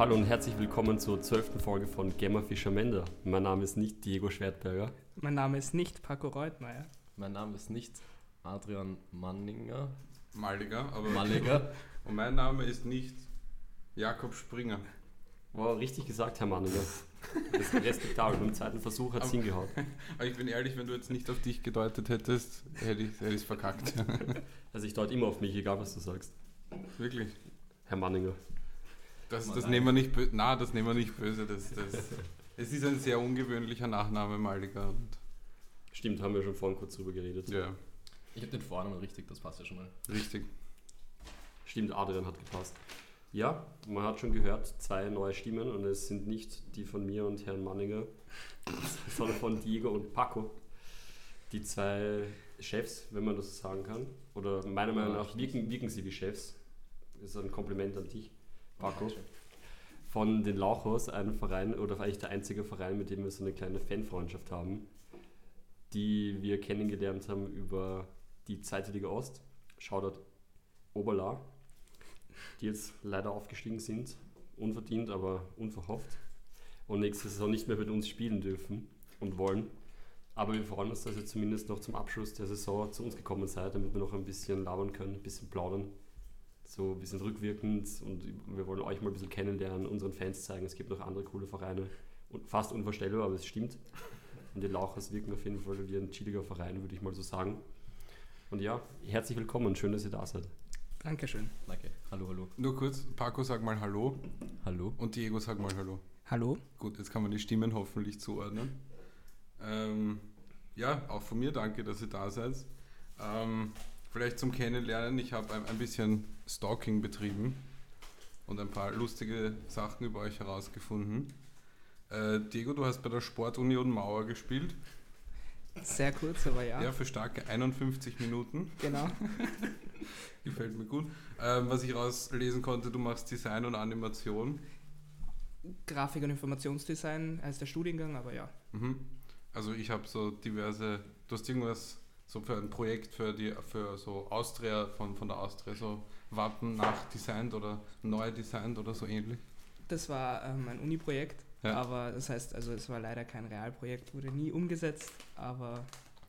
Hallo und herzlich willkommen zur zwölften Folge von Gemma Fischer-Mender. Mein Name ist nicht Diego Schwertberger. Mein Name ist nicht Paco Reutmeier. Mein Name ist nicht Adrian Manninger. Maliger, aber Malliger. und mein Name ist nicht Jakob Springer. Wow, richtig gesagt, Herr Manninger. Das ist respektabel. Beim zweiten Versuch hat es hingehauen. Aber ich bin ehrlich, wenn du jetzt nicht auf dich gedeutet hättest, hätte ich es verkackt. Also ich deute immer auf mich, egal was du sagst. Wirklich. Herr Manninger. Das, das nehmen wir nicht böse. Na, das nehmen wir nicht böse. Das, das, es ist ein sehr ungewöhnlicher Nachname, Maliger. Und, Stimmt, haben wir schon vorhin kurz drüber geredet. ja, Ich habe den Vornamen richtig, das passt ja schon mal. richtig. Stimmt, Adrian hat gepasst. Ja, man hat schon gehört, zwei neue Stimmen und es sind nicht die von mir und Herrn Manninger, sondern von Diego und Paco. Die zwei Chefs, wenn man das so sagen kann. Oder meiner Meinung nach wirken, wirken sie wie Chefs. Das ist ein Kompliment an dich, Paco. Von den Lauchos, einem Verein, oder eigentlich der einzige Verein, mit dem wir so eine kleine Fanfreundschaft haben, die wir kennengelernt haben über die zweite Ost. Shoutout Oberla, die jetzt leider aufgestiegen sind. Unverdient, aber unverhofft. Und nächste Saison nicht mehr mit uns spielen dürfen und wollen. Aber wir freuen uns, dass ihr zumindest noch zum Abschluss der Saison zu uns gekommen seid, damit wir noch ein bisschen labern können, ein bisschen plaudern. So ein bisschen rückwirkend und wir wollen euch mal ein bisschen kennenlernen, unseren Fans zeigen, es gibt noch andere coole Vereine. Und fast unvorstellbar, aber es stimmt. Und die Lauchers wirken auf jeden Fall wie ein chilliger Verein, würde ich mal so sagen. Und ja, herzlich willkommen, schön, dass ihr da seid. Dankeschön. Danke. Hallo, hallo. Nur kurz, Paco, sag mal Hallo. Hallo. Und Diego, sag mal Hallo. Hallo? Gut, jetzt kann man die Stimmen hoffentlich zuordnen. Ähm, ja, auch von mir danke, dass ihr da seid. Ähm, vielleicht zum Kennenlernen, ich habe ein, ein bisschen Stalking betrieben und ein paar lustige Sachen über euch herausgefunden. Äh, Diego, du hast bei der Sportunion Mauer gespielt. Sehr kurz, aber ja. Ja, für starke 51 Minuten. Genau. Gefällt mir gut. Ähm, was ich rauslesen konnte, du machst Design und Animation. Grafik- und Informationsdesign heißt der Studiengang, aber ja. Mhm. Also ich habe so diverse, du hast irgendwas so für ein Projekt für die für so Austria von, von der Austria so Wappen nachdesignt oder neu designt oder so ähnlich. Das war ähm, ein Uni-Projekt, Ja. aber das heißt, also es war leider kein Realprojekt, wurde nie umgesetzt, aber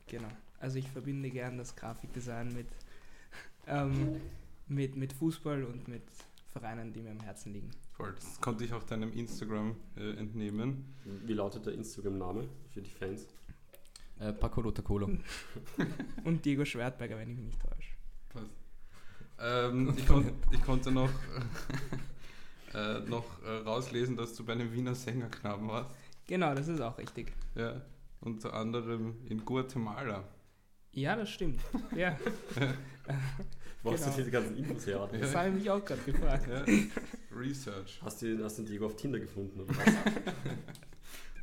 genau. Also ich verbinde gern das Grafikdesign mit, ähm, mit, mit Fußball und mit Vereinen, die mir am Herzen liegen. Voll. Das konnte ich auch deinem Instagram äh, entnehmen. Wie lautet der Instagram-Name für die Fans? Äh, Paco Roter Cola. Und Diego Schwertberger, wenn ich mich nicht täusche. Passt. Ähm, ich, kon ich konnte noch, äh, noch äh, rauslesen, dass du bei einem Wiener Sängerknaben warst. Genau, das ist auch richtig. Ja. Unter anderem in Guatemala. Ja, das stimmt. Ja, Wo hast Genau. du diese ganzen Infos her? Das habe ich mich auch gerade gefragt. Ja. Research. Hast du, hast du den Diego auf Tinder gefunden? Oder was?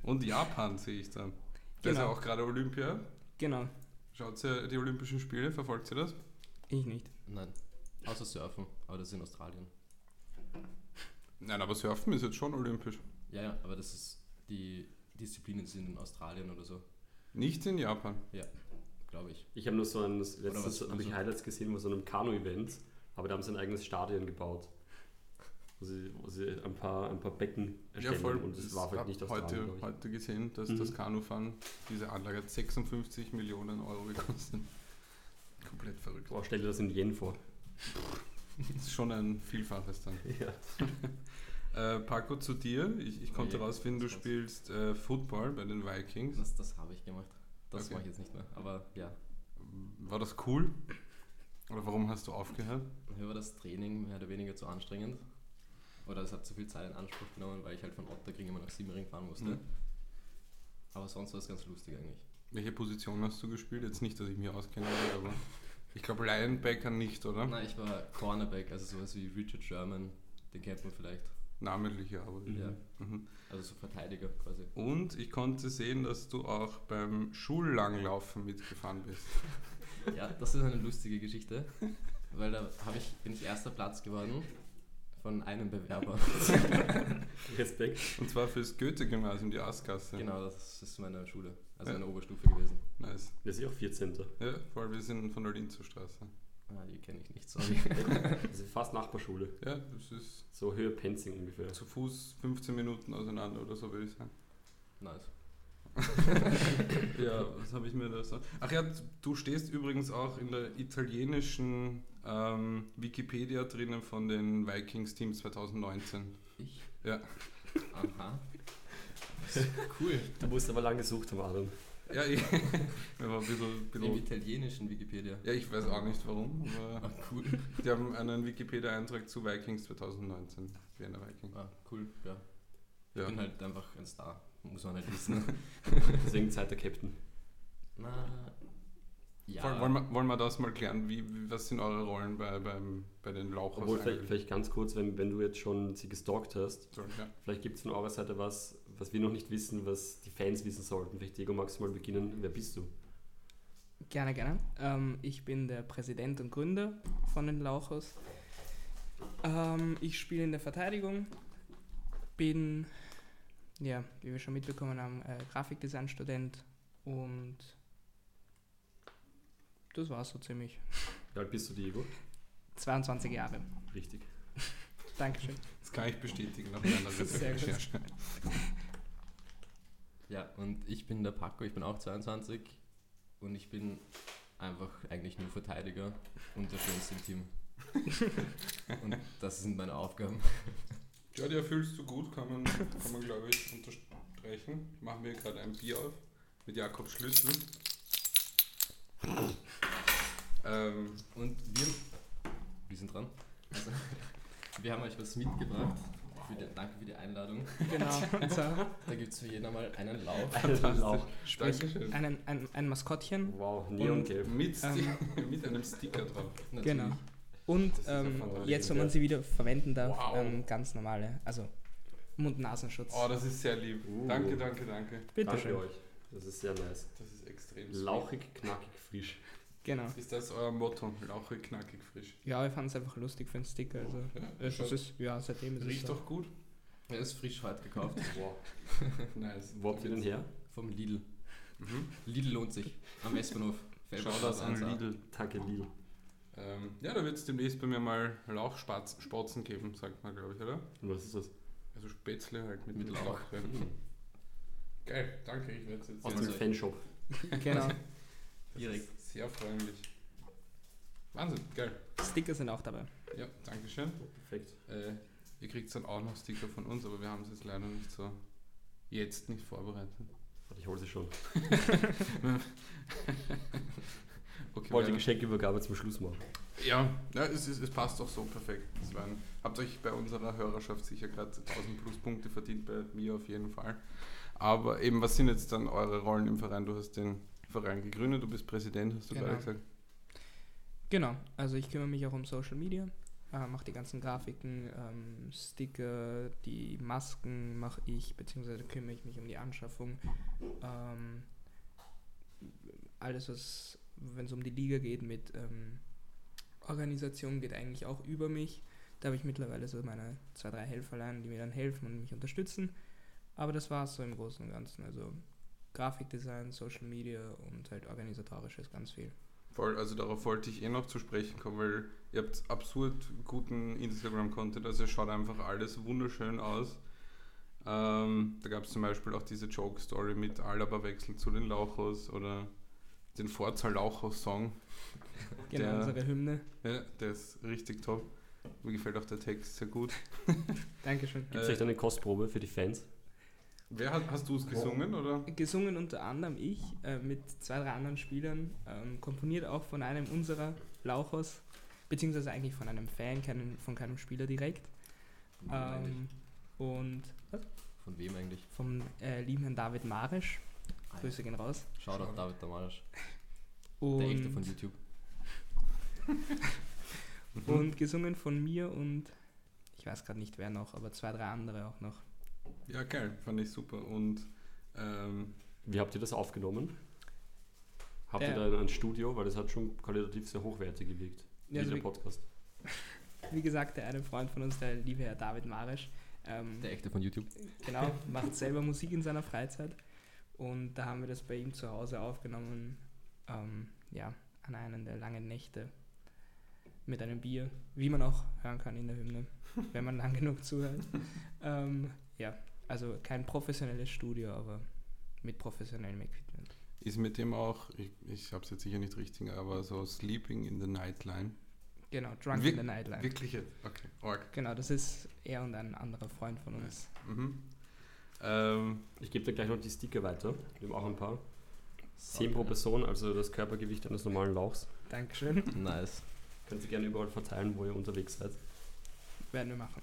Und Japan sehe ich da. Da ist ja Genau. auch gerade Olympia. Genau, Schaut ihr die Olympischen Spiele? Verfolgt ihr das? ich nicht. Nein. Außer Surfen, aber das ist in Australien. Nein, aber Surfen ist jetzt schon olympisch. Ja, ja, aber das ist die Disziplinen sind in Australien oder so, Nicht in Japan. glaube ich. Ich habe nur so ein, letztens was? habe ich Highlights gesehen von so einem Kanu-Event, aber da haben sie ein eigenes Stadion gebaut. Wo sie, wo sie ein, paar, ein paar Becken erstellen und das war halt nicht heute, Australien, glaube ich. heute gesehen, dass Mhm. das Kanufahren, diese Anlage hat 56 Millionen Euro gekostet. Komplett verrückt. Boah, stell dir das in Yen vor. Das ist schon ein Vielfaches dann. Ja. Äh, Paco, zu dir. Ich, ich konnte Ja, herausfinden, du das spielst äh, Football bei den Vikings. Das, das habe ich gemacht. Das Okay. mache ich jetzt nicht mehr. Aber ja, War das cool? Oder warum hast du aufgehört? mir war das Training mehr oder weniger zu anstrengend. Oder es hat zu viel Zeit in Anspruch genommen, weil ich halt von Otterkring immer nach Simmering fahren musste. Mhm. Aber sonst war es ganz lustig eigentlich. Welche Position hast du gespielt? Jetzt nicht, dass ich mich auskenne, aber ich glaube Linebacker nicht, oder? Nein, ich war Cornerback, also sowas wie Richard Sherman, den kennt man vielleicht. Namentlich, ja. Aber, Mhm. Ja. Mhm. Also so Verteidiger quasi. Und ich konnte sehen, dass du auch beim Schullanglaufen mitgefahren bist. Ja, das ist eine lustige Geschichte, weil da ich, bin ich erster Platz geworden von einem Bewerber. Respekt. Und zwar fürs Goethe-Gymnasium, die Askasse. Genau, das ist meine Schule, also Ja. eine Oberstufe gewesen. Nice. Wir sind auch 14. Ja, voll, wir sind von der Linzer Straße. Ah, die kenne ich nicht, sorry. Das ist fast Nachbarschule. Ja, das ist So Höhe Penzing ungefähr. zu Fuß 15 Minuten auseinander oder so, würde ich sagen. nice. Ja, was habe ich mir da so. Ach ja, du stehst übrigens auch in der italienischen ähm, Wikipedia drinnen von den Vikings Team 2019. Ich? Ja. Aha. cool. Du musst aber lange gesucht haben, Adrian. Ja, ich, mir war ein bisschen, Im bisschen italienischen Wikipedia. Ja, ich weiß auch nicht warum, aber Ah, cool. die haben einen Wikipedia-Eintrag zu Vikings 2019. Vienna Vikings. Ah, cool, ja. Ich Ja. bin halt einfach ein Star. Muss man halt wissen. Deswegen Zeit der Captain. Na, ja. Wollen, wir, wollen wir das mal klären? Wie, wie, was sind eure Rollen bei, beim, bei den Lauchers? Obwohl, vielleicht, vielleicht ganz kurz, wenn, wenn du jetzt schon sie gestalkt hast, So, ja. vielleicht gibt es von eurer Seite was, was wir noch nicht wissen, was die Fans wissen sollten. Vielleicht, Diego, magst du mal beginnen? Wer bist du? Gerne, gerne. Ähm, ich bin der Präsident und Gründer von den Lauchers. Ähm, ich spiele in der Verteidigung, bin, ja, wie wir schon mitbekommen haben, äh, Grafikdesign-Student und das war so ziemlich. Wie alt bist du, Diego? 22 Jahre. Richtig. Dankeschön. Das kann ich bestätigen nach meiner. Recherche. Ja, und ich bin der Paco, ich bin auch 22 und ich bin einfach eigentlich nur Verteidiger und der Schönste im Team. und das sind meine Aufgaben. Ja, die erfüllst du gut, kann man, kann man glaube ich unterstreichen. Machen wir gerade ein Bier auf mit Jakobs Schlüssel. Ähm, Und wir, wir sind dran. Also, wir haben euch was mitgebracht. Für die, danke für die Einladung. Genau. Da gibt es für jeden einmal einen Lauf. Einen Lauf. sprich, Dankeschön. einen, ein, ein Maskottchen Wow, Neongelb. Mit, Ähm, mit einem Sticker drauf. Natürlich. Genau. Und ähm, jetzt, wenn man sie wieder verwenden darf, Wow. ähm, ganz normale, also Mund-Nasenschutz. Oh, das ist sehr lieb. Uh. Danke, danke, danke. Bitte Danke schön. euch. Das ist sehr nice. Das ist extrem. Lauchig, knackig, frisch. Genau. Ist das euer Motto? Lauchig, knackig, frisch. Ja, ich fand es einfach lustig für einen Sticker. Also, Ja, es schaut- ist, ja, seitdem ist Riecht es so. doch gut. Er ist frisch heute gekauft. Wow. Nice. Wo habt ihr den her? Vom Lidl. Mhm. Lidl lohnt sich. Am Westbahnhof. Schau das an 1A. Lidl. Danke, Lidl. Ähm, ja, da wird es demnächst bei mir mal Lauchspatzen geben, sagt man, glaube ich, oder? Und was ist das? Also Spätzle halt mit, Mit Lauch. Lauch. Geil, danke, ich werde es jetzt Aus dem Fanshop. Genau. Direkt. sehr freundlich. Wahnsinn, geil. Sticker sind auch dabei. Ja, danke schön. Perfekt. Äh, ihr kriegt dann auch noch Sticker von uns, aber wir haben es jetzt leider nicht so jetzt nicht vorbereitet. Warte, ich hole sie schon. Okay, Ich wollte Geschenkübergabe zum Schluss machen. Ja, ja es, ist, es passt auch so perfekt. Waren, habt euch bei unserer Hörerschaft sicher gerade 1000 Pluspunkte verdient, bei mir auf jeden Fall. Aber eben, was sind jetzt dann eure Rollen im Verein? Du hast den Verein gegründet, du bist Präsident, hast du Genau. gerade gesagt. Genau. Also ich kümmere mich auch um Social Media, äh, mache die ganzen Grafiken, ähm, Sticker, die Masken mache ich, beziehungsweise kümmere ich mich um die Anschaffung. Ähm, alles, was, wenn es um die Liga geht, mit ähm, Organisation, geht eigentlich auch über mich. Da habe ich mittlerweile so meine zwei, drei Helferlein, die mir dann helfen und mich unterstützen. Aber das war es so im Großen und Ganzen. Also Grafikdesign, Social Media und halt organisatorisches ganz viel. Voll, also darauf wollte ich eh noch zu sprechen kommen, weil ihr habt absurd guten Instagram-Content, also es schaut einfach alles wunderschön aus. Ähm, da gab es zum Beispiel auch diese Joke-Story mit Alaba wechselt zu den Lauchos oder den Forza Lauchos-Song. Genau, Der- unsere Hymne. Ja, der ist richtig top. Mir gefällt auch der Text sehr gut. Dankeschön. Gibt es Äh, vielleicht eine Kostprobe für die Fans? Wer hat, hast du es gesungen oder? Gesungen unter anderem ich äh, mit zwei, drei anderen Spielern, ähm, komponiert auch von einem unserer Lauchers, beziehungsweise eigentlich von einem Fan, keinen, von keinem Spieler direkt. Ähm, und was? Von wem eigentlich? vom äh, lieben Herrn David Marisch. Ah, ja. Grüße gehen raus. Shoutout. David Damalisch. Und, Der echte von YouTube. Und gesungen von mir und ich weiß gerade nicht wer noch, aber zwei, drei andere auch noch. Ja, geil, fand ich super. Und ähm, Wie habt ihr das aufgenommen? Habt ihr da ein Studio? Weil das hat schon qualitativ sehr hochwertig gewirkt. Ja, also wie, der Podcast. wie gesagt, der eine Freund von uns, der liebe Herr David Marisch, ähm, Der echte von YouTube. Genau, macht selber Musik in seiner Freizeit. Und da haben wir das bei ihm zu Hause aufgenommen, ähm, ja, an einem der langen Nächte. mit einem Bier, wie man auch hören kann in der Hymne, wenn man lang genug zuhört. Ähm, ja, also kein professionelles Studio, aber mit professionellem Equipment. Ist mit dem auch, ich, ich habe es jetzt sicher nicht richtig, aber so Sleeping in the Nightline. Genau, Drunk Wir- in the Nightline. Wirklich jetzt? Okay, arg. Genau, das ist er und ein anderer Freund von uns. Mhm. Ähm, Ich gebe dir gleich noch die Sticker weiter. Wir haben auch ein paar. 10 pro Person, also das Körpergewicht eines normalen Lauchs. Dankeschön, Nice. Könnt ihr gerne überall verteilen, wo ihr unterwegs seid. werden wir machen.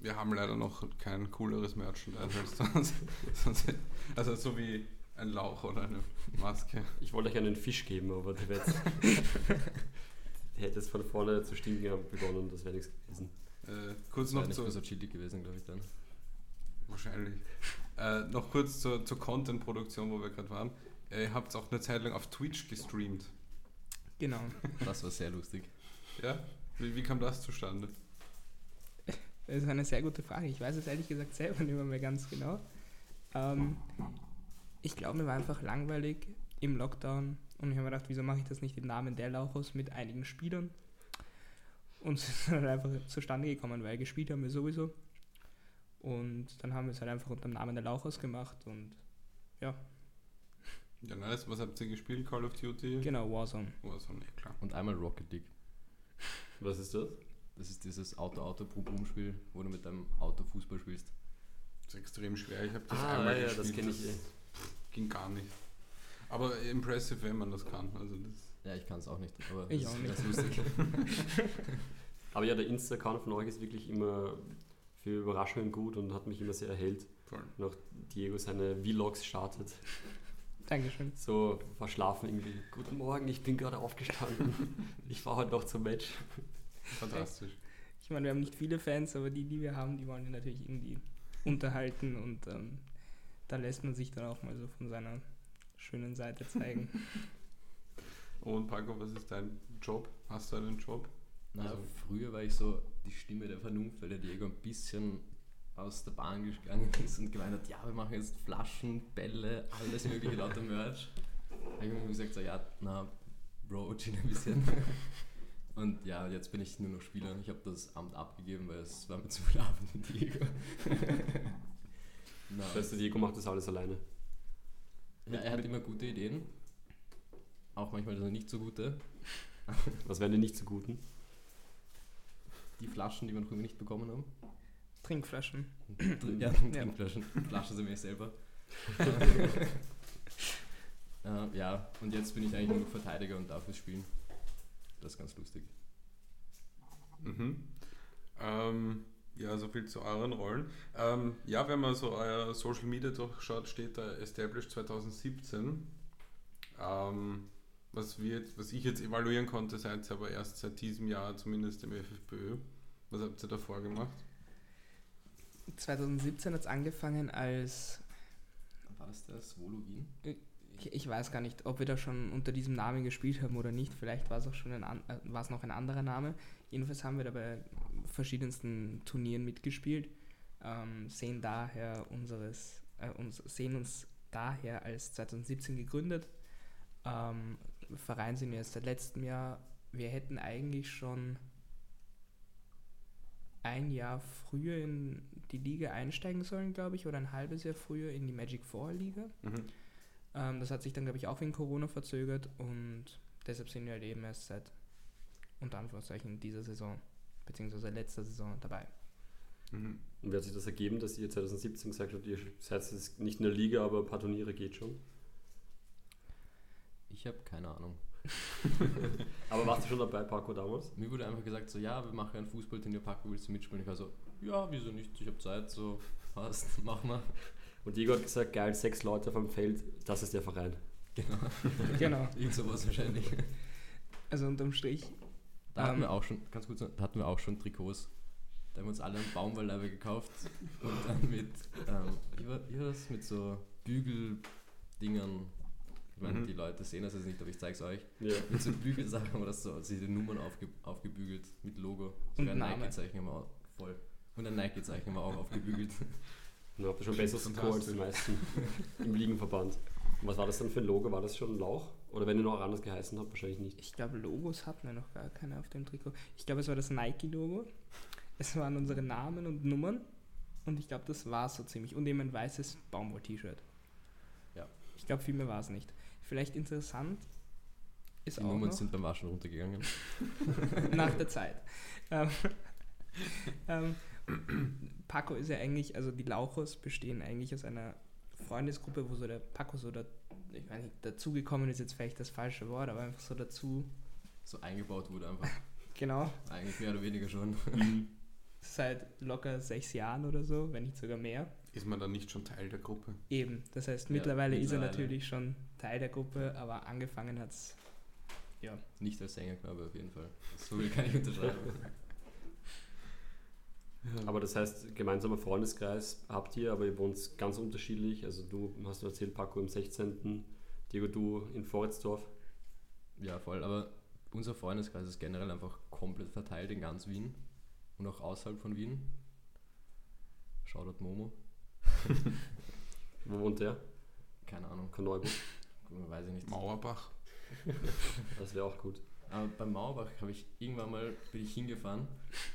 Wir haben leider noch kein cooleres Merchandise als sonst. sonst also so wie ein Lauch oder eine Maske. Ich wollte euch einen Fisch geben, aber der, wäre hätte jetzt von vorne zu stinken begonnen, das wäre nichts gewesen. Äh, kurz Das wäre noch zu, so chillig gewesen, glaube ich, dann. Wahrscheinlich. Äh, noch kurz zur, zur Content-Produktion, wo wir gerade waren. Äh, ihr habt auch eine Zeit lang auf Twitch gestreamt. Genau. Das war sehr lustig. Ja? Wie, wie kam das zustande? Das ist eine sehr gute Frage. Ich weiß es ehrlich gesagt selber nicht mehr ganz genau. Ähm, ich glaube, mir war einfach langweilig im Lockdown und ich habe mir gedacht, wieso mache ich das nicht im Namen der Lauchos mit einigen Spielern? Und es ist dann einfach zustande gekommen, weil gespielt haben wir sowieso. Und dann haben wir es halt einfach unter dem Namen der Lauchos gemacht und Ja, nice. Was habt ihr gespielt? Call of Duty? genau, Warzone. Warzone, ja klar. Und einmal Rocket League. Was ist das? Das ist dieses Auto-Auto-Boom-Boom-Spiel, wo du mit deinem Auto Fußball spielst. Das ist extrem schwer. Ich habe das Ah, einmal ja, gespielt. das kenne ich eh. Ging gar nicht. Aber impressive, wenn man das kann. Also das Ja, ich kann es auch nicht, aber Ich das auch ist nicht. lustig. Aber ja, der Insta-Account von euch ist wirklich immer für Überraschungen gut und hat mich immer sehr erhellt. voll. Noch Diego seine Vlogs startet. Dankeschön. So verschlafen irgendwie. Guten Morgen, ich bin gerade aufgestanden. Ich fahre heute noch zum Match. Fantastisch. Ich meine, wir haben nicht viele Fans, aber die, die wir haben, die wollen wir natürlich irgendwie unterhalten und ähm, da lässt man sich dann auch mal so von seiner schönen Seite zeigen. Und Paco, was ist dein Job? Hast du einen Job? Na, Also- früher war ich so die Stimme der Vernunft, weil der Diego ein bisschen aus der Bahn gegangen ist und gemeint hat, ja, wir machen jetzt Flaschen, Bälle, alles mögliche lauter Merch. Da habe ich mir gesagt, so, ja, na, Bro, chill ein bisschen. Und ja, jetzt bin ich nur noch Spieler. Ich habe das Amt abgegeben, weil es war mir zu viel Arbeit mit Diego. na, Das heißt, Diego macht das alles alleine. ja, er hat immer gute Ideen. Auch manchmal so nicht so gute. Was wären denn nicht so guten? Die Flaschen, die wir noch immer nicht bekommen haben. Trinkflaschen. Ja, Ja. Trinkflaschen. Flaschen sind wir selber. äh, ja, und jetzt bin ich eigentlich nur noch Verteidiger und darf es spielen. Das ist ganz lustig. Mhm. Ähm, ja, so viel zu euren Rollen. Ähm, ja, wenn man so euer Social Media durchschaut, steht da Established 2017. Ähm, was, wir jetzt, was ich jetzt evaluieren konnte, seid ihr aber erst seit diesem Jahr zumindest im FFPÖ. Was habt ihr davor gemacht? 2017 hat es angefangen als, War das der Svolo Wien? Ich, weiß gar nicht, ob wir da schon unter diesem Namen gespielt haben oder nicht. Vielleicht war es auch schon ein, äh, noch ein anderer Name. Jedenfalls haben wir da bei verschiedensten Turnieren mitgespielt. Ähm, sehen daher unseres, äh, uns, sehen uns daher als 2017 gegründet. Ähm, Verein sind wir jetzt seit letztem Jahr. Wir hätten eigentlich schon ein Jahr früher in die Liga einsteigen sollen, glaube ich, oder ein halbes Jahr früher in die Magic Four Liga. Mhm. Ähm, das hat sich dann, glaube ich, auch wegen Corona verzögert und deshalb sind wir halt eben erst seit unter Anführungszeichen dieser Saison, beziehungsweise letzter Saison dabei. Mhm. Und wie hat sich das ergeben, dass ihr 2017 gesagt habt, ihr seid jetzt nicht in der Liga, aber ein paar Turniere geht schon? Ich habe keine Ahnung. Aber warst du schon dabei, Paco, damals? Mir wurde einfach gesagt, so, ja, wir machen ein Fußballturnier, Paco, willst du mitspielen? Ich war so, ja, wieso nicht? Ich habe Zeit, so, passt, mach mal. Und Diego hat gesagt, geil, sechs Leute auf dem Feld, das ist der Verein. Genau. Genau. Irgend sowas wahrscheinlich. Also unterm Strich, Da hatten Ähm. wir auch schon, ganz kurz, da hatten wir auch schon Trikots. Da haben wir uns alle einen Baumwollleibe gekauft und dann mit, ähm, wie, war, wie war das? Mit so Bügeldingern. Ich meine, Mhm. die Leute sehen das jetzt nicht, aber ich zeig's euch. Ja. Mit so Bügelsachen haben wir das so, also die Nummern aufge, aufgebügelt mit Logo. Und Sogar ein. Nike-Zeichen haben wir auch, voll. Und ein Nike-Zeichen haben wir auch aufgebügelt. Dann habt ihr schon besseres Score als die meisten im Ligenverband. Und was war das dann für ein Logo? War das schon ein Lauch? Oder wenn ihr noch anders geheißen habt, wahrscheinlich nicht. Ich glaube, Logos hatten wir noch gar keine auf dem Trikot. Ich glaube, es war das Nike-Logo. Es waren unsere Namen und Nummern. Und ich glaube, das war so ziemlich. Und eben ein weißes Baumwoll-T-Shirt. Ja. Ich glaube, viel mehr war es nicht. Vielleicht interessant ist Die auch Nummern noch, sind beim Waschen runtergegangen. nach der Zeit. Ähm, ähm, Paco ist ja eigentlich, also die Lauchos bestehen eigentlich aus einer Freundesgruppe, wo so der Paco so da, ich nicht, dazugekommen ist jetzt vielleicht das falsche Wort, aber einfach so dazu, So eingebaut wurde einfach. genau, Eigentlich mehr oder weniger schon. seit locker sechs Jahren oder so, wenn nicht sogar mehr. Ist man dann nicht schon Teil der Gruppe? Eben, das heißt, Ja, mittlerweile, ist er mittlerweile. natürlich schon Teil der Gruppe, aber angefangen hat es, ja, Nicht als Sängerknabe auf jeden Fall. So viel kann ich unterschreiben. Aber das heißt, gemeinsamer Freundeskreis habt ihr, aber ihr wohnt ganz unterschiedlich. Also du hast du erzählt, Paco im 16., Diego, du in Voretsdorf. Ja, voll. Aber unser Freundeskreis ist generell einfach komplett verteilt in ganz Wien und auch außerhalb von Wien. Shoutout Momo. Wo wohnt der? Keine Ahnung, Korneuburg. weiß ich nicht. Mauerbach. Das wäre auch gut. Aber beim Mauerbach habe ich irgendwann mal bin ich hingefahren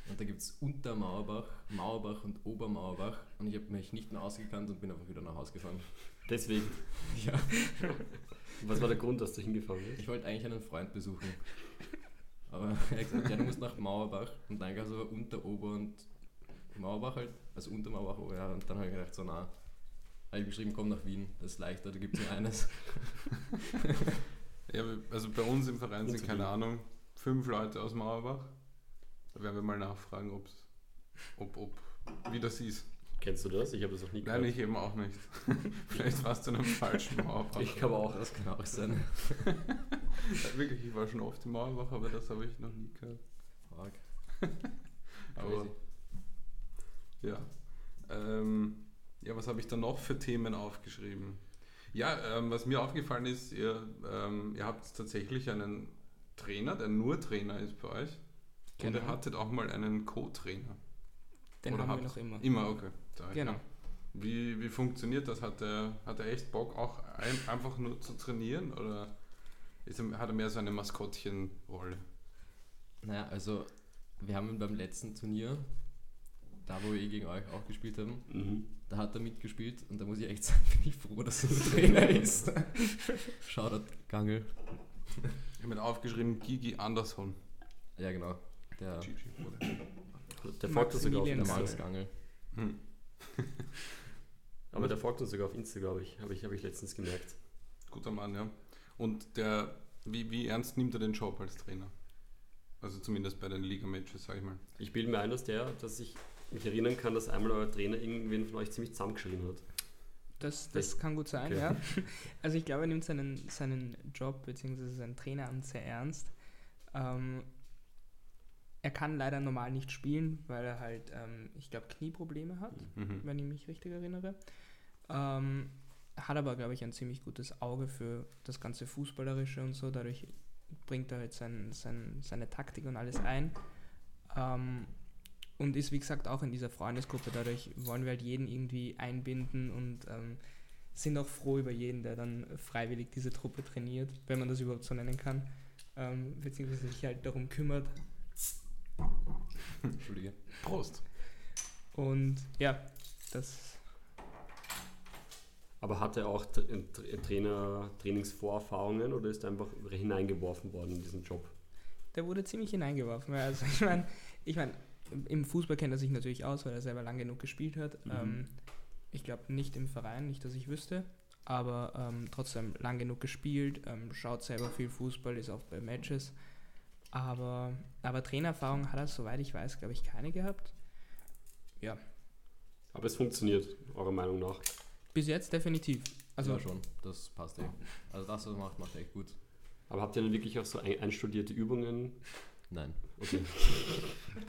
und da gibt es Untermauerbach, Mauerbach und Obermauerbach und ich habe mich nicht mehr ausgekannt und bin einfach wieder nach Hause gefahren. Deswegen. Ja. Was war der Grund, dass du hingefahren bist? Ich wollte eigentlich einen Freund besuchen. Aber er hat gesagt, ja, du musst nach Mauerbach und dann gab es aber unter, Ober und Mauerbach halt, also unter Mauerbach, Ober, ja, und dann habe ich gedacht, so nah. Habe ich geschrieben, komm nach Wien, das ist leichter, da gibt es nur eines. Ja, also bei uns im Verein sind, keine. Ahnung, fünf Leute aus Mauerbach. Da werden wir mal nachfragen, ob's, ob, ob, wie das ist. Kennst du das? Ich habe das noch nie Nein, ich eben auch nicht. Vielleicht warst du in einem falschen Mauerbach. Ich glaube auch. Das kann auch sein. Ja, Wirklich, ich war schon oft im Mauerbach, aber das habe ich noch nie gehört. Fuck. Aber ja. Ähm, ja, was habe ich da noch für Themen aufgeschrieben? Ja, ähm, was mir aufgefallen ist, ihr, ähm, ihr habt tatsächlich einen Trainer, der nur Trainer ist bei euch. Und Genau. ihr hattet auch mal einen Co-Trainer. den Oder haben wir habt- noch immer. Immer, okay. Ich Genau. ja. Wie, wie funktioniert das? Hat er, hat er echt Bock, auch ein, einfach nur zu trainieren? Oder ist er, hat er mehr so eine Maskottchenrolle? Naja, also wir haben ihn beim letzten Turnier, da wo wir eh gegen euch auch gespielt haben, Mhm. Da hat er mitgespielt und da muss ich echt sagen, bin ich froh, dass er der Trainer ist. Shoutout Gangel. Ich habe mir aufgeschrieben, Gigi Andersson. Ja genau, der Gigi? Der folgt uns sogar auf Maximilian normales Insta. Gangel. Hm. Aber der folgt uns sogar auf Insta, glaube ich. Habe ich, hab ich letztens gemerkt. Guter Mann, ja. Und der, wie, wie ernst nimmt er den Job als Trainer? Also zumindest bei den Liga-Matches, sag ich mal. Ich bilde mir ein, dass der, dass ich mich erinnern kann, dass einmal euer Trainer irgendwen von euch ziemlich zusammengeschrien hat. Das, das kann gut sein, Okay. ja. Also ich glaube, er nimmt seinen, seinen Job bzw. sein Traineramt sehr ernst. Ähm, er kann leider normal nicht spielen, weil er halt, ähm, ich glaube, Knieprobleme hat, Mhm. wenn ich mich richtig erinnere. Ähm, hat aber, glaube ich, ein ziemlich gutes Auge für das ganze Fußballerische und so. Dadurch bringt er halt sein, sein, seine Taktik und alles ein. Ähm, und ist, wie gesagt, auch in dieser Freundesgruppe. Dadurch wollen wir halt jeden irgendwie einbinden und ähm, sind auch froh über jeden, der dann freiwillig diese Truppe trainiert, wenn man das überhaupt so nennen kann. Ähm, beziehungsweise sich halt darum kümmert. Entschuldige. Prost. Und ja, das Aber hat er auch Tra- Tra- Trainer, Trainingsvorerfahrungen oder ist er einfach hineingeworfen worden in diesen Job? der wurde ziemlich hineingeworfen. Also ich meine, ich mein, im Fußball kennt er sich natürlich aus, weil er selber lang genug gespielt hat. Mhm. Ähm, ich glaube nicht im Verein, nicht, dass ich wüsste, aber ähm, trotzdem lang genug gespielt, ähm, schaut selber viel Fußball, ist oft bei Matches. Aber, aber Trainererfahrung hat er, soweit ich weiß, glaube ich, keine gehabt. Ja, Aber es funktioniert, eurer Meinung nach. bis jetzt definitiv. Also ja, schon, das passt eh. Also das, was er macht, macht er echt gut. Aber habt ihr dann wirklich auch so ein, einstudierte Übungen? Nein. Okay.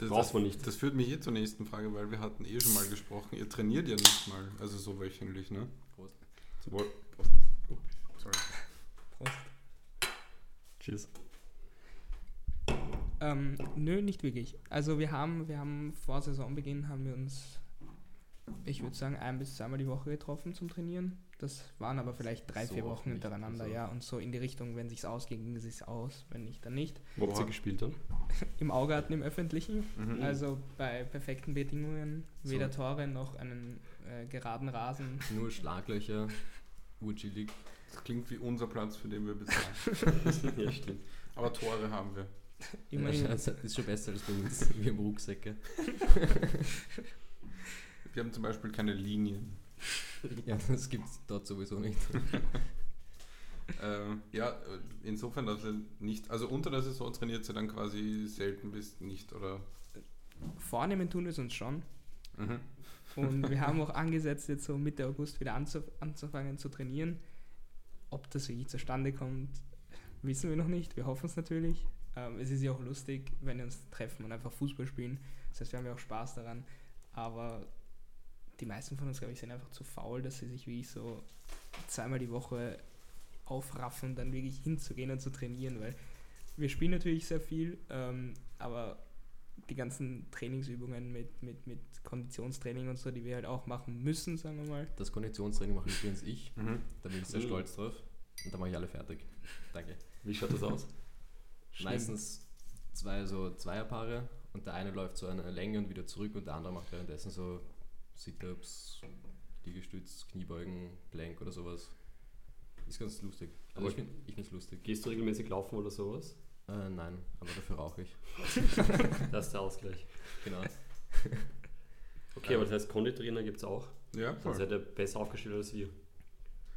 Das, Braucht das, man nicht. das führt mich eh zur nächsten Frage, weil wir hatten eh schon mal gesprochen. Ihr trainiert ja nicht mal, also so wöchentlich, ne? Prost. Zum Wohl. Sorry. Cheers. Ähm, nö, nicht wirklich. Also wir haben, wir haben vor Saisonbeginn haben wir uns, ich würde sagen, ein bis zweimal die Woche getroffen zum Trainieren. Das waren aber vielleicht drei, So vier Wochen hintereinander, also. ja. Und so in die Richtung, wenn sich's ausgeht, ging es sich aus. Wenn nicht, dann nicht. Wo habt ihr gespielt dann? Im Augarten, im Öffentlichen. Mhm. Also bei perfekten Bedingungen, So. weder Tore noch einen äh, geraden Rasen. Nur Schlaglöcher, urchillig. Das klingt wie unser Platz, für den wir bezahlen. ja, stimmt. Aber Tore haben wir. Immerhin. Ja, das ist schon besser als bei uns. Wir haben Rucksäcke. Wir haben zum Beispiel keine Linien. Ja, das gibt es dort sowieso nicht. Ähm, ja, insofern, dass ihr nicht, also unter der Saison trainiert ihr dann quasi selten bis nicht, oder? Vornehmen tun wir es uns schon. Mhm. Und wir haben auch angesetzt, jetzt so Mitte August wieder anzuf anzufangen zu trainieren. Ob das wirklich zustande kommt, wissen wir noch nicht. Wir hoffen es natürlich. Ähm, es ist ja auch lustig, wenn wir uns treffen und einfach Fußball spielen. Das heißt, wir haben ja auch Spaß daran. Aber die meisten von uns, glaube ich, sind einfach zu faul, dass sie sich wirklich so zweimal die Woche aufraffen, dann wirklich hinzugehen und zu trainieren, weil wir spielen natürlich sehr viel, ähm, aber die ganzen Trainingsübungen mit, mit, mit Konditionstraining und so, die wir halt auch machen müssen, sagen wir mal. Das Konditionstraining mache übrigens ich. Mhm. Da bin ich sehr Mhm. stolz drauf. Und da mache ich alle fertig. Danke. Wie schaut das aus? Schlimm. Meistens zwei so Zweierpaare und der eine läuft so eine Länge und wieder zurück und der andere macht währenddessen so Sit-Ups, Liegestütz, Kniebeugen, Plank oder sowas. Ist ganz lustig. Also Aber- ich finde ich find's lustig. Gehst du regelmäßig laufen oder sowas? Äh, nein, aber dafür rauche ich. Das ist der Ausgleich. Genau. Okay, aber das heißt, Konditrainer gibt es auch. Ja, Dann voll. seid ihr besser aufgestellt als wir.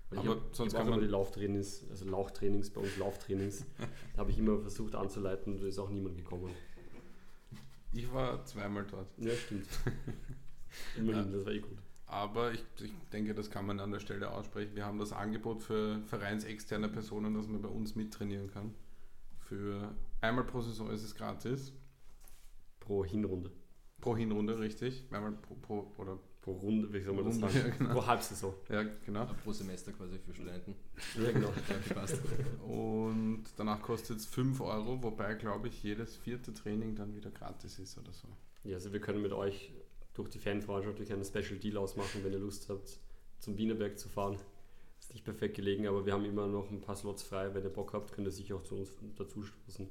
Weil Aber ich hab, sonst ich kann man- immer die Lauftrainings, also Lauchtrainings, bei uns Lauftrainings, da habe ich immer versucht anzuleiten und da ist auch niemand gekommen. Ich war zweimal dort. Ja, stimmt. Immerhin, das war eh gut. Aber ich, ich denke, das kann man an der Stelle aussprechen. Wir haben das Angebot für vereinsexterne Personen, dass man bei uns mittrainieren kann. Für einmal pro Saison ist es gratis. Pro Hinrunde. Pro Hinrunde, richtig. Einmal pro, pro oder Pro Runde, wie soll man das Runde, sagen? ja, genau. Pro Halbsaison. ja, genau. Äh, Pro Semester quasi für Studenten. Ja, genau. Ja. Und danach kostet es 5 Euro, wobei, glaube ich, jedes vierte Training dann wieder gratis ist oder so. Ja, also wir können mit euch durch die Fanfreundschaft wirklich einen Special Deal ausmachen, wenn ihr Lust habt, zum Wienerberg zu fahren. Ist nicht perfekt gelegen, aber wir haben immer noch ein paar Slots frei. Wenn ihr Bock habt, könnt ihr sicher auch zu uns dazu stoßen,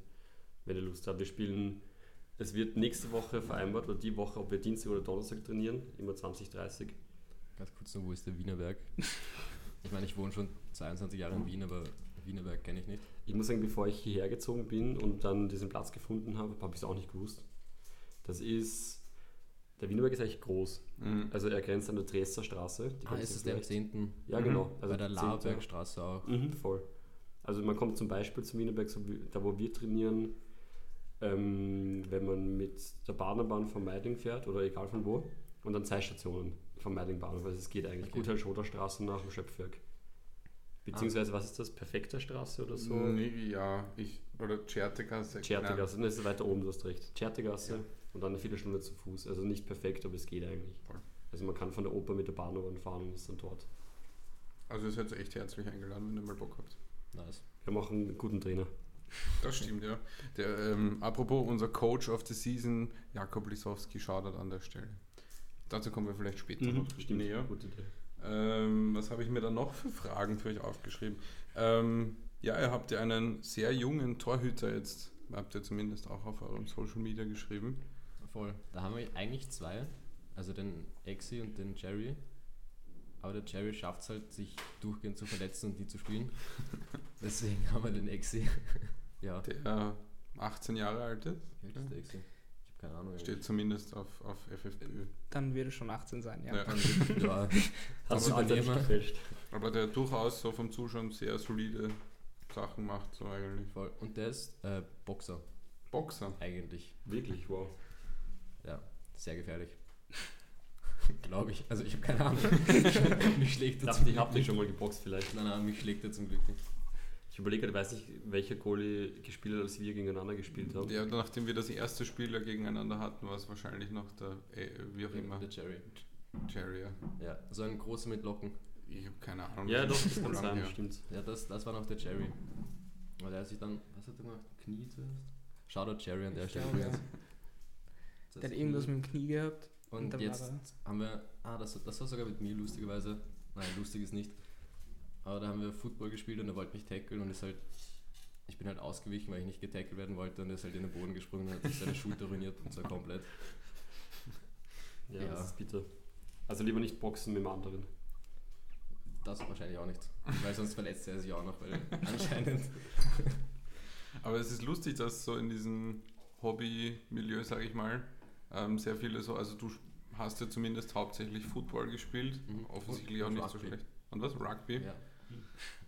wenn ihr Lust habt. Wir spielen, es wird nächste Woche vereinbart, oder die Woche, ob wir Dienstag oder Donnerstag trainieren, immer 20, 30. Ganz kurz noch, wo ist der Wienerberg? Ich meine, ich wohne schon 22 Jahre in Wien, aber Wienerberg kenne ich nicht. Ich muss sagen, bevor ich hierher gezogen bin und dann diesen Platz gefunden habe, habe ich es auch nicht gewusst. Das ist, der Wienerberg ist eigentlich groß. Mhm. Also er grenzt an der Dresdner Straße. Die Ah, ist es der am vielleicht. 10.? Ja, Mhm. genau. Bei der 10. Laberbergstraße auch. Mhm, voll. Also man kommt zum Beispiel zum Wienerberg, so wie, da wo wir trainieren, ähm, wenn man mit der Bahnbahn von Meidling fährt oder egal von wo, und dann zwei Stationen vom Meidling Bahnhof. Also es geht eigentlich Okay. gut halt Straße nach dem Schöpfwerk. Beziehungsweise, was ist das? Perfekter Straße oder so? Nee, ja, ich, oder Tschertegasse. Tschertegasse, das ist weiter oben, du hast recht. Tschertegasse Ja. Und dann eine Viertelstunde zu Fuß. Also nicht perfekt, aber es geht eigentlich. Voll. Also man kann von der Oper mit der Bahn fahren und ist dann dort. Also ihr seid echt herzlich eingeladen, wenn ihr mal Bock habt. Nice. Wir haben auch einen guten Trainer. Das stimmt, ja. Der, ähm, apropos, unser Coach of the Season, Jakob Lisowski, schaudert an der Stelle. Dazu kommen wir vielleicht später noch Mhm, Stimmt, näher. gute Idee. Ähm, was habe ich mir da noch für Fragen für euch aufgeschrieben? Ähm, ja, ihr habt ja einen sehr jungen Torhüter jetzt, habt ihr zumindest auch auf eurem Social Media geschrieben. Voll. Da haben wir eigentlich zwei. Also den Exi und den Jerry. Aber der Jerry schafft es halt, sich durchgehend zu verletzen und nie zu spielen. Deswegen haben wir den Exi. ja. Der 18 Jahre alt ist, Wie alt ist der Exi? Ich habe keine Ahnung. steht zumindest auf, auf FFBÖ. Dann wird es schon 18 sein, ja. Ja. Dann, ja, Hast du nicht gefälscht? Aber der durchaus so vom Zuschauen sehr solide Sachen macht, so eigentlich. voll. Und der ist äh, Boxer, Boxer. eigentlich. Wirklich, wow. Ja, sehr gefährlich. Glaube ich. Also ich habe keine Ahnung. mich schlägt Ich er zum ich habe Glück dich schon mal geboxt vielleicht. Nein, nein, mich schlägt er zum Glück nicht. Ich überlege gerade, ich weiß nicht, welcher Goalie gespielt hat, als wir gegeneinander gespielt haben. Ja, nachdem wir das erste Spiel ja gegeneinander hatten, war es wahrscheinlich noch der, äh, wie auch immer, Der Jerry. Jerry. ja. Ja, so ein großer mit Locken. Ich habe keine Ahnung. Ja, doch, das kann sein, her. stimmt. Ja, das, das war noch der Jerry. Und er sich dann, was hat er gemacht? Knie zuerst? Shoutout Jerry an der Stelle ja. Das Der hat irgendwas mit dem Knie gehabt. Und dann jetzt war haben wir, ah, das, das war sogar mit mir lustigerweise, nein, lustig ist nicht. Aber da haben wir Football gespielt und er wollte mich tackeln und ist halt. Ich bin halt ausgewichen, weil ich nicht getackelt werden wollte und er ist halt in den Boden gesprungen und hat sich seine Schulter ruiniert und zwar komplett. Ja, Ja. das ist bitter. Also lieber nicht boxen mit dem anderen. Das wahrscheinlich auch nicht. Weil sonst verletzt er sich auch noch, weil anscheinend. Aber es ist lustig, dass so in diesem Hobby-Milieu, sage ich mal, ähm, sehr viele so, also du hast ja zumindest hauptsächlich Football gespielt, Mhm. offensichtlich Und- auch und nicht so Rugby. schlecht. Und was? Rugby?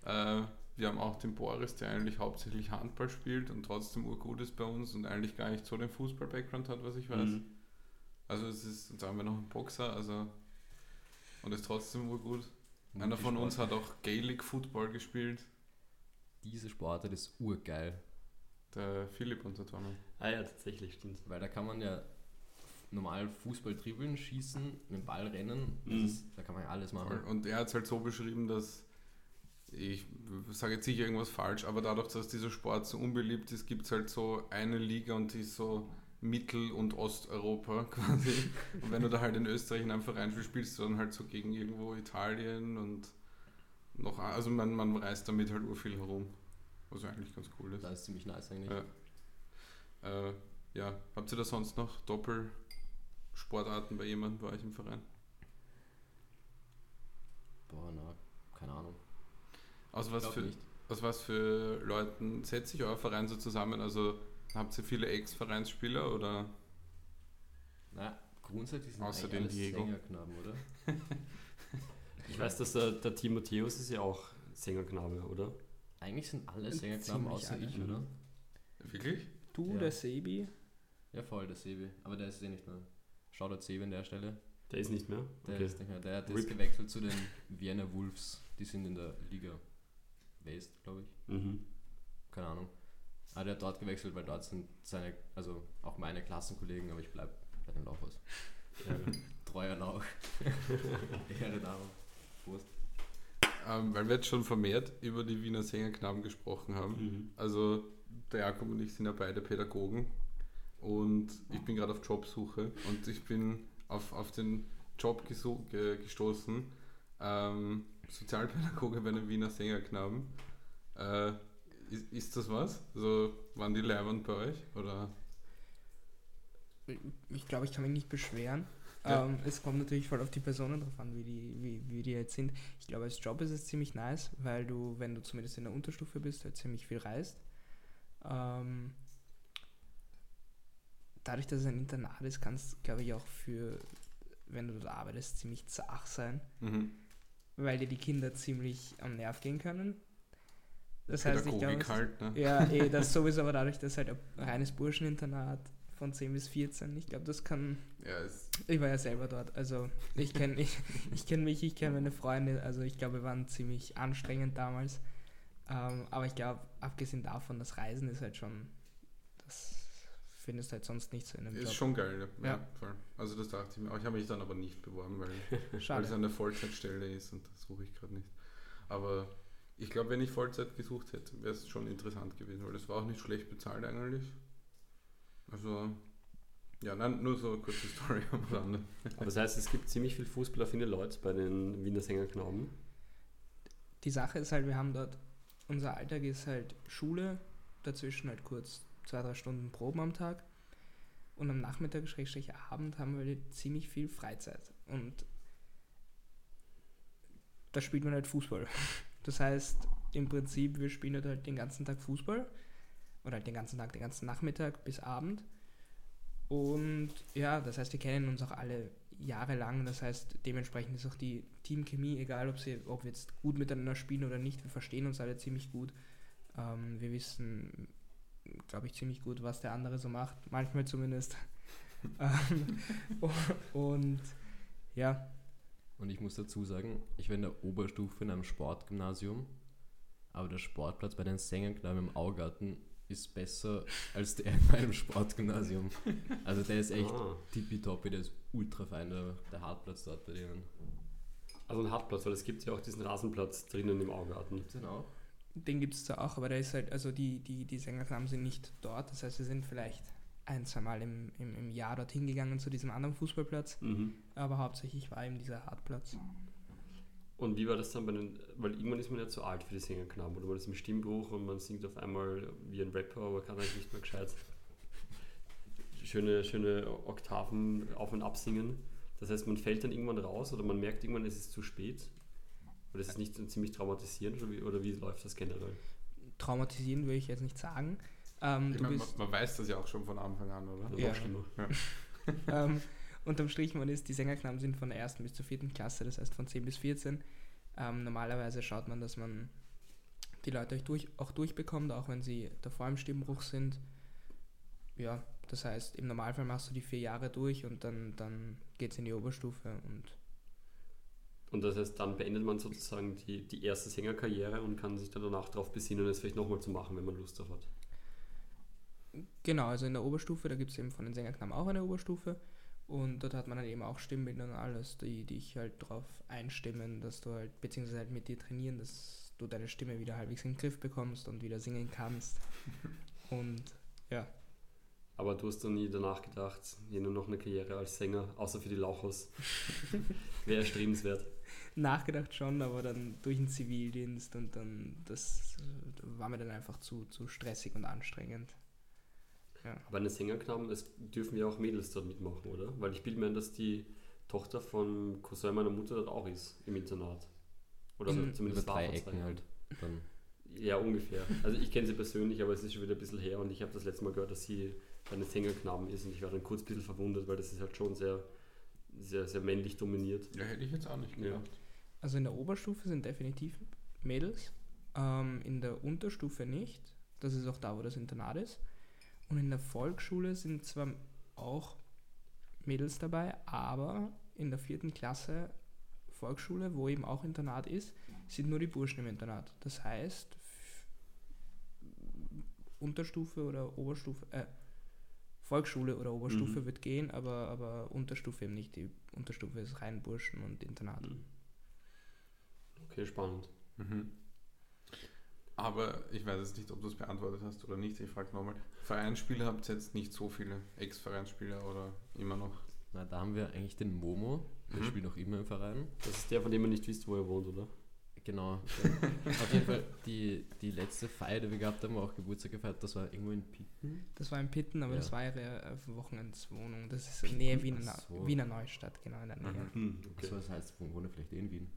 Ja. Äh, wir haben auch den Boris, der eigentlich hauptsächlich Handball spielt und trotzdem urgut ist bei uns und eigentlich gar nicht so den Fußball-Background hat, was ich weiß. Mhm. Also es ist, dann haben wir noch einen Boxer, also und ist trotzdem urgut. Und Einer die von uns Sport- hat auch Gaelic Football gespielt, Diese Sportart ist urgeil, der Philipp unser Tormann. Ah ja, tatsächlich, stimmt. weil da kann man ja normal Fußball dribbeln, schießen, mit dem Ball rennen. Das Mhm. ist, da kann man ja alles machen. Und er hat es halt so beschrieben, dass ich sage jetzt sicher irgendwas falsch, aber dadurch, dass dieser Sport so unbeliebt ist, gibt es halt so eine Liga und die ist so Mittel- und Osteuropa quasi. Und wenn du da halt in Österreich in einem Verein spielst, spielst du dann halt so gegen irgendwo Italien und noch, also man, man reist damit halt urviel herum. Was eigentlich ganz cool ist. Das ist ziemlich nice eigentlich. Ja. Äh, ja, habt ihr da sonst noch Doppelsportarten bei jemandem bei euch im Verein? Boah, na, keine Ahnung. Also was für, nicht. aus was für Leuten setzt sich euer Verein so zusammen? Also habt ihr viele Ex-Vereinsspieler oder? Na, grundsätzlich sind Außer eigentlich alles Diego. Sängerknaben, oder? Ich weiß, dass der, der Timotheus ist ja auch Sängerknabe, oder? Eigentlich sind alle Sängerknaben außer alle. ich, Mhm. oder? Wirklich? Du, Ja. der Sebi, Ja, voll, der Sebi. Aber der ist eh nicht mehr. Shoutout Sebi an der Stelle. Der ist nicht mehr? Der Okay. ist nicht mehr. Der hat jetzt gewechselt zu den Vienna Wolves. Die sind in der Liga West, glaube ich. Mhm. Keine Ahnung. Aber der hat dort gewechselt, weil dort sind seine, also auch meine Klassenkollegen, aber ich bleib bei den Laufers. Ja. Treuer Lauch. Ehre Damen. Prost. Ähm, weil wir jetzt schon vermehrt über die Wiener Sängerknaben gesprochen haben. Mhm. Also der Jakob und ich sind ja beide Pädagogen und ich bin gerade auf Jobsuche und ich bin auf, auf den Job ge gestoßen, ähm, Sozialpädagoge bei den Wiener Sängerknaben. Äh, ist, ist das was? Also waren die leibend bei euch? Oder? ich glaube, ich kann mich nicht beschweren. Ja. Ähm, es kommt natürlich voll auf die Personen drauf an, wie die, wie, wie die jetzt sind. Ich glaube, als Job ist es ziemlich nice, weil du, wenn du zumindest in der Unterstufe bist, halt ziemlich viel reist. Ähm, dadurch, dass es ein Internat ist, kann es, glaube ich, auch für, wenn du dort arbeitest, ziemlich zach sein, Mhm. weil dir die Kinder ziemlich am Nerv gehen können. Das heißt, ich glaube, halt, ne? ja, eh, das sowieso, aber dadurch, dass halt ein reines Burscheninternat von 10 bis 14, ich glaube, das kann. Ja, Ich war ja selber dort, also ich kenne ich, ich kenn mich, ich kenne meine Freunde, also ich glaube, wir waren ziemlich anstrengend damals. Ähm, aber ich glaube, abgesehen davon, das Reisen ist halt schon. Das findest halt sonst nicht so in einem ist Job. schon geil, ja. ja. Ja. voll. Also das dachte ich mir. auch. Ich habe mich dann aber nicht beworben, weil weil es eine Vollzeitstelle ist und das suche ich gerade nicht. Aber ich glaube, wenn ich Vollzeit gesucht hätte, wäre es schon interessant gewesen, weil das war auch nicht schlecht bezahlt eigentlich. Also, ja, nein, nur so eine kurze Story am Rande. Aber das heißt, es gibt ziemlich viel fußballaffine Leute bei den Wiener Sängerknaben. Die Sache ist halt, wir haben dort, unser Alltag ist halt Schule, dazwischen halt kurz zwei, drei Stunden Proben am Tag. Und am Nachmittag, Schrägstrich Abend, haben wir ziemlich viel Freizeit. Und da spielt man halt Fußball. Das heißt, im Prinzip, wir spielen halt den ganzen Tag Fußball. Oder halt den ganzen Tag, den ganzen Nachmittag bis Abend. Und ja, das heißt, wir kennen uns auch alle jahrelang. Das heißt, dementsprechend ist auch die Teamchemie, egal ob, sie, ob wir jetzt gut miteinander spielen oder nicht, wir verstehen uns alle ziemlich gut. Ähm, wir wissen, glaube ich, ziemlich gut, was der andere so macht. Manchmal zumindest. ähm, und ja, Und ich muss dazu sagen, ich war in der Oberstufe in einem Sportgymnasium, aber der Sportplatz bei den Sängerknaben im Augarten ist besser als der in meinem Sportgymnasium. Also der ist echt Ah, tippitoppi, der ist ultra fein, der, der Hartplatz dort bei denen. also ein Hartplatz, weil es gibt ja auch diesen Rasenplatz drinnen im Augarten. Gibt's den auch? Den gibt es zwar auch, aber der ist halt, also die, die, die Sängerknaben sind nicht dort. Das heißt, wir sind vielleicht ein, zwei Mal im, im, im Jahr dorthin gegangen zu diesem anderen Fußballplatz. Mhm. Aber hauptsächlich war eben dieser Hartplatz. Und wie war das dann bei den, weil irgendwann ist man ja zu alt für die Sängerknaben oder man ist im Stimmbruch und man singt auf einmal wie ein Rapper, aber kann eigentlich nicht mehr gescheit schöne, schöne Oktaven auf und ab singen. Das heißt, man fällt dann irgendwann raus oder man merkt irgendwann, es ist zu spät. Oder ist es nicht ziemlich traumatisierend oder wie, oder wie läuft das generell? Traumatisierend würde ich jetzt nicht sagen. Ähm, meine, bist, man, man weiß das ja auch schon von Anfang an, oder? Ja. schlimmer. ähm, unterm Strich, man ist, die Sängerknaben sind von der ersten bis zur vierten Klasse, das heißt von 10 bis 14. Ähm, normalerweise schaut man, dass man die Leute auch, durch, auch durchbekommt, auch wenn sie davor im Stimmbruch sind. Ja, das heißt, im Normalfall machst du die vier Jahre durch und dann, dann geht es in die Oberstufe und Und das heißt, dann beendet man sozusagen die, die erste Sängerkarriere und kann sich dann danach darauf besinnen, es vielleicht nochmal zu machen, wenn man Lust darauf hat. Genau, also in der Oberstufe, da gibt es eben von den Sängerknaben auch eine Oberstufe und dort hat man dann eben auch Stimmbildner und alles, die dich halt darauf einstimmen, dass du halt, beziehungsweise halt mit dir trainieren, dass du deine Stimme wieder halbwegs in den Griff bekommst und wieder singen kannst. Und ja, Aber du hast doch nie danach gedacht, hier nur noch eine Karriere als Sänger, außer für die Lauchhaus. Wäre erstrebenswert. Nachgedacht schon, aber dann durch den Zivildienst und dann, das äh, war mir dann einfach zu, zu stressig und anstrengend. Aber eine Sängerknaben, es dürfen ja auch Mädels dort mitmachen, oder? Weil ich bilde mir ein, dass die Tochter von Cousin meiner Mutter dort auch ist, im Internat. Oder so, Über zumindest war vor Ecken halt. Dann. Ja, ungefähr. Also ich kenne sie persönlich, aber es ist schon wieder ein bisschen her und ich habe das letzte Mal gehört, dass sie bei den Sängerknaben ist und ich war dann kurz ein bisschen verwundert, weil das ist halt schon sehr, sehr, sehr männlich dominiert. Ja, hätte ich jetzt auch nicht Ja. Also in der Oberstufe sind definitiv Mädels, ähm, in der Unterstufe nicht. Das ist auch da, wo das Internat ist. Und in der Volksschule sind zwar auch Mädels dabei, aber in der vierten Klasse Volksschule, wo eben auch Internat ist, sind nur die Burschen im Internat. Das heißt, Unterstufe oder Oberstufe, äh, Volksschule oder Oberstufe Mhm. wird gehen, aber, aber Unterstufe eben nicht. Die Unterstufe ist rein Burschen und Internat. Okay, spannend. Mhm. Aber ich weiß jetzt nicht, ob du es beantwortet hast oder nicht. Ich frage nochmal. Vereinsspieler habt ihr jetzt nicht so viele Ex-Vereinsspieler oder immer noch? Na, da haben wir eigentlich den Momo, der Mhm. spielt noch immer im Verein. Das ist der, von dem man nicht wisst, wo er wohnt, oder? Genau. Auf jeden Fall, die, die letzte Feier, die wir gehabt haben, war auch Geburtstag gefeiert, das war irgendwo in Pitten. Das war in Pitten, aber Ja. das war ihre äh, Wochenendswohnung. Das ist in Nähe Wiener, so. Wiener Neustadt, genau in der Nähe. Mhm. Hm, Okay. Das heißt, wo wohnt er vielleicht eh in Wien?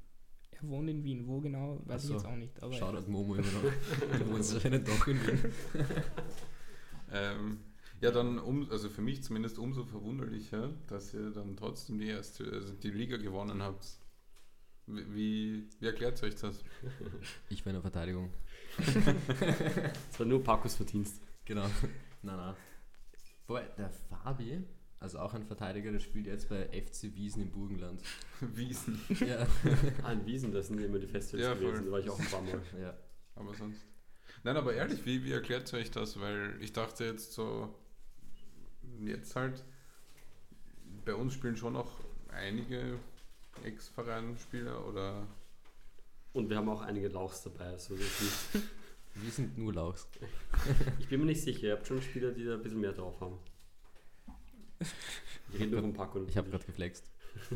Wohnt in Wien. Wo genau, weiß Ach ich so. jetzt auch nicht. Aber Shoutout Momo immer noch. Du wohnst anscheinend doch in Wien. Ähm, ja, dann, um, also für mich zumindest umso verwunderlicher, dass ihr dann trotzdem die erste, also die Liga gewonnen habt. Wie, wie, wie erklärt euch das? Ich war in der Verteidigung. Das war nur Pacos Verdienst. Genau. Na, na. Boah, der Fabi, also auch ein Verteidiger, der spielt jetzt bei FC Wiesen im Burgenland. Wiesen. Ja. Ah, in Wiesen, das sind immer die Festivals Ja, gewesen, da war ich auch ein paar Mal. ja. Aber sonst. Nein, aber ehrlich, wie, wie erklärt ihr euch das? Weil ich dachte jetzt so, jetzt halt, bei uns spielen schon noch einige Ex-Vereinsspieler oder. Und wir haben auch einige Lauchs dabei. Also Wir sind nur Lauchs. ich bin mir nicht sicher, ihr habt schon Spieler, die da ein bisschen mehr drauf haben. Ich rede nur von Paco. Ich habe gerade geflext.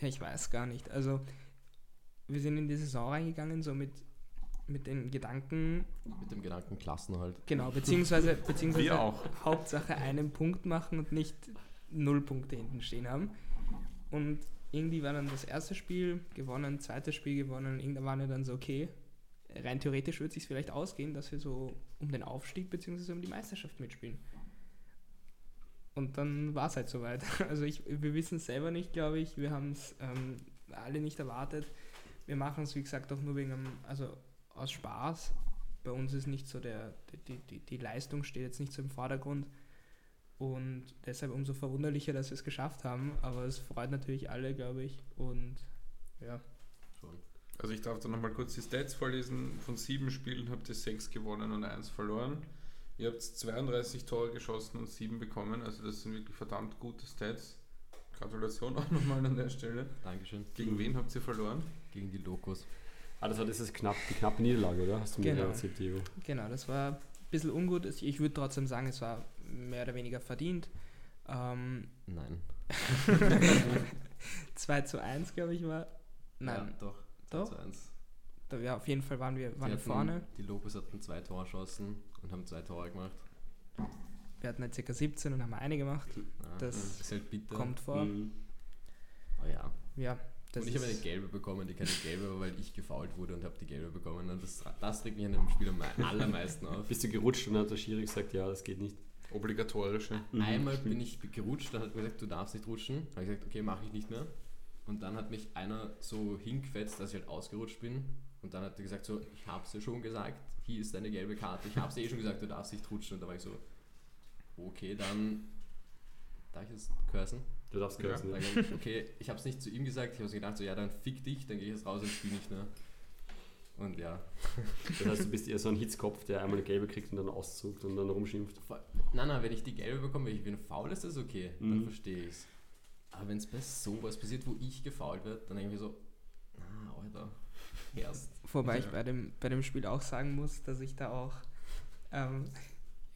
Ja, ich weiß gar nicht. Also, wir sind in die Saison reingegangen, so mit, mit den Gedanken, Mit dem Gedanken Klassen halt. genau, beziehungsweise, beziehungsweise Wir auch. Hauptsache einen Punkt machen und nicht null Punkte hinten stehen haben. Und irgendwie war dann das erste Spiel gewonnen, zweites Spiel gewonnen. Irgendwann waren wir dann so, okay, rein theoretisch wird es sich vielleicht ausgehen, dass wir so um den Aufstieg bzw. um die Meisterschaft mitspielen. Und dann war es halt soweit. Also ich, wir wissen es selber nicht, glaube ich. Wir haben es ähm, alle nicht erwartet. Wir machen es, wie gesagt, auch nur wegen, einem, also aus Spaß. Bei uns ist nicht so der, die, die, die Leistung steht jetzt nicht so im Vordergrund. Und deshalb umso verwunderlicher, dass wir es geschafft haben. Aber es freut natürlich alle, glaube ich. Und ja. Also ich darf da nochmal kurz die Stats vorlesen. Von sieben Spielen habt ihr sechs gewonnen und eins verloren. Ihr habt 32 Tore geschossen und sieben bekommen. Also das sind wirklich verdammt gute Stats. Gratulation auch nochmal an der Stelle. Dankeschön. Gegen wen habt ihr verloren? Gegen die Lokos. Ah, das war dieses knapp, die knappe Niederlage, oder? Hast du mir Genau. erzählt, Diego? genau, das war ein bisschen ungut. Ich würde trotzdem sagen, es war mehr oder weniger verdient. Ähm, Nein. 2 zu 1, glaube ich, war. Nein, Ja, doch. Doch? 2 zu 1. da, ja, auf jeden Fall waren wir, waren Die wir hatten- vorne. Die Lopez hatten zwei Torschancen und haben zwei Tore gemacht. Wir hatten halt ca. 17 und haben eine gemacht. Ja, Das ist halt bitter. Kommt vor. Mhm. Aber ja. Ja, das und ich habe eine gelbe bekommen, die keine gelbe war, weil ich gefault wurde und habe die gelbe bekommen. Und das, das regt mich an dem Spiel am mei- allermeisten auf. Bist du gerutscht und hat der Schiri gesagt, ja, das geht nicht. Obligatorische. Mhm. Einmal bin ich gerutscht, dann hat er gesagt, du darfst nicht rutschen. Habe ich gesagt, okay, mache ich nicht mehr. Und dann hat mich einer so hingefetzt, dass ich halt ausgerutscht bin. Und dann hat er gesagt, so, ich habe es ja schon gesagt, hier ist deine gelbe Karte. Ich habe es eh schon gesagt, du darfst nicht rutschen. Und da war ich so, okay, dann darf ich jetzt cursen? Du darfst cursen, ja. Okay, ich habe es nicht zu ihm gesagt, ich habe so gedacht, so, ja, dann fick dich, dann gehe ich jetzt raus und spiele nicht mehr. Und ja, Das heißt, du bist eher so ein Hitzkopf, der einmal eine gelbe kriegt und dann auszuckt und dann rumschimpft. Nein, nein, wenn ich die gelbe bekomme, wenn ich bin faul, ist das okay. Dann Mhm. verstehe ich es. Aber wenn es bei sowas passiert, wo ich gefault werde, dann denke ich mir so, na, Alter, erst. wobei ich Ja. bei dem, bei dem Spiel auch sagen muss, dass ich da auch ähm,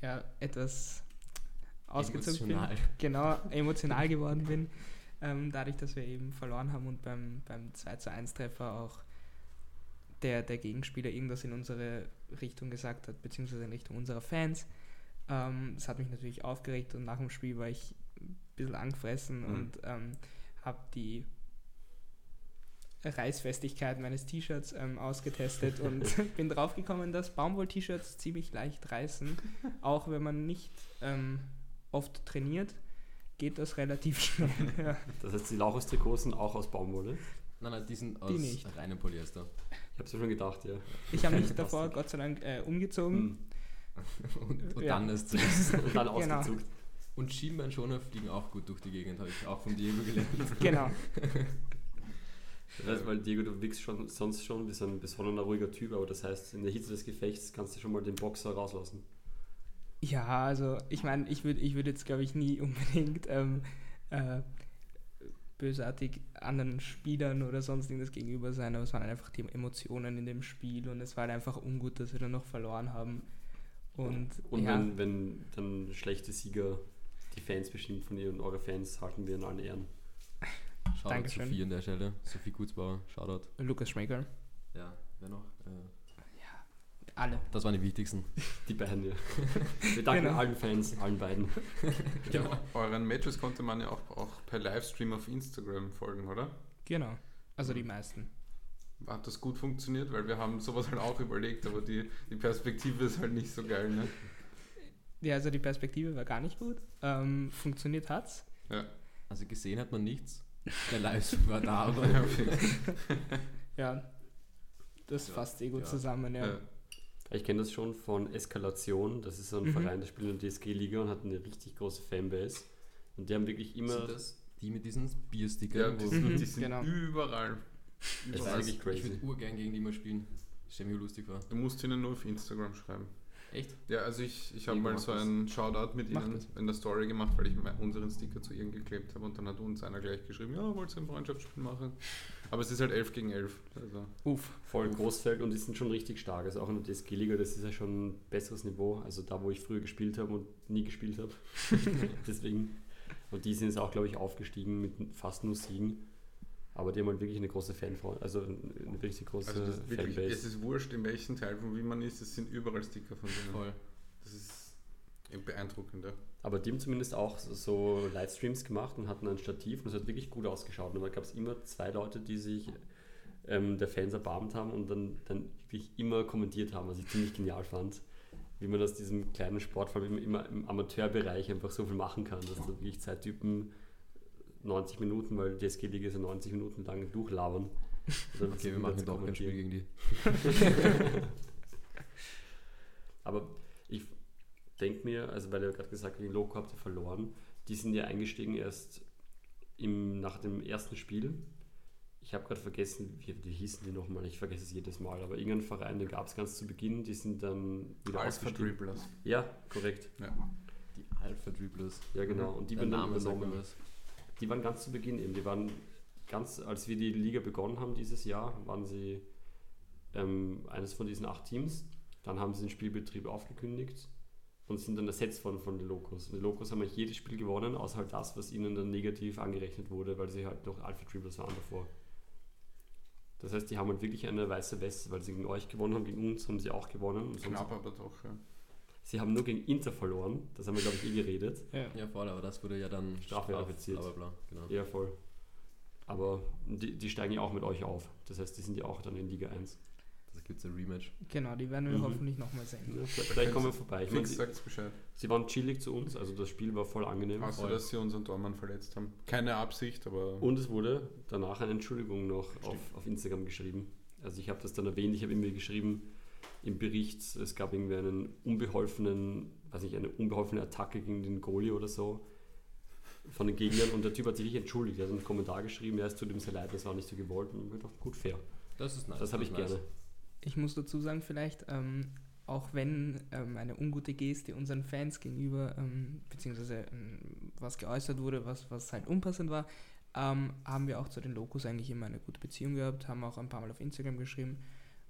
ja, etwas ausgezuckt bin. Emotional. Genau, emotional geworden bin. Ähm, dadurch, dass wir eben verloren haben und beim, beim 2 zu 1 Treffer auch der, der Gegenspieler irgendwas in unsere Richtung gesagt hat, beziehungsweise in Richtung unserer Fans. Ähm, das hat mich natürlich aufgeregt und nach dem Spiel war ich ein bisschen angefressen Mhm. und ähm, habe die Reißfestigkeit meines T-Shirts ähm, ausgetestet und bin draufgekommen, dass Baumwoll-T-Shirts ziemlich leicht reißen, auch wenn man nicht ähm, oft trainiert, geht das relativ schnell. ja. Das heißt, die Lauchus-Trikots sind auch aus Baumwolle. Nein, nein, die sind Die aus nicht. reinem Polyester. Ich hab's mir schon gedacht, ja. Ich habe mich davor Gott sei Dank äh, umgezogen. Mhm. Und, und Ja. dann ist Und dann Genau. ausgezuckt. Und Schienbeinschoner fliegen auch gut durch die Gegend, habe ich auch von Diego gelernt. Genau. Das heißt, weil Diego, du wirkst schon, sonst schon wie so ein besonnener, ruhiger Typ, aber das heißt, in der Hitze des Gefechts kannst du schon mal den Boxer rauslassen. Ja, also ich meine, ich würde ich würd jetzt, glaube ich, nie unbedingt ähm, äh, bösartig anderen Spielern oder sonst irgendwas gegenüber sein, aber es waren einfach die Emotionen in dem Spiel und es war halt einfach ungut, dass wir dann noch verloren haben. Und, Und ja, wenn, wenn dann schlechte Sieger die Fans beschimpfen ihr und eure Fans halten wir in allen Ehren. Shoutout Dankeschön. Sophie an der Stelle. Sophie Gutsbauer, Shoutout. Lukas Schmecker, Ja, wer noch? Äh, alle. das waren die wichtigsten. Die beiden, ja. Wir danken Genau. allen Fans, allen beiden. Genau. Euren Matches konnte man ja auch, auch per Livestream auf Instagram folgen, oder? Genau. Also die meisten. Hat das gut funktioniert? Weil wir haben sowas halt auch überlegt, aber die, die Perspektive ist halt nicht so geil, ne? Ja, also die Perspektive war gar nicht gut. Ähm, funktioniert hat's. Ja. Also gesehen hat man nichts. Der Livestream war da, aber Ja, das Ja, fasst eh gut ja. zusammen, ja. Ja. Ich kenne das schon von Eskalation. Das ist so ein Mhm. Verein, der spielt in der DSG-Liga und hat eine richtig große Fanbase. Und die haben wirklich immer. sind das die mit diesen Bierstickern? Ja, die wo- sind, die sind genau. überall. Das ist überall. wirklich crazy. Ich würde urgern gegen die mal spielen. Stell mir lustig vor. Du musst ihnen nur auf Instagram schreiben. Echt? Ja, also ich, ich habe mal so das. einen Shoutout mit ihnen das. in der Story gemacht, weil ich unseren Sticker zu ihnen geklebt habe und dann hat uns einer gleich geschrieben, ja, wollt ihr ein Freundschaftsspiel machen? Aber es ist halt 11 gegen 11. Also, Uff. voll Großfeld und die sind schon richtig stark. Also auch in der DSG-Liga, das ist ja schon ein besseres Niveau. Also da, wo ich früher gespielt habe und nie gespielt habe. Deswegen. Und die sind jetzt auch, glaube ich, aufgestiegen mit fast nur Siegen. Aber die haben halt wirklich eine große Fanfreund, also eine richtig große also das wirklich, Fanbase. es ist wurscht, in welchem Teil von wie man ist, es sind überall Sticker von denen. Voll. Das ist beeindruckend. Ja. Aber die haben zumindest auch so- Livestreams gemacht und hatten ein Stativ und es hat wirklich gut ausgeschaut. Und da gab es immer zwei Leute, die sich ähm, der Fans erbarmt haben und dann, dann wirklich immer kommentiert haben, was ich ziemlich genial fand. Wie man aus diesem kleinen Sport, vor allem immer im Amateurbereich, einfach so viel machen kann, dass da wirklich zwei Typen 90 Minuten, weil die DSG-Liga ist ja 90 Minuten lang durchlabern. Dann Okay, wir machen zu doch kein Spiel gegen die. Aber ich denke mir, also weil ihr gerade gesagt habt, gegen Loco habt ihr verloren, die sind ja eingestiegen erst im, nach dem ersten Spiel. Ich habe gerade vergessen, wie, wie hießen die nochmal, ich vergesse es jedes Mal, aber irgendein Verein, den gab es ganz zu Beginn, die sind dann wieder Alpha. Dribblers. Ja, korrekt. Die Alpha Dribblers. Ja, genau. Und die Der werden dann übernommen. Die waren ganz zu Beginn eben. Die waren ganz, als wir die Liga begonnen haben dieses Jahr, waren sie ähm, eines von diesen acht Teams. Dann haben sie den Spielbetrieb aufgekündigt. und sind dann ersetzt worden von den Locos. Und die Locos haben eigentlich jedes Spiel gewonnen, außer halt das, was ihnen dann negativ angerechnet wurde, weil sie halt noch Alpha Triples waren davor. Das heißt, die haben halt wirklich eine weiße Weste, weil sie gegen euch gewonnen haben, gegen uns haben sie auch gewonnen. Und Knapp aber doch, ja. Sie haben nur gegen Inter verloren, das haben wir glaube ich eh geredet. Ja. Ja, voll, aber das wurde ja dann bla, bla, genau. Ja, voll. Aber die, die steigen ja auch mit euch auf. Das heißt, die sind ja auch dann in Liga 1. Da gibt es ein Rematch. Genau, die werden wir Mhm. hoffentlich nochmal sehen. Ja, vielleicht vielleicht kommen wir vorbei. Ich meine, sie, Bescheid. sie waren chillig zu uns, also das Spiel war voll angenehm. Außer, voll. dass sie unseren Tormann verletzt haben. Keine Absicht, aber Und es wurde danach eine Entschuldigung noch auf, auf Instagram geschrieben. Also ich habe das dann erwähnt, ich habe irgendwie geschrieben im Bericht, es gab irgendwie einen unbeholfenen, weiß nicht, eine unbeholfene Attacke gegen den Goalie oder so von den Gegnern und der Typ hat sich nicht entschuldigt. Er hat einen Kommentar geschrieben, ja, es tut ihm sehr leid, das war nicht so gewollt und hab gedacht, gut, fair. Das ist nice. Das habe ich ist nice. gerne. Ich muss dazu sagen, vielleicht, ähm, auch wenn ähm, eine ungute Geste unseren Fans gegenüber, ähm, beziehungsweise ähm, was geäußert wurde, was, was halt unpassend war, ähm, haben wir auch zu den Locos eigentlich immer eine gute Beziehung gehabt, haben auch ein paar Mal auf Instagram geschrieben,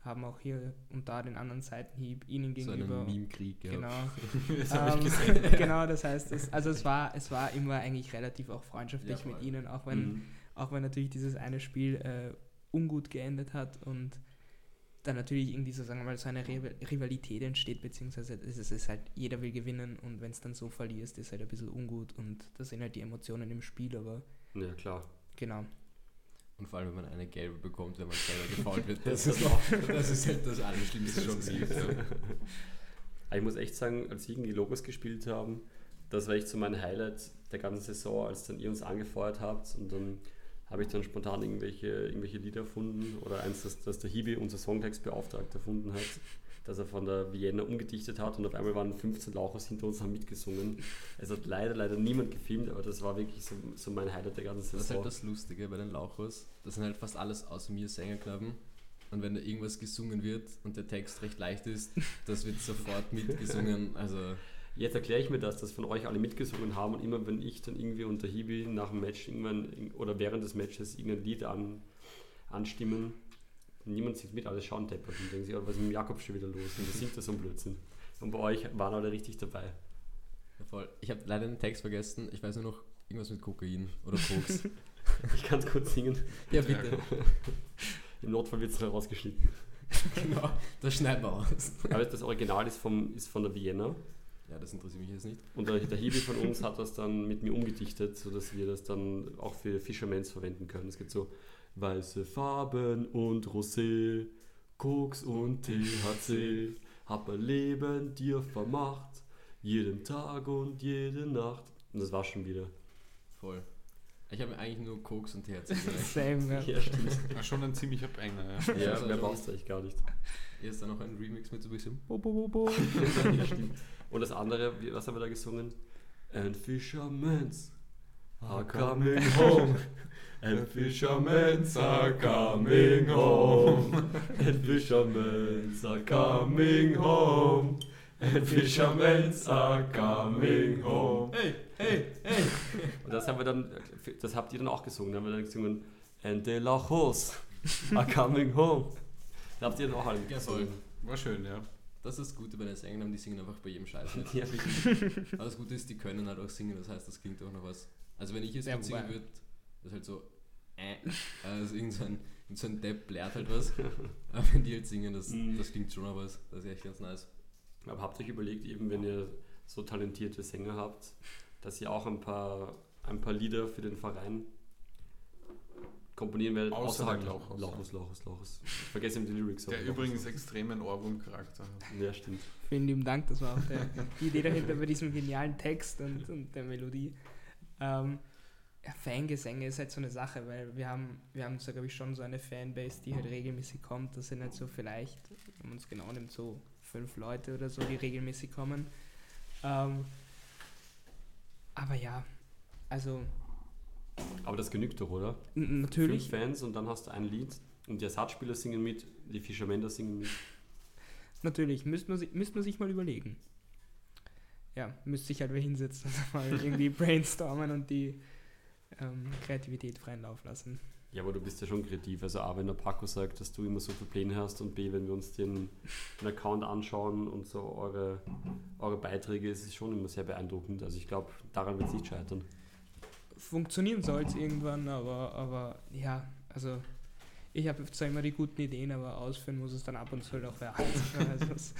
haben auch hier und da den anderen Seitenhieb ihnen So gegenüber. einen Meme-Krieg, ja. Genau. das habe ich Ähm, gesehen. genau, das heißt, es, also es war, es war immer eigentlich relativ auch freundschaftlich Ja, mit ihnen, auch wenn, Mhm. auch wenn natürlich dieses eine Spiel äh, ungut geendet hat und dann natürlich irgendwie so, sagen wir mal, so eine Rival- Rivalität entsteht, beziehungsweise es ist, es ist halt, jeder will gewinnen und wenn es dann so verlierst, ist halt ein bisschen ungut und das sind halt die Emotionen im Spiel, aber Ja, klar. genau. Und vor allem, wenn man eine gelbe bekommt, wenn man selber gefault wird. Das ist, noch, das ist halt das Allerschlimmste schon lief. Ja. Ich muss echt sagen, als wir gegen die Logos gespielt haben, das war echt so mein Highlight der ganzen Saison, als dann ihr uns angefeuert habt und dann habe ich dann spontan irgendwelche, irgendwelche Lieder erfunden oder eins, das, das der Hibi, unser Songtextbeauftragter, erfunden hat, das er von der Vienna umgedichtet hat und auf einmal waren 15 Lauchers hinter uns haben mitgesungen. Es hat leider, leider niemand gefilmt, aber das war wirklich so, so mein Highlight der ganzen Das ist Saison. halt das Lustige bei den Lauchers. Das sind halt fast alles außer mir Sängerknaben. Und wenn da irgendwas gesungen wird und der Text recht leicht ist, das wird sofort mitgesungen. Also, Jetzt erkläre ich mir das, dass von euch alle mitgesungen haben und immer wenn ich dann irgendwie unter Hibi nach dem Match irgendwann irg- oder während des Matches irgendein Lied an, anstimmen, niemand singt mit, alle schauen deppert und denken sich, oh, was ist mit Jakob schon wieder los? Und das singt das so ein Blödsinn. Und bei euch waren alle richtig dabei. ja voll. Ich habe leider den Text vergessen. Ich weiß nur noch irgendwas mit Kokain oder Koks. Ich kann es kurz singen. ja, bitte. Im Notfall wird es rausgeschnitten. genau. Das schneiden wir aus. Aber das Original ist, vom, ist von der Vienna Ja, das interessiert mich jetzt nicht. und der, der Hibi von uns hat das dann mit mir umgedichtet, sodass wir das dann auch für Fishermans verwenden können. Es geht so weiße Farben und Rosé, Koks und THC, hab ein Leben dir vermacht, jeden Tag und jede Nacht. Und das war schon wieder. Voll. Ich habe eigentlich nur Koks und THC. Same, ja. Ja, stimmt. Ja, schon ein ziemlicher Banger, ja. Ja, Also mehr brauchst du eigentlich gar nicht. Hier ist da noch ein Remix mit so ein bisschen. Bo, bo, bo, bo. ja, stimmt. Und das andere, was haben wir da gesungen? And fishermen's are coming home. And fishermen's are coming home. And fishermen's are coming home. And fishermen's are coming home. Hey, hey, hey! Und das haben wir dann, das habt ihr dann auch gesungen. Da haben wir dann gesungen, And the lachos are coming home. Da habt ihr dann auch alle Ja, gesungen. War schön, ja. Das ist das Gute bei den Sängern, die singen einfach bei jedem Scheiß mit. Ja. Aber das Gute ist, die können halt auch singen, das heißt, das klingt auch noch was. Also wenn ich jetzt Ja, gut singen würde, das ist halt so, äh, also irgend so ein, irgend so ein Depp lehrt halt was. Aber wenn die halt singen, das, Mhm. das klingt schon was. Das ist echt ganz nice. Aber habt ihr euch überlegt, eben wenn ihr so talentierte Sänger habt, dass ihr auch ein paar, ein paar Lieder für den Verein komponieren werdet? Außer außerhalb dem Lauchhaus, Lauchus, Lauchus, Lauchus. Ich vergesse eben die Lyrics. Der aber übrigens extremen Ohrwurm-Charakter hat. Ja, stimmt. Vielen lieben Dank, das war auch der, die Idee dahinter bei diesem genialen Text und, und der Melodie. Ähm, ja, Fangesänge ist halt so eine Sache, weil wir haben, wir haben so, glaube ich, schon so eine Fanbase, die halt regelmäßig kommt. Das sind halt so vielleicht, wenn man es genau nimmt, so fünf Leute oder so, die regelmäßig kommen. Ähm, aber ja, also Aber das genügt doch, oder? natürlich. Fünf Fans und dann hast du ein Lied und die Ersatzspieler singen mit, die Fischermänner singen mit. Natürlich, müsste man, sich- müsste man sich mal überlegen. Ja, müsste sich halt wer hinsetzen und mal irgendwie brainstormen und die ähm, Kreativität freien Lauf lassen. Ja, aber du bist ja schon kreativ. Also A, wenn der Paco sagt, dass du immer so viele Pläne hast und B, wenn wir uns den, den Account anschauen und so eure, eure Beiträge, ist es schon immer sehr beeindruckend. Also ich glaube, daran wird es nicht scheitern. Funktionieren soll es irgendwann, aber, aber ja, also ich habe zwar immer die guten Ideen, aber ausführen muss es dann ab und zu halt auch wer anders. Also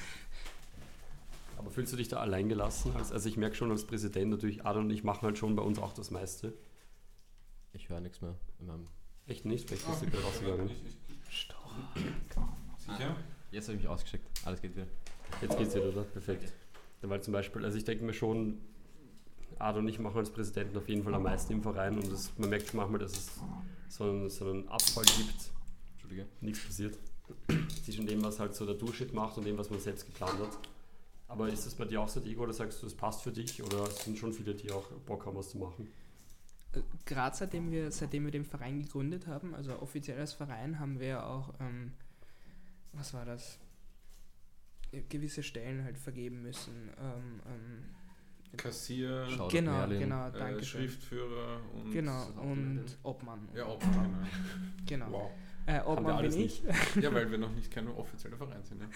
Aber fühlst du dich da allein gelassen? Also ich merke schon als Präsident natürlich, Adam und ich machen halt schon bei uns auch das meiste. Ich höre nichts mehr in meinem. Echt nicht? Vielleicht bist du gerade rausgegangen. Sicher? Jetzt habe ich mich ausgeschickt. Alles geht wieder. Jetzt geht's wieder, oder? Perfekt. Ja, Weil zum Beispiel, also ich denke mir schon, Ado und ich machen als Präsidenten auf jeden Fall am meisten im Verein und das, man merkt schon manchmal, dass es so einen, so einen Abfall gibt, Entschuldige. nichts passiert. Zwischen dem, was halt so der Durchschnitt macht und dem, was man selbst geplant hat. Aber ist das bei dir auch so, Diego, oder sagst du, das passt für dich oder sind schon viele, die auch Bock haben, was zu machen? Äh, Gerade seitdem wir, seitdem wir den Verein gegründet haben, also offiziell als Verein, haben wir auch, ähm, was war das? Äh, Gewisse Stellen halt vergeben müssen. Ähm, ähm, Kassier. Shoutout genau, Merlin. genau, äh, danke schön. Schriftführer und Genau, und Obmann. ja, Opfer, genau. Genau. Wow. Äh, Haben wir Obmann alles bin ich. Ja, weil wir noch nicht kein offizieller Verein sind. Ja.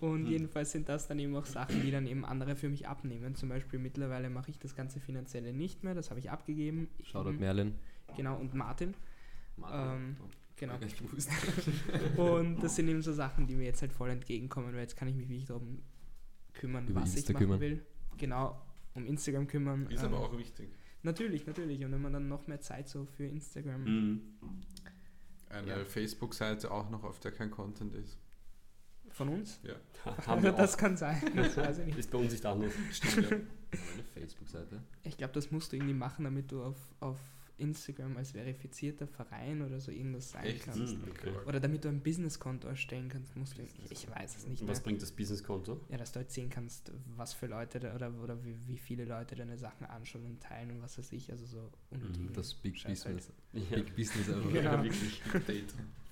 Und Hm. jedenfalls sind das dann eben auch Sachen, die dann eben andere für mich abnehmen. Zum Beispiel mittlerweile mache ich das ganze Finanzielle nicht mehr, das habe ich abgegeben. Shoutout Mhm. Merlin. Genau, und Martin. Ähm, genau. Ich gar nicht gewusst. Und das sind eben so Sachen, die mir jetzt halt voll entgegenkommen, weil jetzt kann ich mich wirklich darum kümmern, Über was Insta ich machen kümmern. will. Genau, um Instagram kümmern. Ist ähm, aber auch wichtig. Natürlich, natürlich. Und wenn man dann noch mehr Zeit so für Instagram. Mhm. Eine Ja. Facebook-Seite auch noch, auf der kein Content ist. Von uns? Haben wir das auch. kann sein. Das weiß ich nicht. Ist bei uns nicht anders. Stimmt, ja. Meine Facebook-Seite. Ich glaube, das musst du irgendwie machen, damit du auf, auf Instagram als verifizierter Verein oder so irgendwas sein Echt? kannst. Mhm, okay. Oder damit du ein Businesskonto erstellen kannst, musst du. Ich, ich weiß es nicht Und mehr. was bringt das Businesskonto? Ja, dass du halt sehen kannst, was für Leute da, oder, oder wie, wie viele Leute deine Sachen anschauen und teilen und was weiß ich. Also so unnötigen Das Big halt. Business. Ja. Big Business einfach. Genau. Ja, wirklich.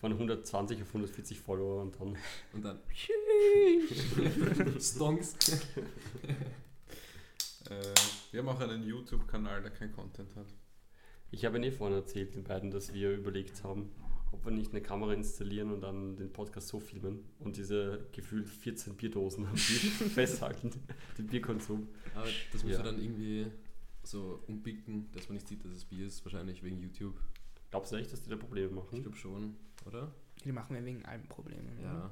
Von 120 auf 140 Follower und dann. Und dann. Stonks. Äh, wir haben auch einen YouTube-Kanal, der kein Content hat. Ich habe Ihnen eh vorhin erzählt, den beiden, dass wir überlegt haben, ob wir nicht eine Kamera installieren und dann den Podcast so filmen und diese gefühlt 14 Bierdosen am Tisch festhalten, den Bierkonsum. Aber das musst Ja. dann irgendwie so umbicken, dass man nicht sieht, dass es Bier ist. Wahrscheinlich wegen YouTube. Glaubst du echt, dass die da Probleme Ich machen? glaube schon, oder? Die machen wir wegen allen Problemen. Ja. oder?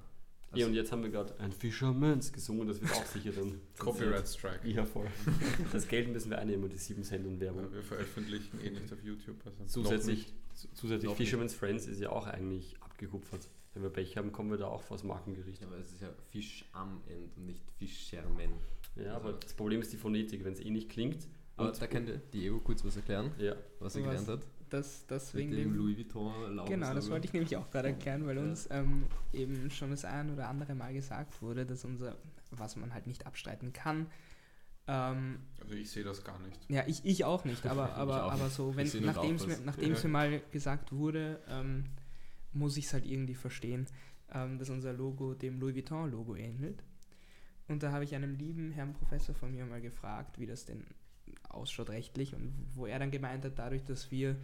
Ja, und jetzt haben wir gerade ein Fisherman's gesungen, das wird auch sicher dann. Copyright Strike. Ja, voll. Das Geld müssen wir einnehmen, die 7 Cent und Werbung. Ja, wir veröffentlichen eh nicht auf YouTube. Also Zusätzlich, zu- zusätzlich Noch nicht. Fisherman's Friends ist ja auch eigentlich abgekupfert. Wenn wir Pech haben, kommen wir da auch vors Markengericht. Ja, aber es ist ja Fisch am Ende und nicht Fischermen. Ja, aber das Problem ist die Phonetik, wenn es eh nicht klingt. Aber Und- da kann dir Diego kurz was erklären, Ja, was er Was? gelernt hat. Das, das wegen dem dem. Louis Vuitton Laubes Genau, das wollte ich nämlich auch gerade erklären, weil Ja. uns ähm, eben schon das ein oder andere Mal gesagt wurde, dass unser, was man halt nicht abstreiten kann, ähm, Also ich sehe das gar nicht. ja, ich, ich auch nicht, aber, aber, auch aber nicht. so, wenn, nachdem es mir, was- nachdem's Ja. mir mal gesagt wurde, ähm, muss ich es halt irgendwie verstehen, ähm, dass unser Logo dem Louis Vuitton-Logo ähnelt. Und da habe ich einen lieben Herrn Professor von mir mal gefragt, wie das denn ausschaut rechtlich und wo er dann gemeint hat, dadurch, dass wir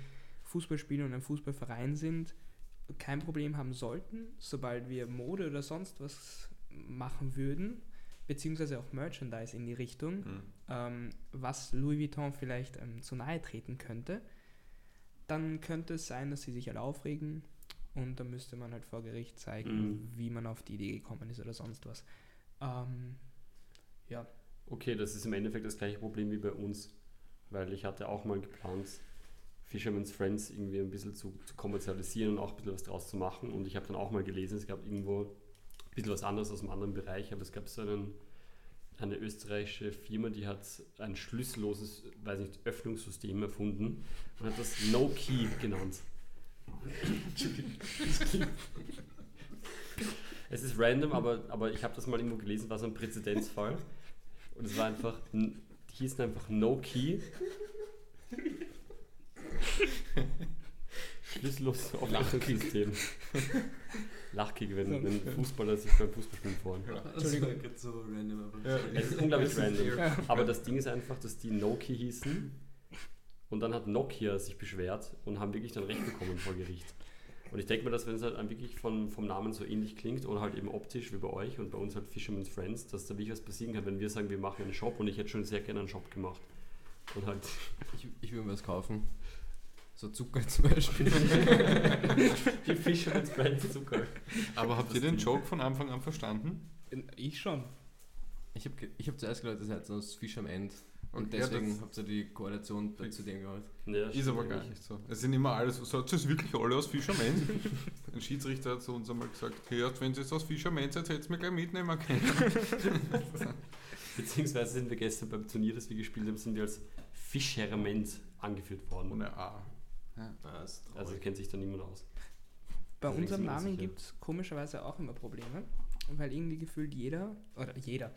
Fußball spielen und ein Fußballverein sind, kein Problem haben sollten, sobald wir Mode oder sonst was machen würden, beziehungsweise auch Merchandise in die Richtung, Hm. ähm, was Louis Vuitton vielleicht ähm, zu nahe treten könnte, dann könnte es sein, dass sie sich halt aufregen und dann müsste man halt vor Gericht zeigen, Mhm. wie man auf die Idee gekommen ist oder sonst was. Ähm, ja, okay, das ist im Endeffekt das gleiche Problem wie bei uns. Weil ich hatte auch mal geplant, Fisherman's Friends irgendwie ein bisschen zu, zu kommerzialisieren und auch ein bisschen was draus zu machen. Und ich habe dann auch mal gelesen, es gab irgendwo ein bisschen was anderes aus einem anderen Bereich, aber es gab so einen, eine österreichische Firma, die hat ein schlüsselloses, weiß nicht, Öffnungssystem erfunden und hat das No Key genannt. Es ist random, aber, aber ich habe das mal irgendwo gelesen, war so ein Präzedenzfall. Und es war einfach, die hießen einfach No Key. Schlüsselloses Auflösungssystem. Lachkick, wenn, wenn Fußballer sich beim Fußballspielen freuen. Entschuldigung. Das war grad so random. Aber Ja. Es ist unglaublich random. Ja. Aber das Ding ist einfach, dass die Nokia hießen und dann hat Nokia sich beschwert und haben wirklich dann Recht bekommen vor Gericht. Und ich denke mir, dass wenn es halt wirklich von, vom Namen so ähnlich klingt oder halt eben optisch wie bei euch und bei uns halt Fisherman's Friends, dass da wirklich was passieren kann, wenn wir sagen, wir machen einen Shop und ich hätte schon sehr gerne einen Shop gemacht. Und halt Ich, ich würde mir was kaufen. So Zucker zum Beispiel. die Fisherman's Friends Zucker. Aber habt ihr den Joke von Anfang an verstanden? Ich schon. Ich habe ich hab zuerst gedacht, das heißt aus Fisch am End. Und Ja, deswegen habt ihr die Koalition zu dem geholt. Ja, Ist aber gar nicht so. Es sind immer alles, sagt es wirklich alle aus Fisherman? Ein Schiedsrichter hat zu uns einmal gesagt, hört, wenn sie es aus Fisherman seid, hättet ihr mir gleich mitnehmen können. Beziehungsweise sind wir gestern beim Turnier, das wir gespielt haben, sind wir als Fischerament angeführt worden. Ohne A. Das ist Also kennt sich da niemand aus. Bei unserem Namen gibt es komischerweise auch immer Probleme, weil irgendwie gefühlt jeder, oder jeder,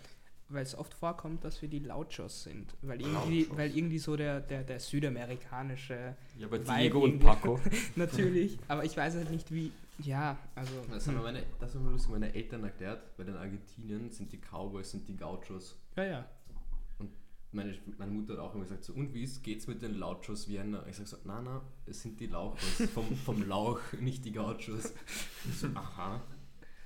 weil es oft vorkommt, dass wir die Lauchos sind. Weil irgendwie, Lauchos. weil irgendwie so der, der, der südamerikanische, Ja, aber Diego und Paco. natürlich, aber ich weiß halt nicht wie, ja, also, Das haben mir meine, das haben mir lustig meine Eltern erklärt. Bei den Argentinien sind die Cowboys und die Gauchos. ja, ja. Meine, meine Mutter hat auch immer gesagt, so, und wie ist, geht's mit den Lauchos Vienna? Ich sag so, na, na, es sind die Lauchos vom, vom Lauch, nicht die Gauchos. Ich so, aha.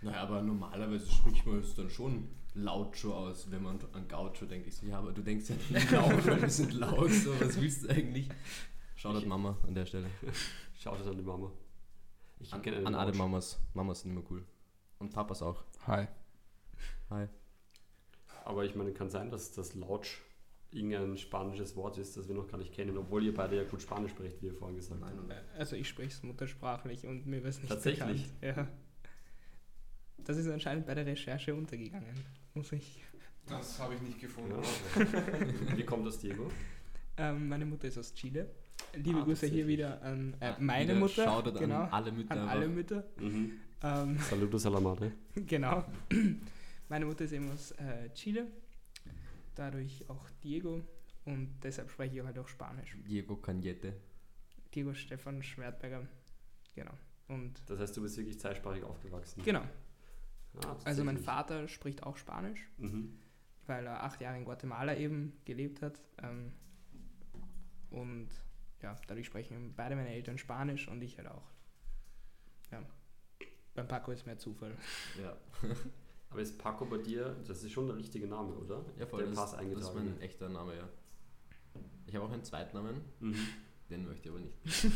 Naja, aber normalerweise spricht man es dann schon Laucho aus, wenn man an Gaucho denkt. Ich so, ja, aber du denkst ja nicht weil wir sind Lauch, so, was willst du eigentlich? Shoutout Mama an der Stelle. Schaut es an die Mama. Ich An, an alle. Mamas. Mamas sind immer cool. Und Papas auch. Hi. Hi. Aber ich meine, kann sein, dass das Lautsch irgendein spanisches Wort ist, das wir noch gar nicht kennen, obwohl ihr beide ja gut Spanisch sprecht, wie ihr vorhin gesagt habt. Also ich spreche es muttersprachlich und mir wäre es nicht Tatsächlich? bekannt. Ja. Das ist anscheinend bei der Recherche untergegangen, muss ich. Das habe ich nicht gefunden. Ja. wie kommt das, Diego? Ähm, meine Mutter ist aus Chile. Liebe Ah, Grüße hier wieder an äh, Ah, meine wieder Mutter. Shoutout genau, an alle Mütter. an alle Mütter. Mhm. Ähm, Saludos a la madre. genau. Meine Mutter ist eben aus äh, Chile. Dadurch auch Diego. Und deshalb spreche ich halt auch Spanisch. Diego Cañete. Diego Stefan Schwertberger. Genau. Und Das heißt, du bist wirklich zweisprachig aufgewachsen. genau. Ah, Also mein. Vater spricht auch Spanisch. Mhm. weil er acht Jahre in Guatemala eben gelebt hat. Ähm, und ja, dadurch sprechen beide meine Eltern Spanisch und ich halt auch. Ja. Beim Paco ist mehr Zufall. Ja, Aber ist Paco bei dir, das ist schon der richtige Name, oder? ja voll. Der Das, Pass das ist eingetragen. mein echter Name, ja. Ich habe auch einen Zweitnamen, Mhm. den möchte ich aber nicht.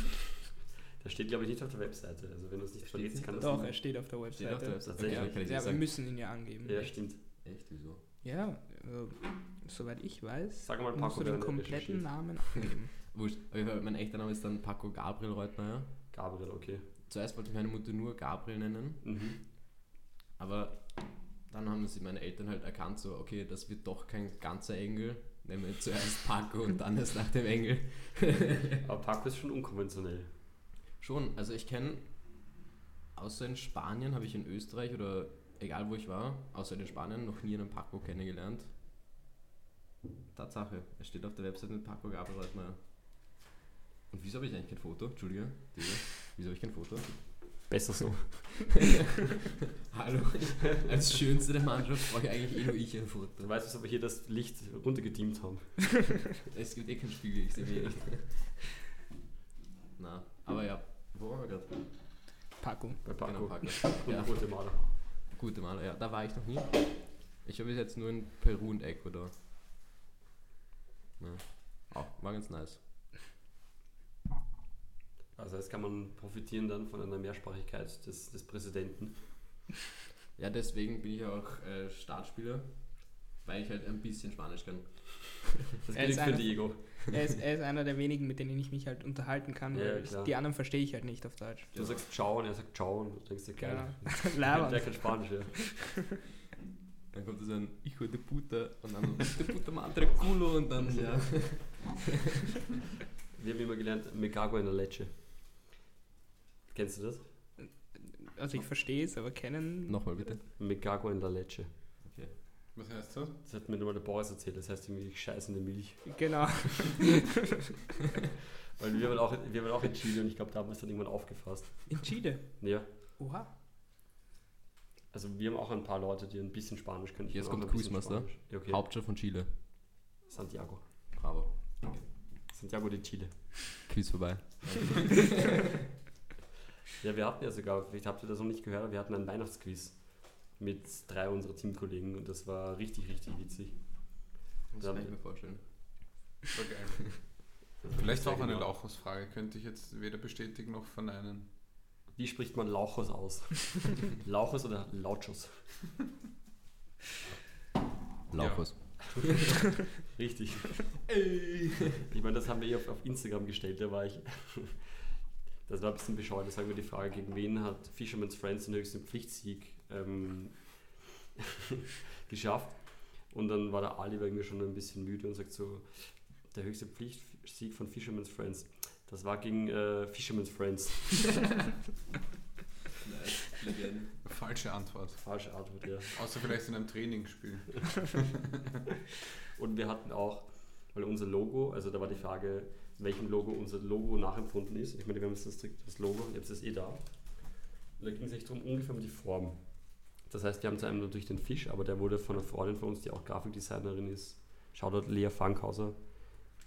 Der steht, glaube ich, nicht auf der Webseite. Also wenn du es nicht nicht kann das Doch, er steht auf der Webseite. Steht auf der Webseite. Okay, ich Ja, wir müssen ihn ja angeben. Ja, stimmt. Echt, wieso? Ja, äh, soweit ich weiß, Sag mal, musst Paco, du den kompletten. Namen angeben. Wurscht. Auf jeden Fall, mein echter Name ist dann Paco Gabriel Reutner, ja. Gabriel, okay. Zuerst wollte ich meine Mutter nur Gabriel nennen, Mhm. aber dann haben sie meine Eltern halt erkannt, so, okay, das wird doch kein ganzer Engel. Nehmen wir zuerst Paco und dann erst nach dem Engel. Aber Paco ist schon unkonventionell. Schon, also ich kenne, außer in Spanien habe ich in Österreich oder egal wo ich war, außer in Spanien noch nie einen Paco kennengelernt. Tatsache, es steht auf der Website mit Paco Gabriel Reutner. Und wieso habe ich eigentlich kein Foto? Entschuldige, Digga. Wieso habe ich kein Foto? Besser so. Hallo, als Schönste der Mannschaft brauche ich eigentlich eh nur ich ein Foto. Du weißt, dass wir hier das Licht runtergedimmt haben. Es gibt eh keinen Spiegel, ich sehe eh nicht. Na, aber ja, wo waren wir gerade? Paco. Bei Paco. Genau, Paco. Und Ja. Guatemala. Gute Maler, ja, da war ich noch nie. Ich war bis jetzt nur in Peru und Ecuador. Ja. Auch, war ganz nice. Also jetzt kann man profitieren dann von einer Mehrsprachigkeit des, des Präsidenten. Ja, deswegen bin ich auch äh, Startspieler, weil ich halt ein bisschen Spanisch kann. Das Er gilt ist für Diego. Er ist, er ist einer der wenigen, mit denen ich mich halt unterhalten kann, Ja, weil klar. die anderen verstehe ich halt nicht auf Deutsch. Du sagst ciao und er sagt ciao und du denkst dir, geil. Genau. Der kann Spanisch, ja. Dann kommt so ein Hijo de puta und dann de puta madre culo und dann, ja. Wir haben immer gelernt, me cago en la leche. Kennst du das? Also ich verstehe es, aber kennen. Nochmal bitte. Me cago en la leche. Was heißt das? Das hat mir nur mal der Boris erzählt, das heißt irgendwie scheißende Milch. Genau. Weil wir waren auch, wir waren auch in Chile und ich glaube, da haben wir es dann irgendwann aufgefasst. In Chile. Ja, Oha. also wir haben auch ein paar Leute, die ein bisschen Spanisch können. Ich Jetzt kommt Quizmaster. Ja, okay. Hauptstadt von Chile. Santiago. Bravo. Santiago de Chile. Quiz vorbei. Ja, wir hatten ja sogar, vielleicht habt ihr das noch nicht gehört, aber wir hatten ein Weihnachtsquiz mit drei unserer Teamkollegen und das war richtig, richtig witzig. Das kann ich mir vorstellen. War geil. Das war Vielleicht auch eine genau. Lauchhausfrage, könnte ich jetzt weder bestätigen noch verneinen. Wie spricht man Lauchos aus? Lauchos oder Lauchos? Lauchos. Richtig. Ich meine, das haben wir eh auf, auf Instagram gestellt, da war ich. Das war ein bisschen bescheuert. Da sagen wir die Frage, gegen wen hat Fisherman's Friends den höchsten Pflichtsieg ähm, geschafft? Und dann war der Ali irgendwie schon ein bisschen müde und sagt so, der höchste Pflichtsieg von Fisherman's Friends, das war gegen äh, Fisherman's Friends. Legende. Falsche Antwort. Falsche Antwort, ja. Außer vielleicht in einem Trainingsspiel. Und wir hatten auch, weil unser Logo, also da war die Frage, welchem Logo unser Logo nachempfunden ist. Ich meine, wir haben jetzt das, das Logo, jetzt ist es eh da. Und da ging es echt darum, ungefähr um die Form. Das heißt, wir haben zu einem natürlich den Fisch, aber der wurde von einer Freundin von uns, die auch Grafikdesignerin ist, Shoutout Lea Fankhauser,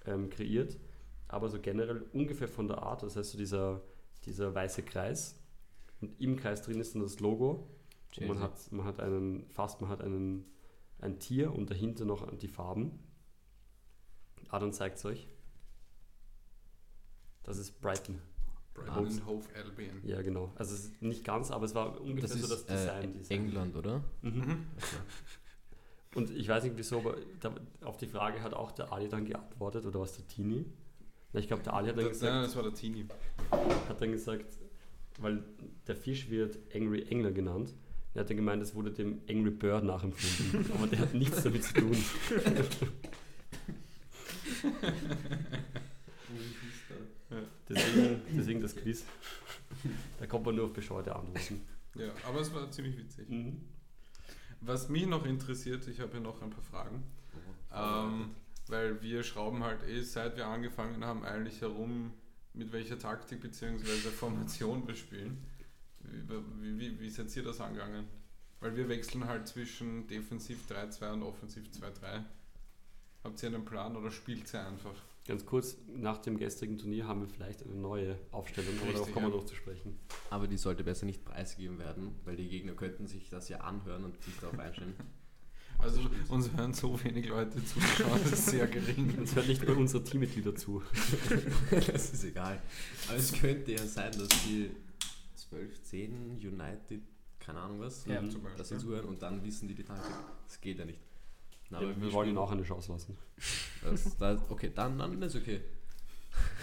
ähm, kreiert. Aber so generell ungefähr von der Art, das heißt so dieser, dieser weiße Kreis und im Kreis drin ist dann das Logo und man hat, man hat einen, fast man hat einen, ein Tier und dahinter noch die Farben. Adam zeigt es euch. Das ist Brighton. Brighton Albion. Ja, genau. Also es ist nicht ganz, aber es war ungefähr das so das ist äh, Design. Design. England, oder? Mhm. Und ich weiß nicht wieso, aber da, auf die Frage hat auch der Ali dann geantwortet, oder was der Tini? Ich glaube, der Ali hat dann Das, gesagt, nein, das war der Teenie. hat dann gesagt, weil der Fisch wird Angry Angler genannt. Er hat dann gemeint, es wurde dem Angry Bird nachempfunden. aber der hat nichts damit zu tun. Deswegen, deswegen das Quiz. Da kommt man nur auf bescheuerte Antworten. Ja, aber es war ziemlich witzig. Mhm. Was mich noch interessiert, ich habe hier noch ein paar Fragen. Ähm, weil wir schrauben halt eh, seit wir angefangen haben, eigentlich herum, mit welcher Taktik bzw. Formation wir spielen. Wie, wie, wie seid ihr das angegangen? Weil wir wechseln halt zwischen Defensiv 3-2 und Offensiv 2-3. Habt ihr einen Plan oder spielt ihr einfach? Ganz kurz, nach dem gestrigen Turnier haben wir vielleicht eine neue Aufstellung, aber darauf kommen wir noch zu sprechen. Aber die sollte besser nicht preisgegeben werden, weil die Gegner könnten sich das ja anhören und sich darauf einstellen. Also uns hören so wenig Leute zu, Chance ist sehr gering. Uns hört nicht bei unsere Teammitglieder zu. das ist egal. Aber es könnte ja sein, dass die 12, 10 United, keine Ahnung was, Ja, sie zuhören und dann wissen die die Taktik. Das geht ja nicht. Na, Ja, aber wir wollen ihnen auch eine Chance lassen. Das, das, okay, dann, dann ist okay.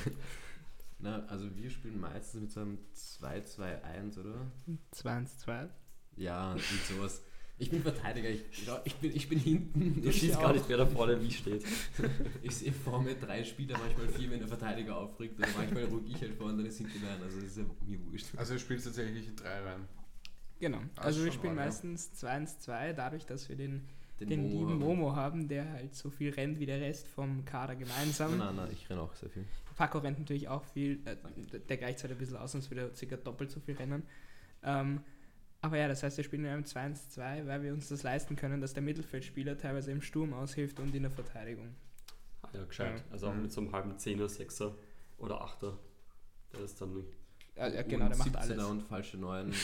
Na, also wir spielen meistens mit so einem 2-2-1, oder? 2-1-2. Ja, und sowas. Ich bin Verteidiger, ich, ich, bin, ich bin hinten. Du Ich, schießt gar nicht, wer da vorne wie steht. ich sehe vor mir drei Spieler, manchmal vier, wenn der Verteidiger aufregt, oder manchmal ruck ich halt vor und dann ist hinten rein. Also das ist ja mir wurscht. Also ihr spielt tatsächlich in drei rein. Genau. Ah, Also wir spielen ja. meistens 2-1-2, dadurch, dass wir den, Den, den lieben haben. Momo haben, der halt so viel rennt wie der Rest vom Kader gemeinsam. Nein, nein, ich renne auch sehr viel. Paco rennt natürlich auch viel, äh, der gleicht halt ein bisschen aus, sonst würde er circa doppelt so viel rennen. Ähm, aber ja, das heißt, wir spielen in einem 2-1-2, weil wir uns das leisten können, dass der Mittelfeldspieler teilweise im Sturm aushilft und in der Verteidigung. Ah, ja, gescheit. Ja. Also auch Mhm. mit so einem halben Zehner, Sechser oder Achter. Der ist dann Äh, ja, genau, der macht 17er alles. und falsche 9. Und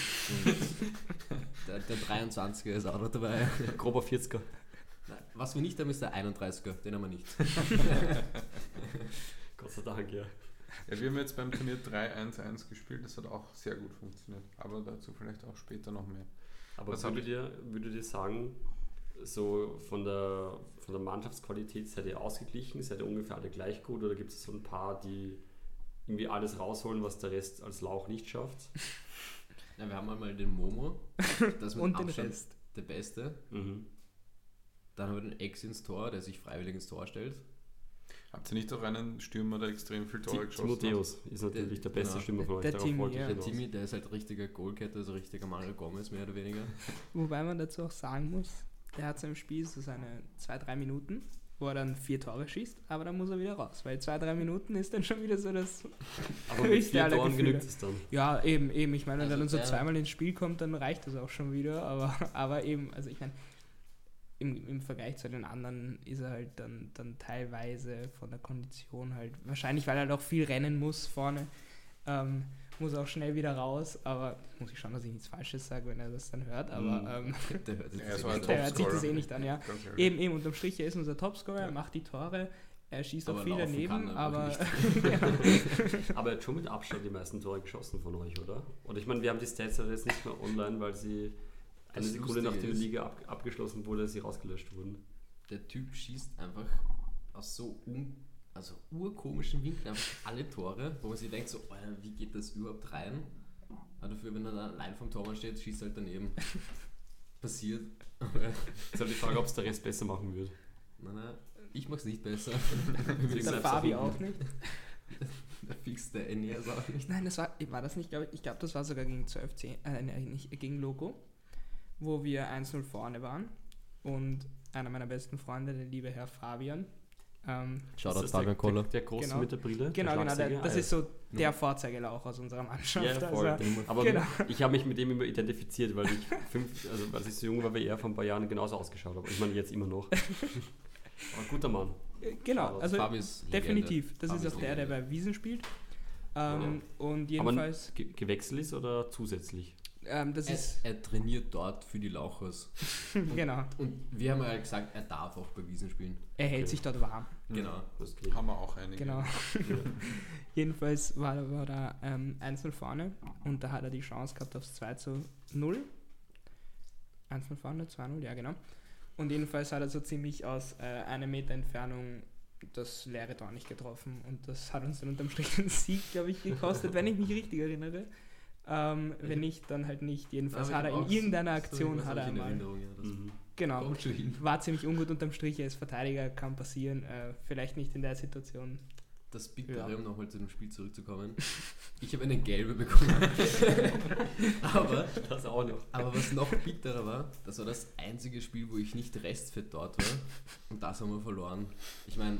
der, der 23er ist auch noch dabei. grober 40er. Nein, Was wir nicht haben, ist der 31er. Den haben wir nicht. Gott sei Dank, ja. Ja, wir haben jetzt beim Turnier 3-1-1 gespielt, das hat auch sehr gut funktioniert. Aber dazu vielleicht auch später noch mehr. Aber Was würdet ihr, würdet ihr sagen, so von der, von der Mannschaftsqualität seid ihr ausgeglichen? Seid ihr ungefähr alle gleich gut? Oder gibt es so ein paar, die irgendwie alles rausholen, was der Rest als Lauch nicht schafft? Ja, wir haben einmal den Momo. Das ist mit Und den Abstand Rest. der Beste. Mhm. Dann haben wir den Ex ins Tor, der sich freiwillig ins Tor stellt. Habt ihr nicht auch einen Stürmer, der extrem viel Tore geschossen hat? Timotheus ist natürlich der beste Genau. Stürmer von euch. Der Timmy, ja. Der. Timmy, der ist halt richtiger Goalketter, also richtiger Mario Gomez, mehr oder weniger. Wobei man dazu auch sagen muss, der hat so im Spiel so seine 2-3 Minuten, wo er dann vier Tore schießt, aber dann muss er wieder raus, weil 2-3 Minuten ist dann schon wieder so das. Aber mit vier aller Toren genügt es dann. Ja, eben, eben. Ich meine, wenn Also er dann so zweimal ins Spiel kommt, dann reicht das auch schon wieder, aber, aber eben, also ich meine, im, im Vergleich zu den anderen ist er halt dann, dann teilweise von der Kondition halt, wahrscheinlich weil er halt auch viel rennen muss vorne. Ähm, muss auch schnell wieder raus, aber muss ich schauen, dass ich nichts Falsches sage, wenn er das dann hört, aber Mhm. ähm, Der hört Er eh der hört sich das eh nicht an, ja. Eben, eben, unterm Strich, er ist unser Topscorer, Ja. macht die Tore, er schießt Aber auch viel daneben, kann er aber Aber er hat schon mit Abstand die meisten Tore geschossen von euch, oder? Und ich meine, wir haben die Stats ja jetzt nicht mehr online, weil sie eine Das Sekunde nach der Liga ab, abgeschlossen wurde, sie rausgelöscht wurden. Der Typ schießt einfach aus so un, also urkomischen Winkeln einfach alle Tore, wo man sich denkt, so, Alter, wie geht das überhaupt rein? Aber dafür, wenn er da allein vom Tormann steht, schießt er halt daneben. Passiert. Ist halt die Frage, ob es der Rest besser machen wird. nein, nein, ich mach's nicht besser. Der Fabi erfinden. auch nicht. Der fix der Enias auch nicht. Nein, das war, war das nicht, glaube ich, ich glaube, das war sogar gegen 12, 10, äh, nicht, gegen Logo, wo wir 1-0 vorne waren und einer meiner besten Freunde, der liebe Herr Fabian, ähm, Shoutout das der, der, der Große Genau. mit der Brille? genau, der genau, der, Schlagzeuger? das ist so der Ja. Vorzeigelauch aus unserer Mannschaft. Ja, voll. also, Aber Genau. ich habe mich mit dem immer identifiziert, weil ich fünf, also als ich so jung war wie er, vor ein paar Jahren genauso ausgeschaut habe. Ich meine jetzt immer noch. Aber guter Mann. äh, genau, Shoutout. also definitiv. Das Fabi ist auch der, der bei Wiesen spielt. Ähm, Und Aber jedenfalls, ge gewechselt ist oder zusätzlich? Ähm, das Er, ist, er trainiert dort für die Lauchers. genau, Und wir haben ja gesagt, er darf auch bei Wiesen spielen. er hält Okay. sich dort warm. Genau. Das geht. Haben wir auch einige. Genau. Jedenfalls war, war da ähm, 1-0 vorne und da hat er die Chance gehabt aufs 2 zu 0. 1-0 vorne, 2-0, ja genau. Und jedenfalls hat er so ziemlich aus äh, einem Meter Entfernung das leere Tor nicht getroffen und das hat uns dann unterm Strich den Sieg, glaube ich, gekostet, wenn ich mich richtig erinnere. Ähm, wenn nicht, dann halt nicht. Jedenfalls hat er in irgendeiner Aktion hat er ich in mal. Erinnerung, ja, Mhm. Genau. War ziemlich ungut unterm Strich, er ist Verteidiger, kann passieren. Äh, vielleicht nicht in der Situation. Das Bittere, Ja. um nochmal zu dem Spiel zurückzukommen. Ich habe eine gelbe bekommen. aber, Das auch noch. aber was noch bitterer war, das war das einzige Spiel, wo ich nicht restfett dort war. Und das haben wir verloren. Ich meine,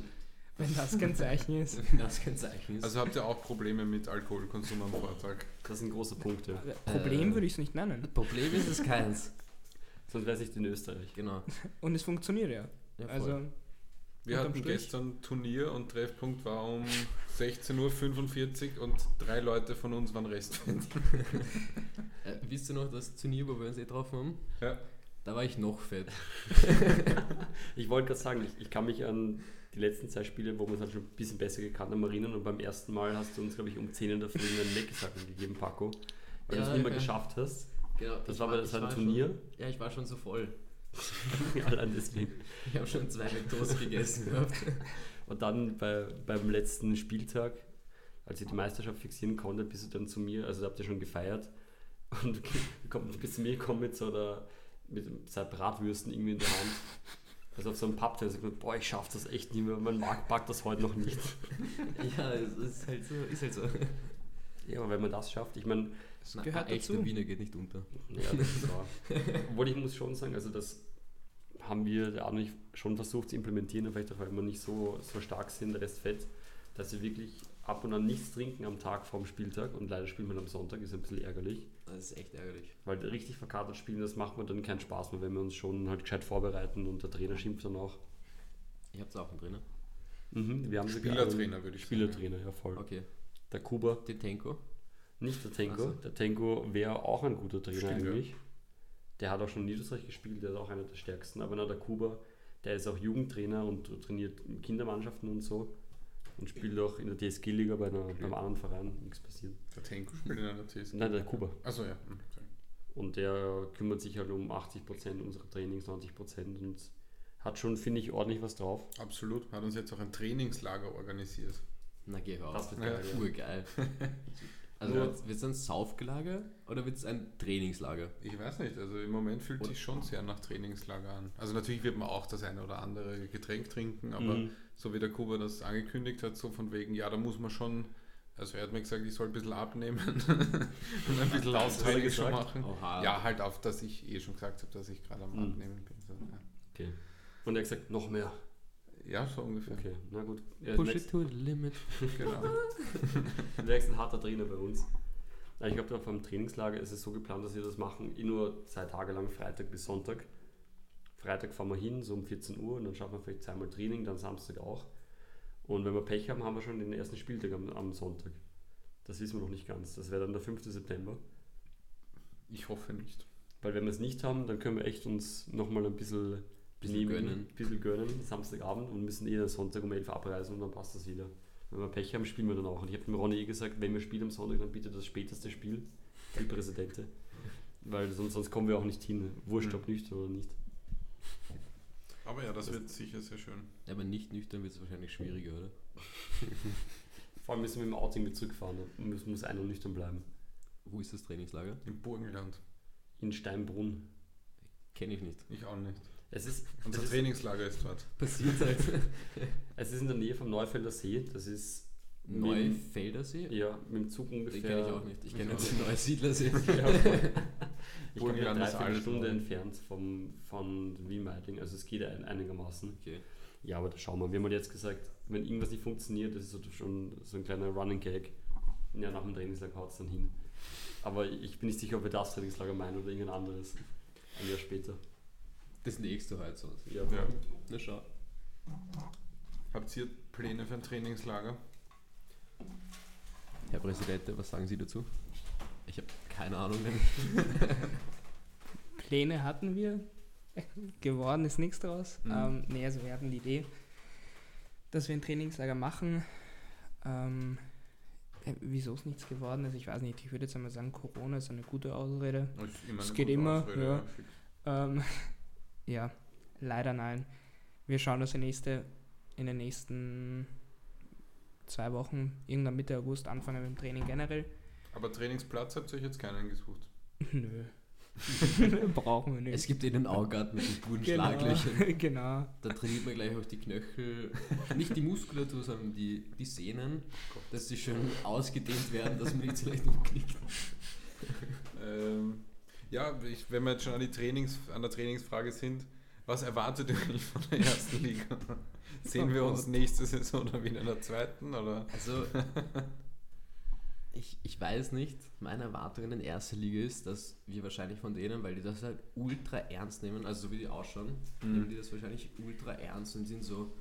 Wenn das kein Zeichen ist. wenn das kein Zeichen ist. Also habt ihr auch Probleme mit Alkoholkonsum am Vortag? Das sind große Punkte. Problem Äh, würde ich es nicht nennen. Problem ist es keins. Sonst wäre es nicht in Österreich. Genau. Und es funktioniert ja. Ja, also, Wir hatten Strich. gestern Turnier und Treffpunkt war um 16.45 Uhr und drei Leute von uns waren restfett. äh, wisst ihr noch das Turnier, wo wir uns eh getroffen haben? Ja. Da war ich noch fett. Ich wollte gerade sagen, ich, ich kann mich an die letzten zwei Spiele, wo wir es halt schon ein bisschen besser gekannt haben, erinnern. Und beim ersten Mal hast du uns, glaube ich, um 10 in der Früh einen Leckesacken gegeben, Paco. Weil du Ja, es nicht mehr geschafft hast. Genau, Das war bei seinem war Turnier. Schon, ja, ich war schon so voll. Allein deswegen. Ich habe schon zwei McToast gegessen gehabt. Und dann bei, beim letzten Spieltag, als ihr die Meisterschaft fixieren konntet, bist du dann zu mir, also da habt ihr schon gefeiert. Und du komm- du bist zu mir gekommen mit so einer, mit zwei Bratwürsten irgendwie in der Hand. Also auf so einem Pappteil. Sagt, boah, ich schaff das echt nicht mehr, mein Markt packt das heute noch nicht. ja, es ist halt so. Ist halt so. Ja, aber wenn man das schafft, ich meine, Na, gehört ein echter dazu. Wiener geht nicht unter. Ja, das ist wahr. Obwohl ich muss schon sagen, also das haben wir und ich schon versucht zu implementieren, aber vielleicht auch, weil wir nicht so, so stark sind, der Rest fett, dass wir wirklich ab und an nichts trinken am Tag vorm Spieltag und leider spielen wir am Sonntag, ist ein bisschen ärgerlich, Das ist echt ärgerlich. weil richtig verkatert spielen, das macht mir dann keinen Spaß mehr, wenn wir uns schon halt gescheit vorbereiten und der Trainer schimpft dann auch. Ihr habt auch einen Trainer. Mhm, wir haben sogar Spielertrainer, würde ich sagen. Spielertrainer, ja voll. Okay. Der Kuba, Detenko. nicht der Tenko, Ach so. der Tenko wäre auch ein guter Trainer Stimmt, ja. eigentlich. Der hat auch schon in Niederösterreich gespielt, der ist auch einer der stärksten. Aber na, der Kuba, der ist auch Jugendtrainer und trainiert Kindermannschaften und so. Und spielt auch in der DSG-Liga bei einer, beim anderen Verein. Nichts passiert. Der Tenko spielt in einer TSG. Nein, der Kuba. Achso, ja. Hm, sorry. Und der kümmert sich halt um 80% unserer Trainings, 90% und hat schon, finde ich, ordentlich was drauf. Absolut. Hat uns jetzt auch ein Trainingslager organisiert. Na geh hör Das wird Ja. geil, ja. Urgeil. Also wird es ein Saufgelager oder wird es ein Trainingslager? Ich weiß nicht, also im Moment fühlt sich schon sehr nach Trainingslager an. Also natürlich wird man auch das eine oder andere Getränk trinken, aber Mhm. So wie der Kuba das angekündigt hat, so von wegen, ja, da muss man schon, also er hat mir gesagt, ich soll ein bisschen abnehmen und ein bisschen er schon gesagt? machen. Oha. Ja, halt auf, dass ich eh schon gesagt habe, dass ich gerade am Mhm. Abnehmen bin. So, ja. Okay. Und er hat gesagt, noch mehr. ja, so ungefähr. Okay, na gut. Er Push it to the limit. Genau. Der ist ein harter Trainer bei uns. Ja, Ich glaube, vom Trainingslager ist es so geplant, dass wir das machen, eh nur zwei Tage lang, Freitag bis Sonntag. Freitag fahren wir hin, so um 14 Uhr, und dann schaffen wir vielleicht zweimal Training, dann Samstag auch. Und wenn wir Pech haben, haben wir schon den ersten Spieltag am, am Sonntag. Das wissen wir noch nicht ganz. Das wäre dann der 5. September. Ich hoffe nicht. Weil wenn wir es nicht haben, dann können wir echt uns nochmal ein bisschen genehmigen, gönnen. bisschen gönnen, Samstagabend und müssen eh Sonntag um 11 Uhr abreisen und dann passt das wieder. Wenn wir Pech haben, spielen wir dann auch. Und ich habe dem Ronny eh gesagt, wenn wir spielen am Sonntag, dann bitte das späteste Spiel, die Präsidente. Weil sonst, sonst kommen wir auch nicht hin. Wurscht, Mhm. ob nüchtern oder nicht. Aber ja, das wird sicher sehr schön. Ja, aber nicht nüchtern wird es wahrscheinlich schwieriger, oder? Vor allem müssen wir mit dem Outing mit zurückfahren. Da muss, muss einer nüchtern bleiben. Wo ist das Trainingslager? Im Burgenland. In Steinbrunn. Kenne ich nicht. Ich auch nicht. Es ist, Unser es ist, Trainingslager ist dort. Passiert halt. es ist in der Nähe vom Neufelder See. Das ist Neufeldersee? ja, mit dem Zug Den ungefähr. kenne ich auch nicht. Ich kenne auch den Neusiedlersee. Ich bin ja Burgenland ist dreiviertel alles Stunde neu. entfernt vom, von Wien-Meidling, also es geht ein, einigermaßen. Okay. Ja, aber da schauen wir. Wir haben halt jetzt gesagt, wenn irgendwas nicht funktioniert, das ist so schon so ein kleiner Running Gag. Ja, nach dem Trainingslager haut es dann hin. Aber ich bin nicht sicher, ob wir das Trainingslager meinen oder irgendein anderes. Ein Jahr später. Das nächste halt sonst. Ja, Ja. Na schau. Habt ihr Pläne für ein Trainingslager? Herr Präsident, was sagen Sie dazu? Ich habe keine Ahnung. Pläne hatten wir, geworden ist nichts draus. Mhm. Ähm, nee, also wir hatten die Idee, dass wir ein Trainingslager machen. Ähm, äh, Wieso es nichts geworden ist, ich weiß nicht. Ich würde jetzt einmal sagen, Corona ist eine gute Ausrede. Ist Es geht immer, Ausrede, ja. Ähm, ja, leider nein. Wir schauen, dass wir nächste, in den nächsten zwei Wochen, irgendwann Mitte August, anfangen mit dem Training generell. Aber Trainingsplatz habt ihr euch jetzt keinen gesucht. Nö. Brauchen wir nicht. es gibt eh den Augarten mit den guten genau, Schlaglöchern. genau. Da trainiert man gleich auch die Knöchel, nicht die Muskulatur, sondern die, die Sehnen, dass sie schön ausgedehnt werden, dass man nicht so leicht umknickt. Ähm, ja, ich, wenn wir jetzt schon an, die Trainings, an der Trainingsfrage sind, was erwartet ihr von der ersten Liga? Sehen wir uns nächste Saison dann wieder in der zweiten? Oder? Also, ich, ich weiß nicht, meine Erwartung in der ersten Liga ist, dass wir wahrscheinlich von denen, weil die das halt ultra ernst nehmen, also so wie die ausschauen, Mhm. nehmen die das wahrscheinlich ultra ernst und sind so,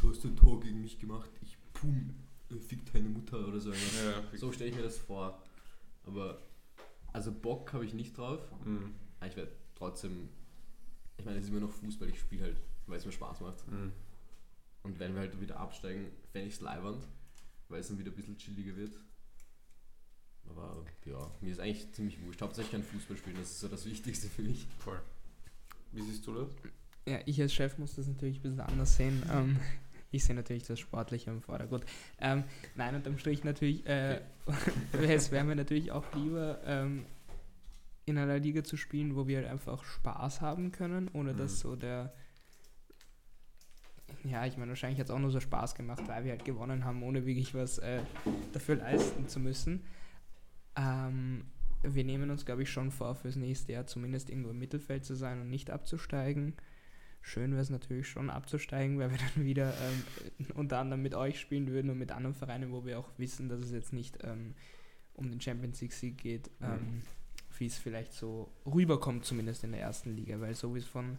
du hast ein Tor gegen mich gemacht, ich pum, fick deine Mutter oder so. Ja. So stelle ich mir das vor. Aber, also Bock habe ich nicht drauf, Mhm. ich werde trotzdem, ich meine, es ist immer noch Fußball, ich spiele halt, weil es mir Spaß macht. Mhm. Und wenn wir halt wieder absteigen, fände ich es leibernd, weil es dann wieder ein bisschen chilliger wird. Aber ja, mir ist eigentlich ziemlich wurscht. Hauptsächlich kein Fußball spielen, das ist so das Wichtigste für mich. Voll. Wie siehst du das? Ja, ich als Chef muss das natürlich ein bisschen anders sehen. Ähm, ich sehe natürlich das Sportliche im Vordergrund. Ähm, nein, unterm Strich natürlich, äh, es wäre mir natürlich auch lieber, ähm, in einer Liga zu spielen, wo wir halt einfach Spaß haben können, ohne Mhm. dass so der. Ja, ich meine, wahrscheinlich hat es auch nur so Spaß gemacht, weil wir halt gewonnen haben, ohne wirklich was äh, dafür leisten zu müssen. Ähm, wir nehmen uns, glaube ich, schon vor, fürs nächste Jahr zumindest irgendwo im Mittelfeld zu sein und nicht abzusteigen. Schön wäre es natürlich schon abzusteigen, weil wir dann wieder ähm, unter anderem mit euch spielen würden und mit anderen Vereinen, wo wir auch wissen, dass es jetzt nicht ähm, um den Champions League Sieg geht, Mhm. wie es vielleicht so rüberkommt, zumindest in der ersten Liga, weil so wie es von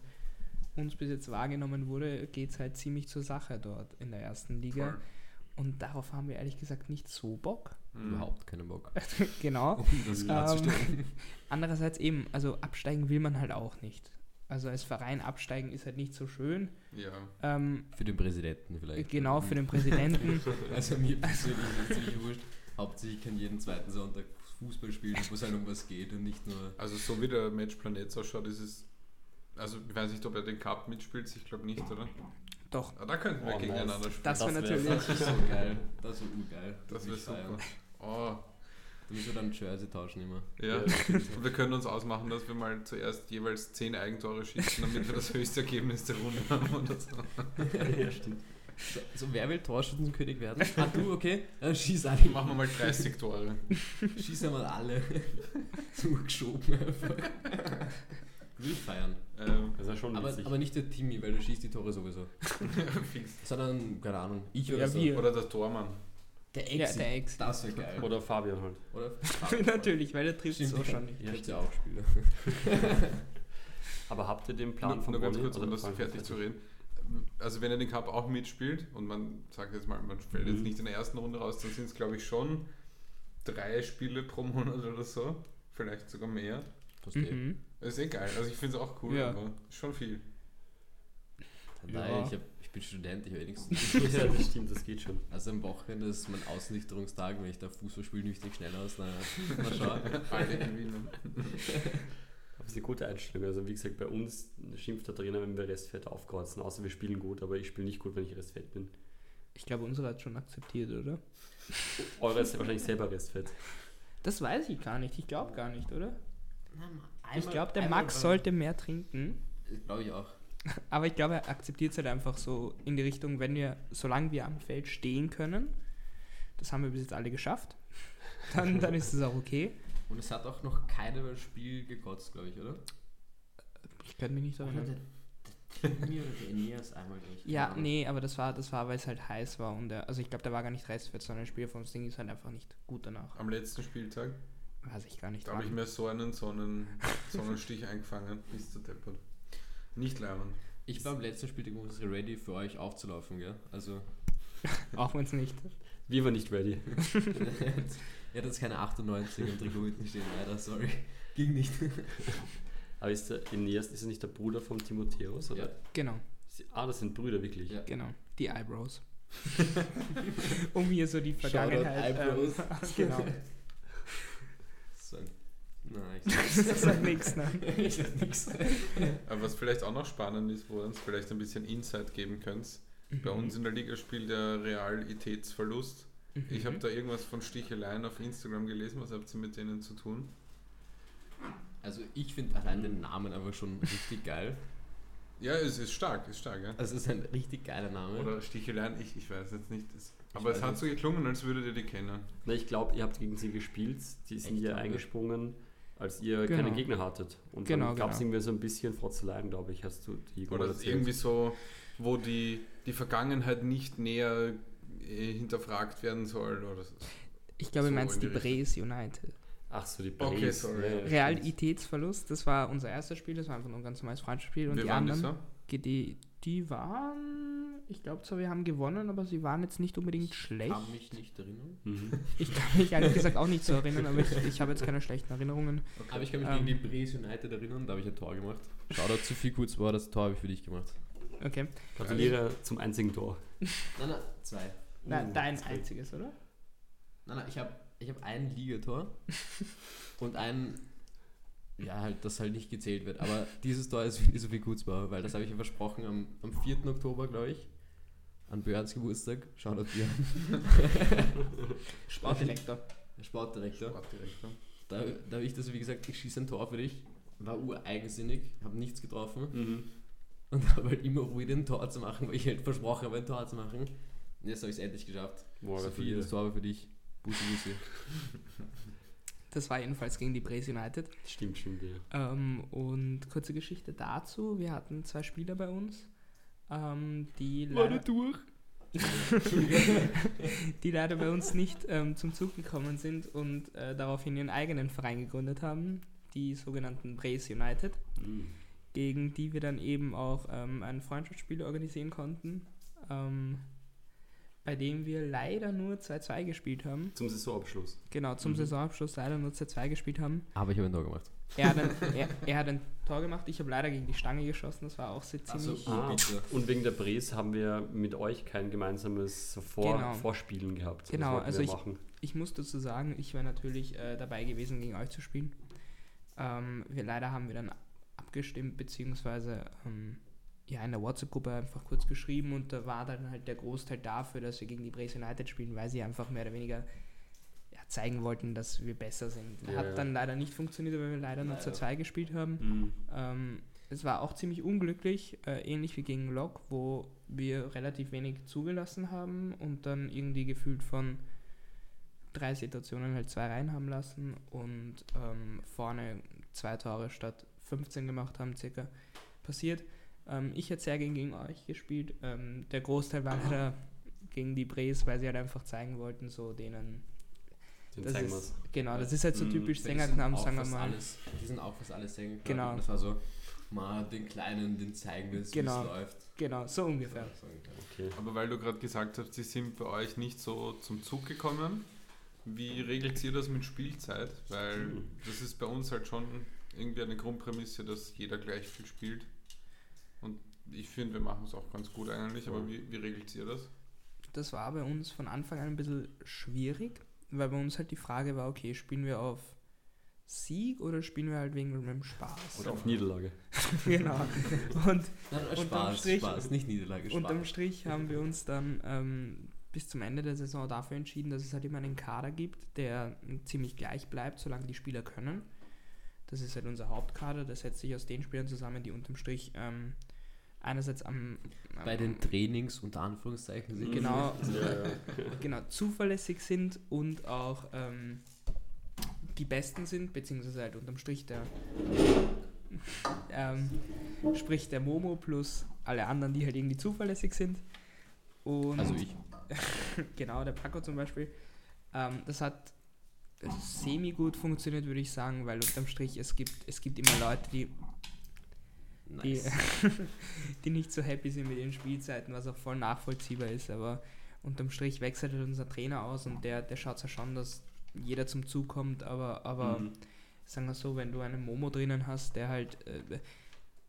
uns bis jetzt wahrgenommen wurde, geht es halt ziemlich zur Sache dort in der ersten Liga. Voll. Und darauf haben wir ehrlich gesagt nicht so Bock. Mhm. Überhaupt keinen Bock. genau. Um das klarzustellen. Andererseits eben, also absteigen will man halt auch nicht. Also als Verein absteigen ist halt nicht so schön. Ja. Ähm, Für den Präsidenten vielleicht. genau, für den Präsidenten. Also mir persönlich ist es ziemlich wurscht. Hauptsächlich ich kann jeden zweiten Sonntag Fußball spielen, wo es halt um was geht und nicht nur. Also so wie der Matchplan jetzt ausschaut, ist es. Also ich weiß nicht, ob er den Cup mitspielt, ich glaube nicht, oder? Doch, Aber da könnten wir Oh, gegeneinander nice. spielen. das wäre wär- natürlich. Das ist so geil. Das ist urgeil. Das wäre super. Oh, Da müssen wir dann Jersey tauschen immer. ja. Und wir können uns ausmachen, dass wir mal zuerst jeweils 10 Eigentore schießen, damit wir das höchste Ergebnis der Runde haben oder so. ja, stimmt. So, so wer will Torschützenkönig werden? Ah, du, okay? Dann schieß alle. Machen wir mal 30 Tore. Schieß einmal alle. Zugeschoben einfach. Will feiern. Ähm, Das ist ja schon Aber, witzig. aber nicht der Timmy, weil du schießt die Tore sowieso. fix. Sondern, keine Ahnung, ich oder Ja, so. wir. Oder der Tormann. Der Ja, Exi. der Exi. Das wäre geil. Oder Fabian halt. Oder? natürlich, weil der trifft Stimmt, so schon nicht. Ich hab's ja auch Spieler. Aber habt ihr den Plan Nur, von nur ganz kurz, um oder das fertig zu reden. Also wenn er den Cup auch mitspielt und man sagt jetzt mal, man fällt jetzt Mhm. nicht in der ersten Runde raus, dann sind es glaube ich schon drei Spiele pro Monat oder so. Vielleicht sogar mehr. Verstehe. Mhm. Das ist eh geil. Also ich finde es auch cool, Ja. aber schon viel. Nein, Ja. ich, hab, ich bin Student, ich habe eh ja, das stimmt, das geht schon. Also am Wochenende ist mein Ausnüchterungstag, wenn ich da Fußball spiele, nüchtern schnell aus. Na, mal schauen. Gewinnen. Aber es ist eine gute Einstellung. Also wie gesagt, bei uns schimpft der Trainer, wenn wir restfett aufkreuzen. Außer wir spielen gut, aber ich spiele nicht gut, wenn ich restfett bin. Ich glaube, unsere hat schon akzeptiert, oder? Eure ist wahrscheinlich selber restfett. Das weiß ich gar nicht. Ich glaube gar nicht, oder? Ich Einmal- glaube, der Max sollte mehr trinken. Glaube ich auch. Aber ich glaube, er akzeptiert es halt einfach so in die Richtung, wenn wir, solange wir am Feld stehen können, das haben wir bis jetzt alle geschafft, dann, dann ist es auch okay. Und es hat auch noch keiner beim Spiel gekotzt, glaube ich, oder? Ich kann mich nicht erinnern. der Timmy oder der Eneas einmal, glaube ich. Ja, nee, aber das war, das war, weil es halt heiß war und er, also ich glaube, der war gar nicht restfett, sondern das Spiel vom Ding ist halt einfach nicht gut danach. Am letzten Spieltag, Weiß ich gar nicht. da habe ich mir so einen Sonnen, Sonnenstich eingefangen, bis zu deppert. Nicht lernen. Ich war am letzten Spieltag muss ready für euch aufzulaufen, gell? Also, Auch wenn es nicht. Wir waren nicht ready. ja, das ist keine 98 im Trikot hinten stehen, leider, sorry. Ging nicht. Aber ist der Aeneas, ist er nicht der Bruder von Timotheus? Oder? Ja. Genau, Ah, das sind Brüder, wirklich. Ja. genau. Die Eyebrows. um hier so die Shoutout Vergangenheit. Eyebrows. Ähm, genau. So. Nein, ich sag's Das nichts, ne? ich sag. Aber was vielleicht auch noch spannend ist, wo ihr uns vielleicht ein bisschen Insight geben könnt. Bei uns in der Liga spielt der Realitätsverlust. Ich habe da irgendwas von Sticheleien auf Instagram gelesen. Was habt ihr mit denen zu tun? Also, ich finde allein den Namen einfach schon richtig geil. Ja, es ist stark, ist stark, ja. Also, es ist ein richtig geiler Name. Oder Sticheleien, ich, ich weiß jetzt nicht. Das, aber es hat so geklungen, als würdet ihr die kennen. Na, ich glaube, ihr habt gegen sie gespielt. Die sind Echt, wir? eingesprungen, als ihr Genau. keine Gegner hattet. Und Genau, dann gab es genau. irgendwie so ein bisschen Frotzeleien, glaube ich, hast du die Oder irgendwie so, wo die, die Vergangenheit nicht näher äh, hinterfragt werden soll. Oder so. Ich glaube, So du meinst in die. Brace United. Ach so, die Okay, Brace. sorry. Ja, ja, stimmt. Realitätsverlust, das war unser erstes Spiel, das war einfach nur ein ganz normales Freundschaftsspiel. Und Wie die waren die anderen, so? die, die waren, ich glaube zwar, wir haben gewonnen, aber sie waren jetzt nicht unbedingt schlecht. kann mich nicht erinnern. Mhm. Ich kann mich ehrlich gesagt auch nicht so erinnern, aber ich, ich habe jetzt keine schlechten Erinnerungen. Aber ich kann mich Ähm. gegen die Bres United erinnern, da habe ich ein Tor gemacht. Shoutout zu viel kurz war, das Tor habe ich für dich gemacht. Okay. Gratuliere zum einzigen Tor. Nein, nein, zwei. Na, Uh, dein geht. einziges, oder? Nein, nein, ich habe ich hab ein Ligator und ein, ja, halt, das halt nicht gezählt wird. Aber dieses Tor ist für die Sophie Kutzbauer, weil das habe ich ihr versprochen am, am 4. Oktober, glaube ich, an Björns Geburtstag. Shoutout Björn. Sportdirektor. Sportdirektor. Sportdirektor. Da, da habe ich das, wie gesagt, ich schieße ein Tor für dich. War ureigensinnig, habe nichts getroffen Mhm. und habe halt immer probiert, ein Tor zu machen, weil ich halt versprochen habe, ein Tor zu machen. Und jetzt habe ich es endlich geschafft. Boah, Sophie, das Tor war für dich. Bussi, bussi. Das war jedenfalls gegen die Brace United. Stimmt, stimmt, ja. Ähm, und kurze Geschichte dazu: Wir hatten zwei Spieler bei uns, ähm, die, leider, durch? die leider bei uns nicht ähm, zum Zug gekommen sind und äh, daraufhin ihren eigenen Verein gegründet haben, die sogenannten Brace United, Mhm. gegen die wir dann eben auch ähm, ein Freundschaftsspiel organisieren konnten, ähm, bei dem wir leider nur 2-2 gespielt haben. Zum Saisonabschluss. Genau, zum Mhm. Saisonabschluss leider nur 2-2 gespielt haben. Aber ich habe ein Tor gemacht. Er hat ein, er, er hat ein Tor gemacht, ich habe leider gegen die Stange geschossen, das war auch sehr Ach so. ziemlich... Ah, und wegen der Bres haben wir mit euch kein gemeinsames Vor Genau. Vorspielen gehabt. Genau, also ich-. Ich muss dazu sagen, ich wäre natürlich äh, dabei gewesen, gegen euch zu spielen. Ähm, wir leider haben wir dann abgestimmt, beziehungsweise ähm, ja, in der WhatsApp-Gruppe einfach kurz geschrieben und da war dann halt der Großteil dafür, dass wir gegen die Brace United spielen, weil sie einfach mehr oder weniger zeigen wollten, dass wir besser sind. Ja, Hat dann leider nicht funktioniert, weil wir leider nur zu 2 gespielt haben. Mhm. Ähm, es war auch ziemlich unglücklich, äh, ähnlich wie gegen Lok, wo wir relativ wenig zugelassen haben und dann irgendwie gefühlt von drei Situationen halt zwei rein haben lassen und ähm, vorne zwei Tore statt 15 gemacht haben, circa passiert. Ähm, ich hätte sehr gern gegen euch gespielt. Ähm, der Großteil war leider gegen die Bres, weil sie halt einfach zeigen wollten, so denen. Den Das zeigen ist, wir's. genau, das ist halt so Mhm. typisch Sängerknaben, sagen wir mal. Alles, die sind auch fast alles Sänger. Genau. Das war so, mal den Kleinen, den zeigen wir Genau. wie es läuft. Genau, so ungefähr. Okay. Aber weil du gerade gesagt hast, sie sind bei euch nicht so zum Zug gekommen, Wie regelt ihr das mit Spielzeit? Weil das ist bei uns halt schon irgendwie eine Grundprämisse, dass jeder gleich viel spielt. Und ich finde, wir machen es auch ganz gut eigentlich, aber wie, wie regelt ihr das? Das war bei uns von Anfang an ein bisschen schwierig, weil bei uns halt die Frage war, okay, spielen wir auf Sieg oder spielen wir halt wegen dem Spaß? Oder auf Niederlage. genau. Und Nein, Unterm Spaß, Strich- Spaß, nicht Niederlage, Spaß. unterm Strich haben wir uns dann ähm, bis zum Ende der Saison dafür entschieden, dass es halt immer einen Kader gibt, der ziemlich gleich bleibt, solange die Spieler können. Das ist halt unser Hauptkader, der setzt sich aus den Spielern zusammen, die unterm Strich ähm, einerseits am, am Bei den Trainings unter Anführungszeichen sind. Genau. Ja, ja. genau, zuverlässig sind und auch ähm, die Besten sind, beziehungsweise halt unterm Strich der ähm, sprich der Momo plus alle anderen, die halt irgendwie zuverlässig sind. Und Also ich. genau, der Paco zum Beispiel. Ähm, das hat semi gut funktioniert, würde ich sagen, weil unterm Strich es gibt, es gibt immer Leute, die die, Nice. die nicht so happy sind mit ihren Spielzeiten, was auch voll nachvollziehbar ist. Aber unterm Strich wechselt halt unser Trainer aus und der, der schaut ja schon, dass jeder zum Zug kommt. Aber, aber Mhm. sagen wir so, wenn du einen Momo drinnen hast, der halt äh,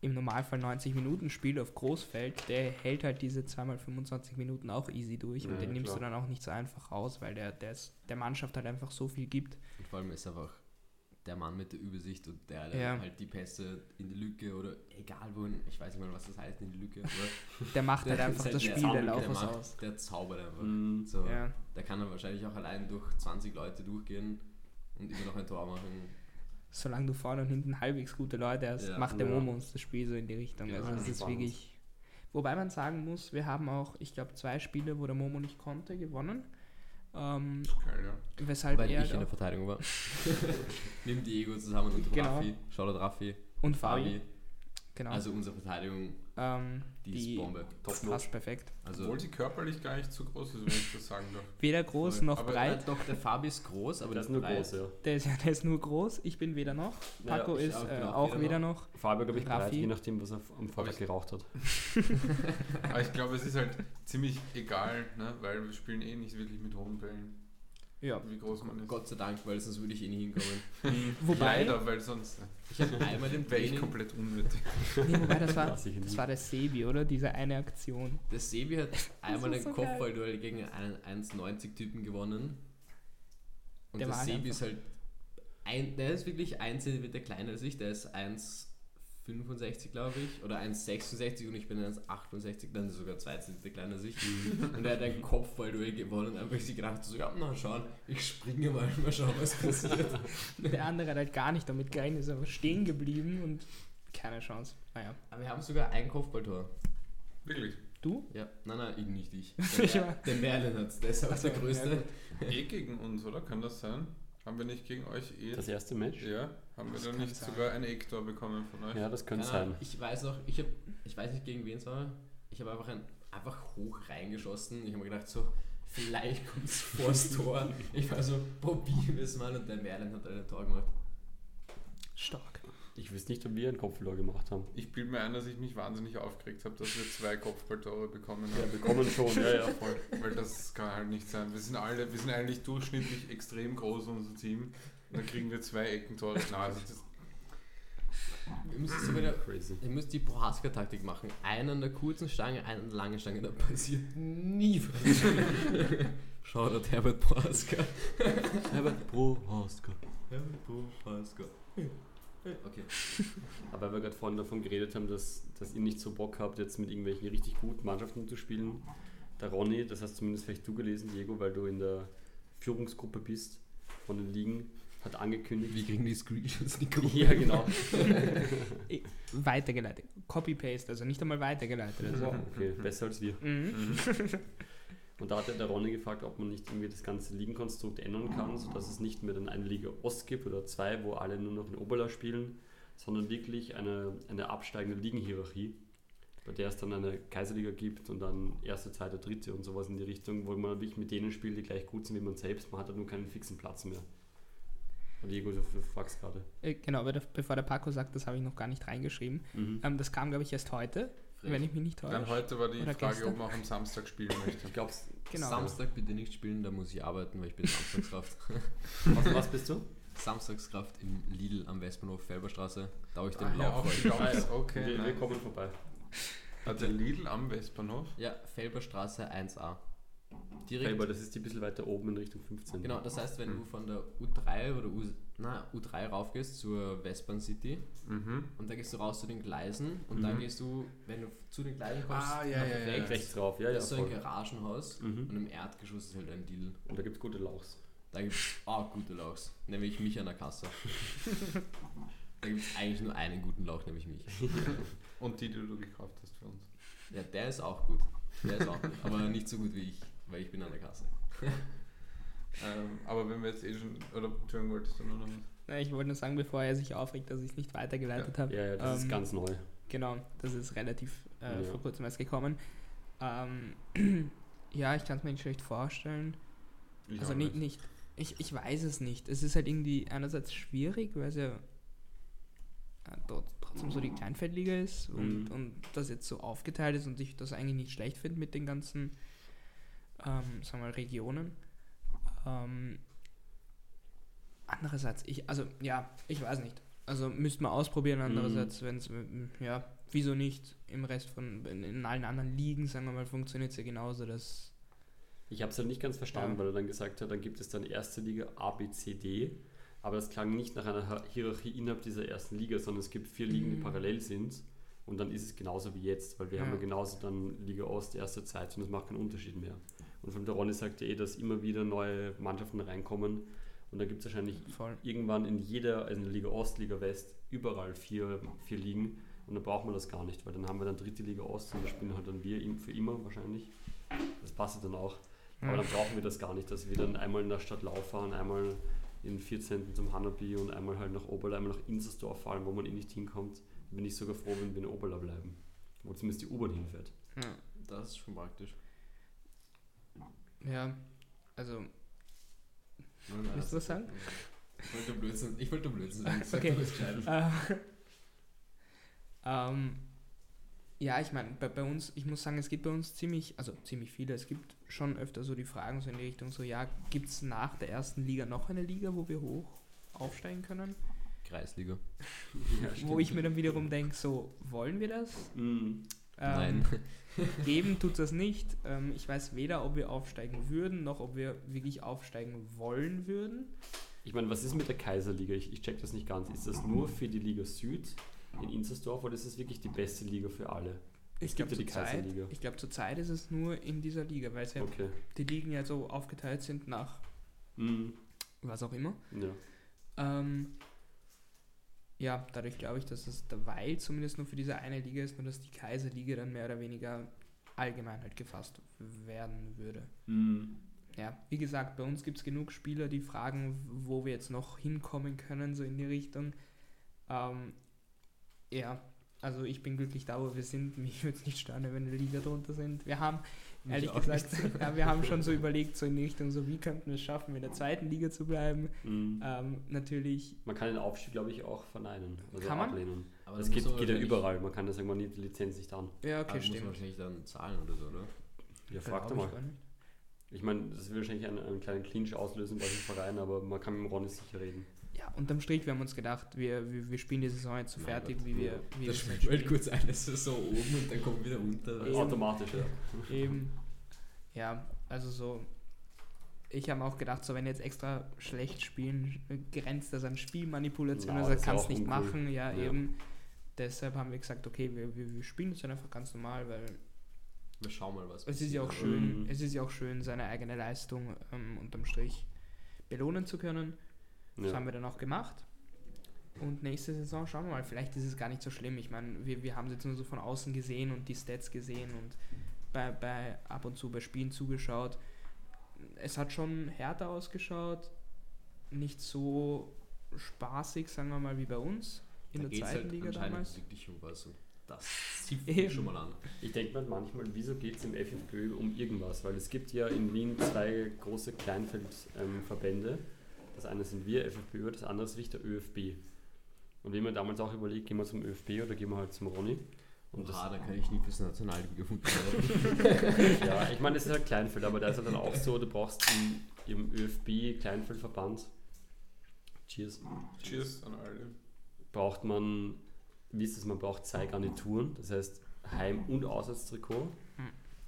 im Normalfall 90 Minuten spielt auf Großfeld, der hält halt diese 2x25 Minuten auch easy durch und Ja, den nimmst klar. du dann auch nicht so einfach raus, weil der, der, ist, der Mannschaft halt einfach so viel gibt. Und vor allem ist einfach der Mann mit der Übersicht und der der Ja. halt die Pässe in die Lücke oder egal wohin, ich weiß nicht mal, was das heißt, in die Lücke, aber Der macht halt der einfach das der Spiel der Zauber- Laufers macht- aus. Der zaubert einfach. Mhm. So, Ja. Der kann dann wahrscheinlich auch allein durch 20 Leute durchgehen und immer noch ein Tor machen. solange du vorne und hinten halbwegs gute Leute hast, Ja. macht der Ja. Momo uns das Spiel so in die Richtung. Also das ist spannend. wirklich. Wobei man sagen muss, wir haben auch, ich glaube, zwei Spiele, wo der Momo nicht konnte, gewonnen. Ähm, Geil, ja. weshalb Weil er ich in der Verteidigung war. Nimm Diego zusammen und Genau. Raffi. Shoutout Raffi. und Fabi, genau. Also unsere Verteidigung, ähm, die, die ist Bombe. Top passt perfekt. Also Obwohl sie körperlich gar nicht zu groß ist, wenn ich das sagen darf. Weder groß Voll. noch Aber- breit. Äh, doch, der Fabi ist groß, aber Der ist nur breit. groß, ja. Der ist, ja, der ist nur groß, ich bin weder noch. Ja, Paco ich ist auch, äh, auch weder weder noch. Fabio, glaube ich, Raffi. je nachdem, was er am Vortag geraucht hat. Aber ich glaube, es ist halt ziemlich egal, ne? weil wir spielen eh nicht wirklich mit hohen Bällen, Ja. wie groß man ist. Gott sei Dank, weil sonst würde ich eh nicht hinkommen. Wobei, Leider, weil sonst Ich habe einmal im wäre ich komplett unnötig. nee, wobei das, war, das nie. war der Sebi, oder? Diese eine Aktion. der Sebi hat einmal ein so. Kopfballduell gegen einen 1,90-Typen gewonnen. Und Der der, Sebi ist halt, ein, der ist wirklich ein Zentimeter kleiner als ich, der ist 1,65 glaube ich, oder 1,66 und ich bin 1,68, dann ist sogar 2 Zentimeter kleiner als ich. und er hat ein Kopfballduell gewonnen, einfach sich gedacht, so, ja, na schauen, ich springe mal, mal schauen, was passiert. Der andere hat halt gar nicht damit gerechnet, ist aber stehen geblieben und keine Chance. Naja. Aber wir haben sogar ein Kopfballtor. Wirklich. Du? Ja, nein, nein, ich nicht ich. Der, der Merlin hat es, der ist auch Ach so, der größte. Eh gegen uns, oder? Kann das sein? Haben wir nicht gegen euch eh? Das erste Match? ja, haben wir Das da kann nicht sein. sogar ein Ecktor bekommen von euch? Ja, das könnte sein. Ich weiß noch, ich, hab, ich weiß nicht gegen wen es war. Ich habe einfach, ein, einfach hoch reingeschossen. Ich habe mir gedacht, so, vielleicht kommt es vors Tor. Ich war so, probieren wir es mal. Und der Merlin hat ein Tor gemacht. Stark. Ich wüsste nicht, ob wir einen Kopfverlor gemacht haben. Ich bilde mir ein, dass ich mich wahnsinnig aufgeregt habe, dass wir zwei Kopfballtore bekommen Ja, haben. bekommen schon, ja, ja, voll. Weil das kann halt nicht sein. Wir sind alle, wir sind eigentlich durchschnittlich extrem groß, unser Team. Dann kriegen wir zwei Eckentore. Na, also das, Wir müssen so wieder, Crazy. ihr müsst die Prohaska-Taktik machen. Einen an der kurzen Stange, einen an der langen Stange. Da passiert nie was. Shoutout Herbert Prohaska. Herbert Pro Oscar. Herbert Prohaska. Okay. Aber weil wir gerade vorhin davon geredet haben, dass, dass ihr nicht so Bock habt, jetzt mit irgendwelchen richtig guten Mannschaften zu spielen. Der Ronny, das hast zumindest vielleicht du gelesen, Diego, weil du in der Führungsgruppe bist von den Ligen, hat angekündigt. Wie kriegen die Screenshots die Gruppe? Ja, genau. Weitergeleitet. Copy-Paste, also nicht einmal weitergeleitet. Also. Okay, besser als wir. Mhm. Und da hat ja der Ronny gefragt, ob man nicht irgendwie das ganze Ligenkonstrukt ändern kann, sodass es nicht mehr dann eine Liga Ost gibt oder zwei, wo alle nur noch in Oberla spielen, sondern wirklich eine, eine absteigende Ligenhierarchie, bei der es dann eine Kaiserliga gibt und dann erste, zweite, dritte und sowas in die Richtung, wo man wirklich mit denen spielt, die gleich gut sind wie man selbst. Man hat halt nur keinen fixen Platz mehr. Und Diego, du, fragst gerade. Äh, Genau, bevor der Paco sagt, das habe ich noch gar nicht reingeschrieben. Mhm. Ähm, das kam, glaube ich, erst heute. frech. wenn ich mich nicht täusche. Dann heute war die Oder Frage, gestern. ob man auch am Samstag spielen möchte. Ich glaube, Genau. Samstag bitte nicht spielen, da muss ich arbeiten, weil ich bin Samstagskraft. was, was bist du? Samstagskraft im Lidl am Westbahnhof Felberstraße. Da habe ich den Ah, ja, Lauf. Ah, ja. Okay. wir, wir kommen vorbei. Hat der Lidl am Westbahnhof? Ja, Felberstraße 1a. Direkt. Felber, das ist die ein bisschen weiter oben in Richtung 15. Genau, das heißt, wenn Hm. du von der U3 oder U, na, U3 raufgehst zur Westbahn City Mhm. und da gehst du raus zu den Gleisen und dann Mhm. gehst du, wenn du zu den Gleisen kommst, Ah, ja, ja, rechts. Rechts drauf, ja, ja. das ist so ein. Garagenhaus Mhm. und im Erdgeschoss ist halt ein Deal. Und da gibt es gute Lauchs. Da gibt es auch gute Lauchs, nämlich mich an der Kasse. da gibt es eigentlich nur einen guten Lauch, nämlich mich. Und die, die du gekauft hast für uns. Ja, der ist auch gut. Der ist auch gut, aber nicht so gut wie ich, weil ich bin an der Kasse. Ähm, aber wenn wir jetzt eh schon. Oder Entschuldigung, wolltest du nur noch was? Na, Ich wollte nur sagen, bevor er sich aufregt, dass ich es nicht weitergeleitet habe. Ja, ja, das ist Ähm, ganz neu. Genau, das ist relativ äh, Ja. vor kurzem erst gekommen. Ähm, ja, ich kann es mir nicht schlecht vorstellen. Ich also nicht, nicht ich, ich weiß es nicht. Es ist halt irgendwie einerseits schwierig, weil es ja äh, dort trotzdem so die Kleinfeldliga ist und, Mhm. und das jetzt so aufgeteilt ist und ich das eigentlich nicht schlecht finde mit den ganzen ähm, sagen wir mal, Regionen. Ähm, andererseits, ich, also ja, ich weiß nicht. Also müsste man ausprobieren, andererseits, wenn es, ja, wieso nicht im Rest von, in, allen anderen Ligen, sagen wir mal, funktioniert es ja genauso, dass Ich habe es halt nicht ganz verstanden, Ja. weil er dann gesagt hat, dann gibt es dann erste Liga A, B, C, D. Aber das klang nicht nach einer Hi- Hierarchie innerhalb dieser ersten Liga, sondern es gibt vier Ligen, die Mhm. parallel sind. Und dann ist es genauso wie jetzt, weil wir Ja. haben ja genauso dann Liga Ost, erste Zeit und es macht keinen Unterschied mehr. Und von der Ronny sagte eh, dass immer wieder neue Mannschaften reinkommen. Und dann gibt es wahrscheinlich voll. irgendwann in jeder, also in der Liga Ost, Liga West, überall vier, vier Ligen. Und dann braucht man das gar nicht, weil dann haben wir dann dritte Liga Ost und da spielen halt dann wir für immer wahrscheinlich. Das passt dann auch. Aber dann brauchen wir das gar nicht, dass wir dann einmal in der Stadt Lauf fahren, einmal in 14. zum Hanabi und einmal halt nach Oberla, einmal nach Insersdorf fahren, wo man eh nicht hinkommt. Bin ich sogar froh, wenn wir in Oberla bleiben. Wo zumindest die U-Bahn hinfährt. Ja. Das ist schon praktisch. Ja, also Nein, nein, Willst du was sagen? Ich wollte Blödsinn, ich wollte Blödsinn sagen. Sag Okay. Äh, ähm, ja, ich meine, bei, bei uns, ich muss sagen, es gibt bei uns ziemlich, also ziemlich viele, es gibt schon öfter so die Fragen so in die Richtung so, ja, gibt es nach der ersten Liga noch eine Liga, wo wir hoch aufsteigen können? Kreisliga. Wo ich mir dann wiederum denke, so, wollen wir das? Mhm. Ähm, Nein. Eben tut das nicht. Ähm, ich weiß weder, ob wir aufsteigen würden, noch ob wir wirklich aufsteigen wollen würden. Ich meine, was ist mit der Kaiserliga? Ich, ich check das nicht ganz. Ist das nur für die Liga Süd in Inzersdorf oder ist das wirklich die beste Liga für alle? Ich gibt glaube, ja die zurzeit Kaiserliga. ich glaub, zurzeit ist es nur in dieser Liga, weil es ja Okay. die Ligen ja so aufgeteilt sind nach Mhm. was auch immer. Ja. Ähm, ja, dadurch glaube ich, dass es derweil zumindest nur für diese eine Liga ist, nur dass die Kaiserliga dann mehr oder weniger allgemein halt gefasst werden würde. Mhm. Ja, wie gesagt, bei uns gibt es genug Spieler, die fragen, wo wir jetzt noch hinkommen können, so in die Richtung. Ähm, ja, also ich bin glücklich da, wo wir sind. Mich würde es nicht stören, wenn wir Liga drunter sind. Wir haben, Mich ehrlich gesagt, ja, wir haben schon so überlegt, so in die Richtung, so wie könnten wir es schaffen, in der zweiten Liga zu bleiben. Mhm. Ähm, natürlich, Man kann den Aufstieg, glaube ich, auch verneinen. Also Kann man? ablehnen. Aber Das geht, geht ja überall. Man kann das nimmt die Lizenz nicht an. ja, okay, muss man stimmt. wahrscheinlich dann zahlen oder so, oder? Ja, frag doch ich mal. nicht. Ich meine, das will wahrscheinlich einen, einen kleinen Clinch auslösen bei dem Verein, aber man kann mit dem Ronny sicher reden. Ja, unterm Strich, wir haben uns gedacht, wir, wir, wir spielen die Saison jetzt so Mein fertig, Gott. wie wir, wie wir Das es halt halt spielen. kurz alles so oben und dann kommt wieder unter. Eben. Automatisch, ja. Eben. Ja, also so. Ich habe auch gedacht, so wenn jetzt extra schlecht spielen, grenzt das an Spielmanipulation. Also kannst auch nicht uncool. machen. Ja, Ja. eben. Deshalb haben wir gesagt, okay, wir, wir, wir spielen das dann einfach ganz normal, weil Wir schauen mal, was es ist ja auch passiert. schön, Mhm. es ist ja auch schön, seine eigene Leistung ähm, unterm Strich belohnen zu können. Das ja. haben wir dann auch gemacht. Und nächste Saison schauen wir mal, vielleicht ist es gar nicht so schlimm. Ich meine, wir, wir haben es jetzt nur so von außen gesehen und die Stats gesehen und bei, bei ab und zu bei Spielen zugeschaut. Es hat schon härter ausgeschaut, nicht so spaßig, sagen wir mal, wie bei uns in Da der zweiten halt Liga damals. wirklich um was und das zieht Eben. schon mal an. Ich denke mir manchmal, wieso geht es im FFPÖ um irgendwas? Weil es gibt ja in Wien zwei große Kleinfeldverbände. Das eine sind wir, FFPÖ, das andere ist wirklich der ÖFB. Und wir haben mir damals auch überlegt, gehen wir zum ÖFB oder gehen wir halt zum Ronny. Und das, Oha, da kann ich nie fürs Nationalliga werden. ja, ich meine, es ist halt Kleinfeld, aber da ist halt dann auch so, du brauchst im, im ÖFB Kleinfeldverband, cheers, Cheers an alle. braucht man, wie ist es, man braucht zwei Garnituren, das heißt Heim- und Auswärtstrikot.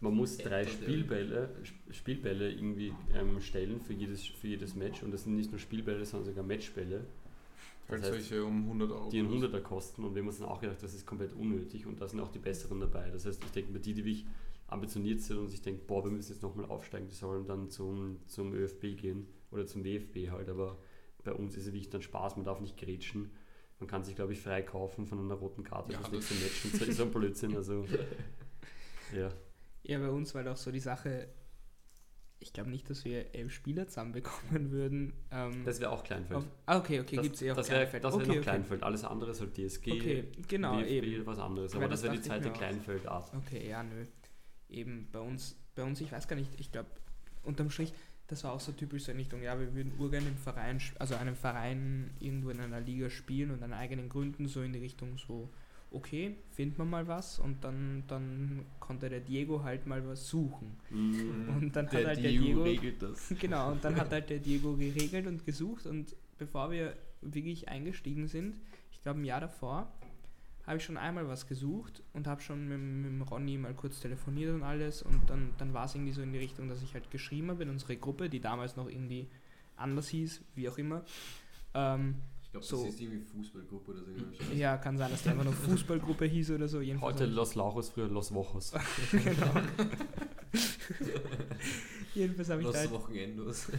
Man muss drei Spielbälle, Sp- Spielbälle irgendwie ähm, stellen für jedes, für jedes Match und das sind nicht nur Spielbälle, sondern sogar Matchbälle. Halt Das heißt, solche um 100 Euro. die einen 100er kosten und wir haben uns dann auch gedacht, das ist komplett unnötig und da sind auch die besseren dabei. Das heißt, ich denke mir, die, die wirklich ambitioniert sind und sich denken, boah, wir müssen jetzt nochmal aufsteigen, die sollen dann zum, zum ÖFB gehen oder zum WFB halt, aber bei uns ist es wirklich dann Spaß, man darf nicht grätschen. Man kann sich, glaube ich, frei kaufen von einer roten Karte Ja, fürs das- nächste Match und so ein Blödsinn, also ja. Ja, bei uns war doch so die Sache, ich glaube nicht, dass wir elf Spieler zusammenbekommen würden. Ähm, Das wäre auch Kleinfeld. auf, ah, okay, okay, gibt es eh auch das wäre Kleinfeld. das wär okay, noch okay. Kleinfeld, alles andere ist halt DSG, Okay, genau, WFB, eben. was anderes, Weil aber das das wäre die zweite. Kleinfeldart. Okay, ja, nö. Eben bei uns, bei uns, ich weiß gar nicht, ich glaube, unterm Strich, das war auch so typisch so in Richtung, ja, wir würden urgern im Verein, also einem Verein irgendwo in einer Liga spielen und an eigenen Gründen so in die Richtung so, okay, finden wir mal was und dann, dann konnte der Diego halt mal was suchen. Mhm. Und dann hat Der halt der Diego Diego regelt das. Genau, und dann hat halt der Diego geregelt und gesucht und bevor wir wirklich eingestiegen sind, ich glaube ein Jahr davor, habe ich schon einmal was gesucht und habe schon mit, mit dem Ronny mal kurz telefoniert und alles und dann, dann war es irgendwie so in die Richtung, dass ich halt geschrieben habe in unsere Gruppe, die damals noch irgendwie anders hieß, wie auch immer. Ähm, glaube, So. das ist irgendwie Fußballgruppe oder so. ja, kann sein, dass die einfach nur Fußballgruppe hieß oder so. Jedenfalls Heute Los Lauchos, früher Los Wochos. genau. Jedenfalls habe ich da Los Wochenendos.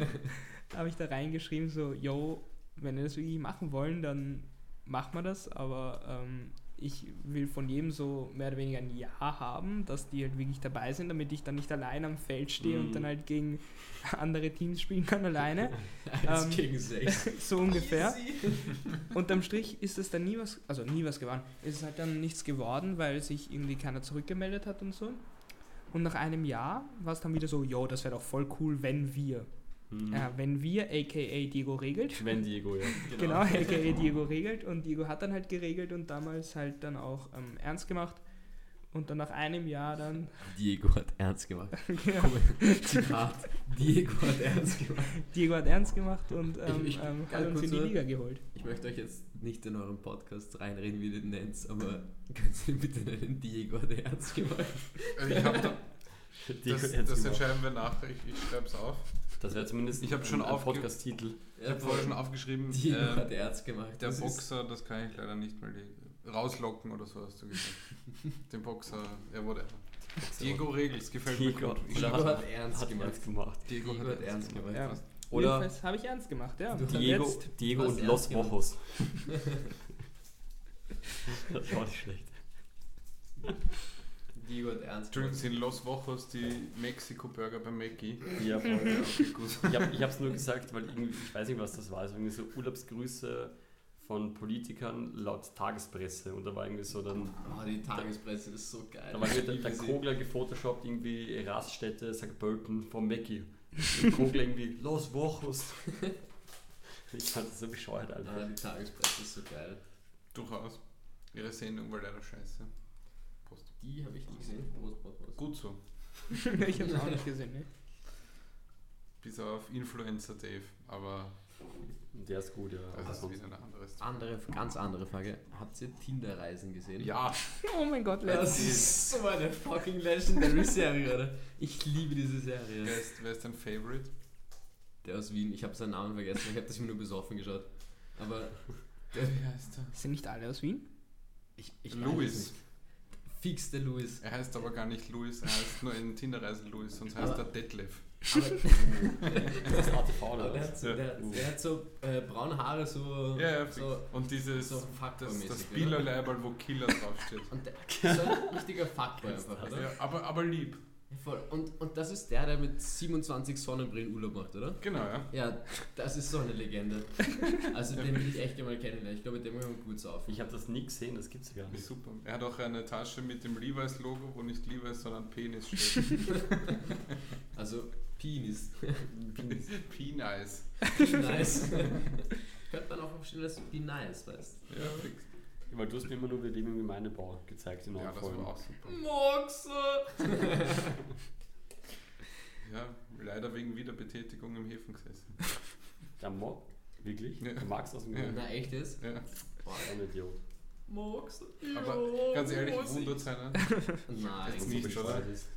habe ich da reingeschrieben, so, yo, wenn wir das wirklich machen wollen, dann machen wir das, aber ähm, ich will von jedem so mehr oder weniger ein Ja haben, dass die halt wirklich dabei sind, damit ich dann nicht allein am Feld stehe Mhm. und dann halt gegen andere Teams spielen kann alleine. Eins Ähm, gegen sechs. so ungefähr. Unterm Strich ist es dann nie was, also nie was geworden. Es ist halt dann nichts geworden, weil sich irgendwie keiner zurückgemeldet hat und so. Und nach einem Jahr war es dann wieder so, yo, das wäre doch voll cool, wenn wir. Mhm. Ja, wenn wir, aka Diego regelt. Wenn Diego, ja. Genau, aka Diego regelt und Diego hat dann halt geregelt und damals halt dann auch ähm, ernst gemacht. Und dann nach einem Jahr dann, Diego hat ernst gemacht. ja, Zitat. Diego hat ernst gemacht. Diego hat ernst gemacht und ähm, Ich- ich- ähm, hat uns in die Liga geholt. Ich möchte euch jetzt nicht in euren Podcast reinreden, wie ihr den nennt, aber könnt ihr bitte nennen, Diego hat ernst gemacht. Also ich hab da, Diego das, ernst das gemacht. entscheiden wir nachher. Ich, ich schreibe es auf. Das wäre zumindest Ich hab schon ein Podcast-Titel. Ich habe vorher schon aufgeschrieben, Diego ähm, hat ernst gemacht. der Das Boxer, das kann ich leider nicht mal die- rauslocken oder so hast du gesagt. Den Boxer, ja, whatever. Diego Regels, gefällt mir Diego. gut. Ich Diego hat ernst Hat gemacht. ernst gemacht. Diego, Diego hat ernst gemacht. Ja. Passt. Oder habe ich ernst gemacht, ja. Diego, jetzt- Diego und Los gemacht. Wochos. das war nicht schlecht. Diego hat ernst Entschuldigung, gemacht. sind Los Wochos die Mexiko-Burger bei Mackie? Ja, voll. Gut. Ich habe es nur gesagt, weil irgendwie, ich weiß nicht, was das war. Es war irgendwie so Urlaubsgrüße von Politikern laut Tagespresse. Und da war irgendwie so dann, Oh, die Tagespresse ist so geil. da war der, der. Kogler gefotoshoppt, irgendwie Raststätte, St. Pölten von Mackie. Und Kogler irgendwie, Los Wochos. Ich fand das so bescheuert Ah, einfach. die Tagespresse ist so geil. Durchaus. Ihre Sendung war leider scheiße. Die habe ich nie gesehen. Gut so. ich habe es auch nicht gesehen, ne? Bis auf Influencer Dave, aber Und der ist gut, ja. das Aber ist wieder ein anderes Andere, ganz andere Frage. Habt ihr Tinder-Reisen gesehen? Ja, Oh mein Gott, Das letztens. ist so eine fucking legendary Serie, oder? Ich liebe diese Serie. wer ist, wer ist dein Favorite? Der aus Wien, ich habe seinen Namen vergessen, ich habe das immer nur besoffen geschaut. Aber Wie heißt er? Sind nicht alle aus Wien? ich, ich Louis. Fix der Louis. Er heißt aber gar nicht Louis, er heißt nur in Tinderreisen Louis, sonst heißt Aber- er Detlef. Aber, Das ist ATV, oder der, hat so, der, der hat so äh, braune Haare, so. Ja, ja, fix. so Und dieses, so das, das? Billerleiberl, wo Killer draufsteht. Und der, so ein richtiger Fuckboy einfach, oder? Ja, aber, aber lieb. Ja, voll. Und, und das ist der, der mit 27 Sonnenbrillen Urlaub macht, oder? Genau, ja. Ja, das ist so eine Legende. Also den will ich echt gerne mal kennenlernen. Ich glaube, den können wir gut saufen. Ich habe das nie gesehen, das gibt's ja gar nicht. Super. Er hat auch eine Tasche mit dem Levi's-Logo, wo nicht Levi's, sondern Penis steht. Also Penis. P-Nice. nice. Könnte man auch aufstellen als Be nice, weißt Ja, fix. Weil du hast mir immer nur Wir leben im Gemeindebau gezeigt in Ja, das Folgen. war auch super. Moxe! Ja, leider wegen Wiederbetätigung im Häfen gesessen. Der Mob? Wirklich? Ja. Du magst aus dem Ja. Gemeinde? Na, echt jetzt? Ja. Boah, ein Idiot. Moxe? Aber ganz ehrlich, wundert seiner. Nein, Jetzt eigentlich nicht, nicht. oder? ist.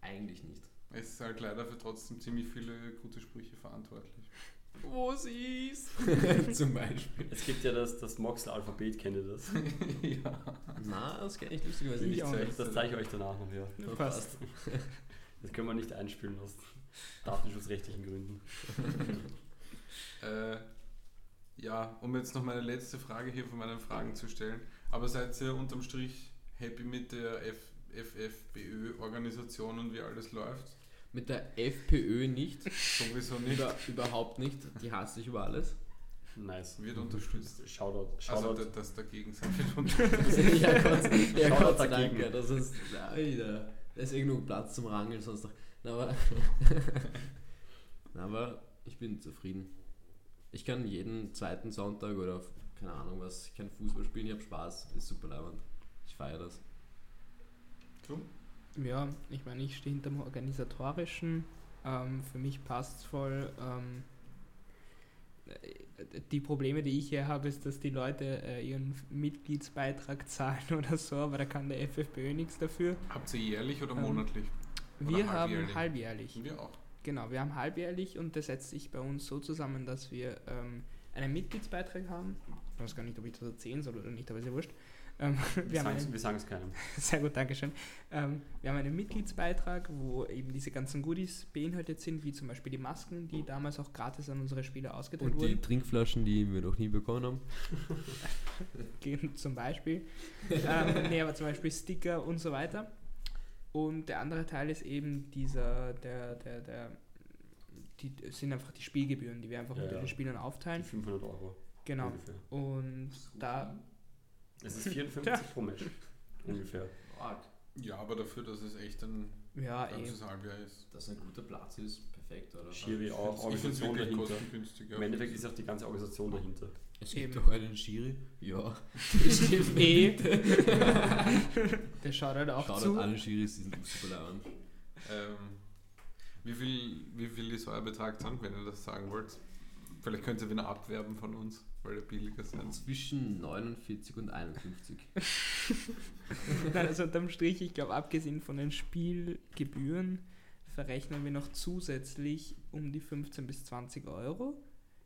Eigentlich nicht. Es ist halt leider für trotzdem ziemlich viele gute Sprüche verantwortlich. Wo sie ist. Zum Beispiel. Es gibt ja das, das Moxel-Alphabet, kennt ihr das? ja. Na, das kenne ich lustigerweise Ich nicht. auch Das, zeige ich euch danach noch, ja. Passt. Das können wir nicht einspielen aus datenschutzrechtlichen Gründen. Äh, ja, um jetzt noch meine letzte Frage hier von meinen Fragen zu stellen. Aber seid ihr unterm Strich happy mit der F FFBÖ-Organisation und wie alles läuft? Mit der FPÖ nicht. Sowieso nicht. Über, überhaupt nicht. Die hasse ich über alles. Nice. Wird unterstützt. Shoutout. Also Shoutout. da- das dagegen sein wird unterstützt. ja, Gott, ja, Gott sei Dank. dagegen. ja, Das ist, wieder. Da ist eh genug Platz zum Rangeln, sonst noch. Na, aber, Na, aber ich bin zufrieden. Ich kann jeden zweiten Sonntag oder keine Ahnung was, ich kann Fußball spielen, ich habe Spaß, ist super leibend. Ich feiere das. Ja, ich meine, ich stehe hinter dem Organisatorischen. Ähm, für mich passt es voll. Ähm, äh, die Probleme, die ich hier habe, ist, dass die Leute äh, ihren Mitgliedsbeitrag zahlen oder so, aber da kann der FFBÖ nichts dafür. Habt ihr jährlich oder Ähm, monatlich? Wir Oder haben halbjährlich? halbjährlich. Wir auch. Genau, wir haben halbjährlich und das setzt sich bei uns so zusammen, dass wir ähm, einen Mitgliedsbeitrag haben. Ich weiß gar nicht, ob ich das erzählen soll oder nicht, aber ist ja wurscht. Ähm, Wir wir sagen es keinem. sehr gut, Dankeschön. Ähm, wir haben einen Mitgliedsbeitrag, wo eben diese ganzen Goodies beinhaltet sind, wie zum Beispiel die Masken, die damals auch gratis an unsere Spieler ausgeteilt Und die wurden. Trinkflaschen, die wir noch nie bekommen haben. Gehen zum Beispiel. ähm, nee, aber zum Beispiel Sticker und so weiter. Und der andere Teil ist eben dieser, der, der, der, die sind einfach die Spielgebühren, die wir einfach Ja, unter ja. den Spielern Die aufteilen. 500 Euro. Genau. Ungefähr. Und da, Es ist 54 pro Match. Ungefähr. Ja, aber dafür, dass es echt ein ja, ganzes Halbjahr ist. Dass ein guter Platz ist, perfekt, oder? Schiri auch, es Organisation wirklich dahinter. ja. Im Endeffekt ist auch die ganze Organisation dahinter. Es gibt doch einen Schiri. Ja. Eh. Der schaut halt auch Schaut zu. alle Schiris, die sind super leibend. Ähm, wie, viel, wie viel ist euer Betrag dann, wenn ihr das sagen wollt? Vielleicht könnt ihr wieder abwerben von uns, weil ihr billiger seid. Zwischen 49 und 51. Nein, also unterm Strich, ich glaube, abgesehen von den Spielgebühren verrechnen wir noch zusätzlich um die 15 bis 20 Euro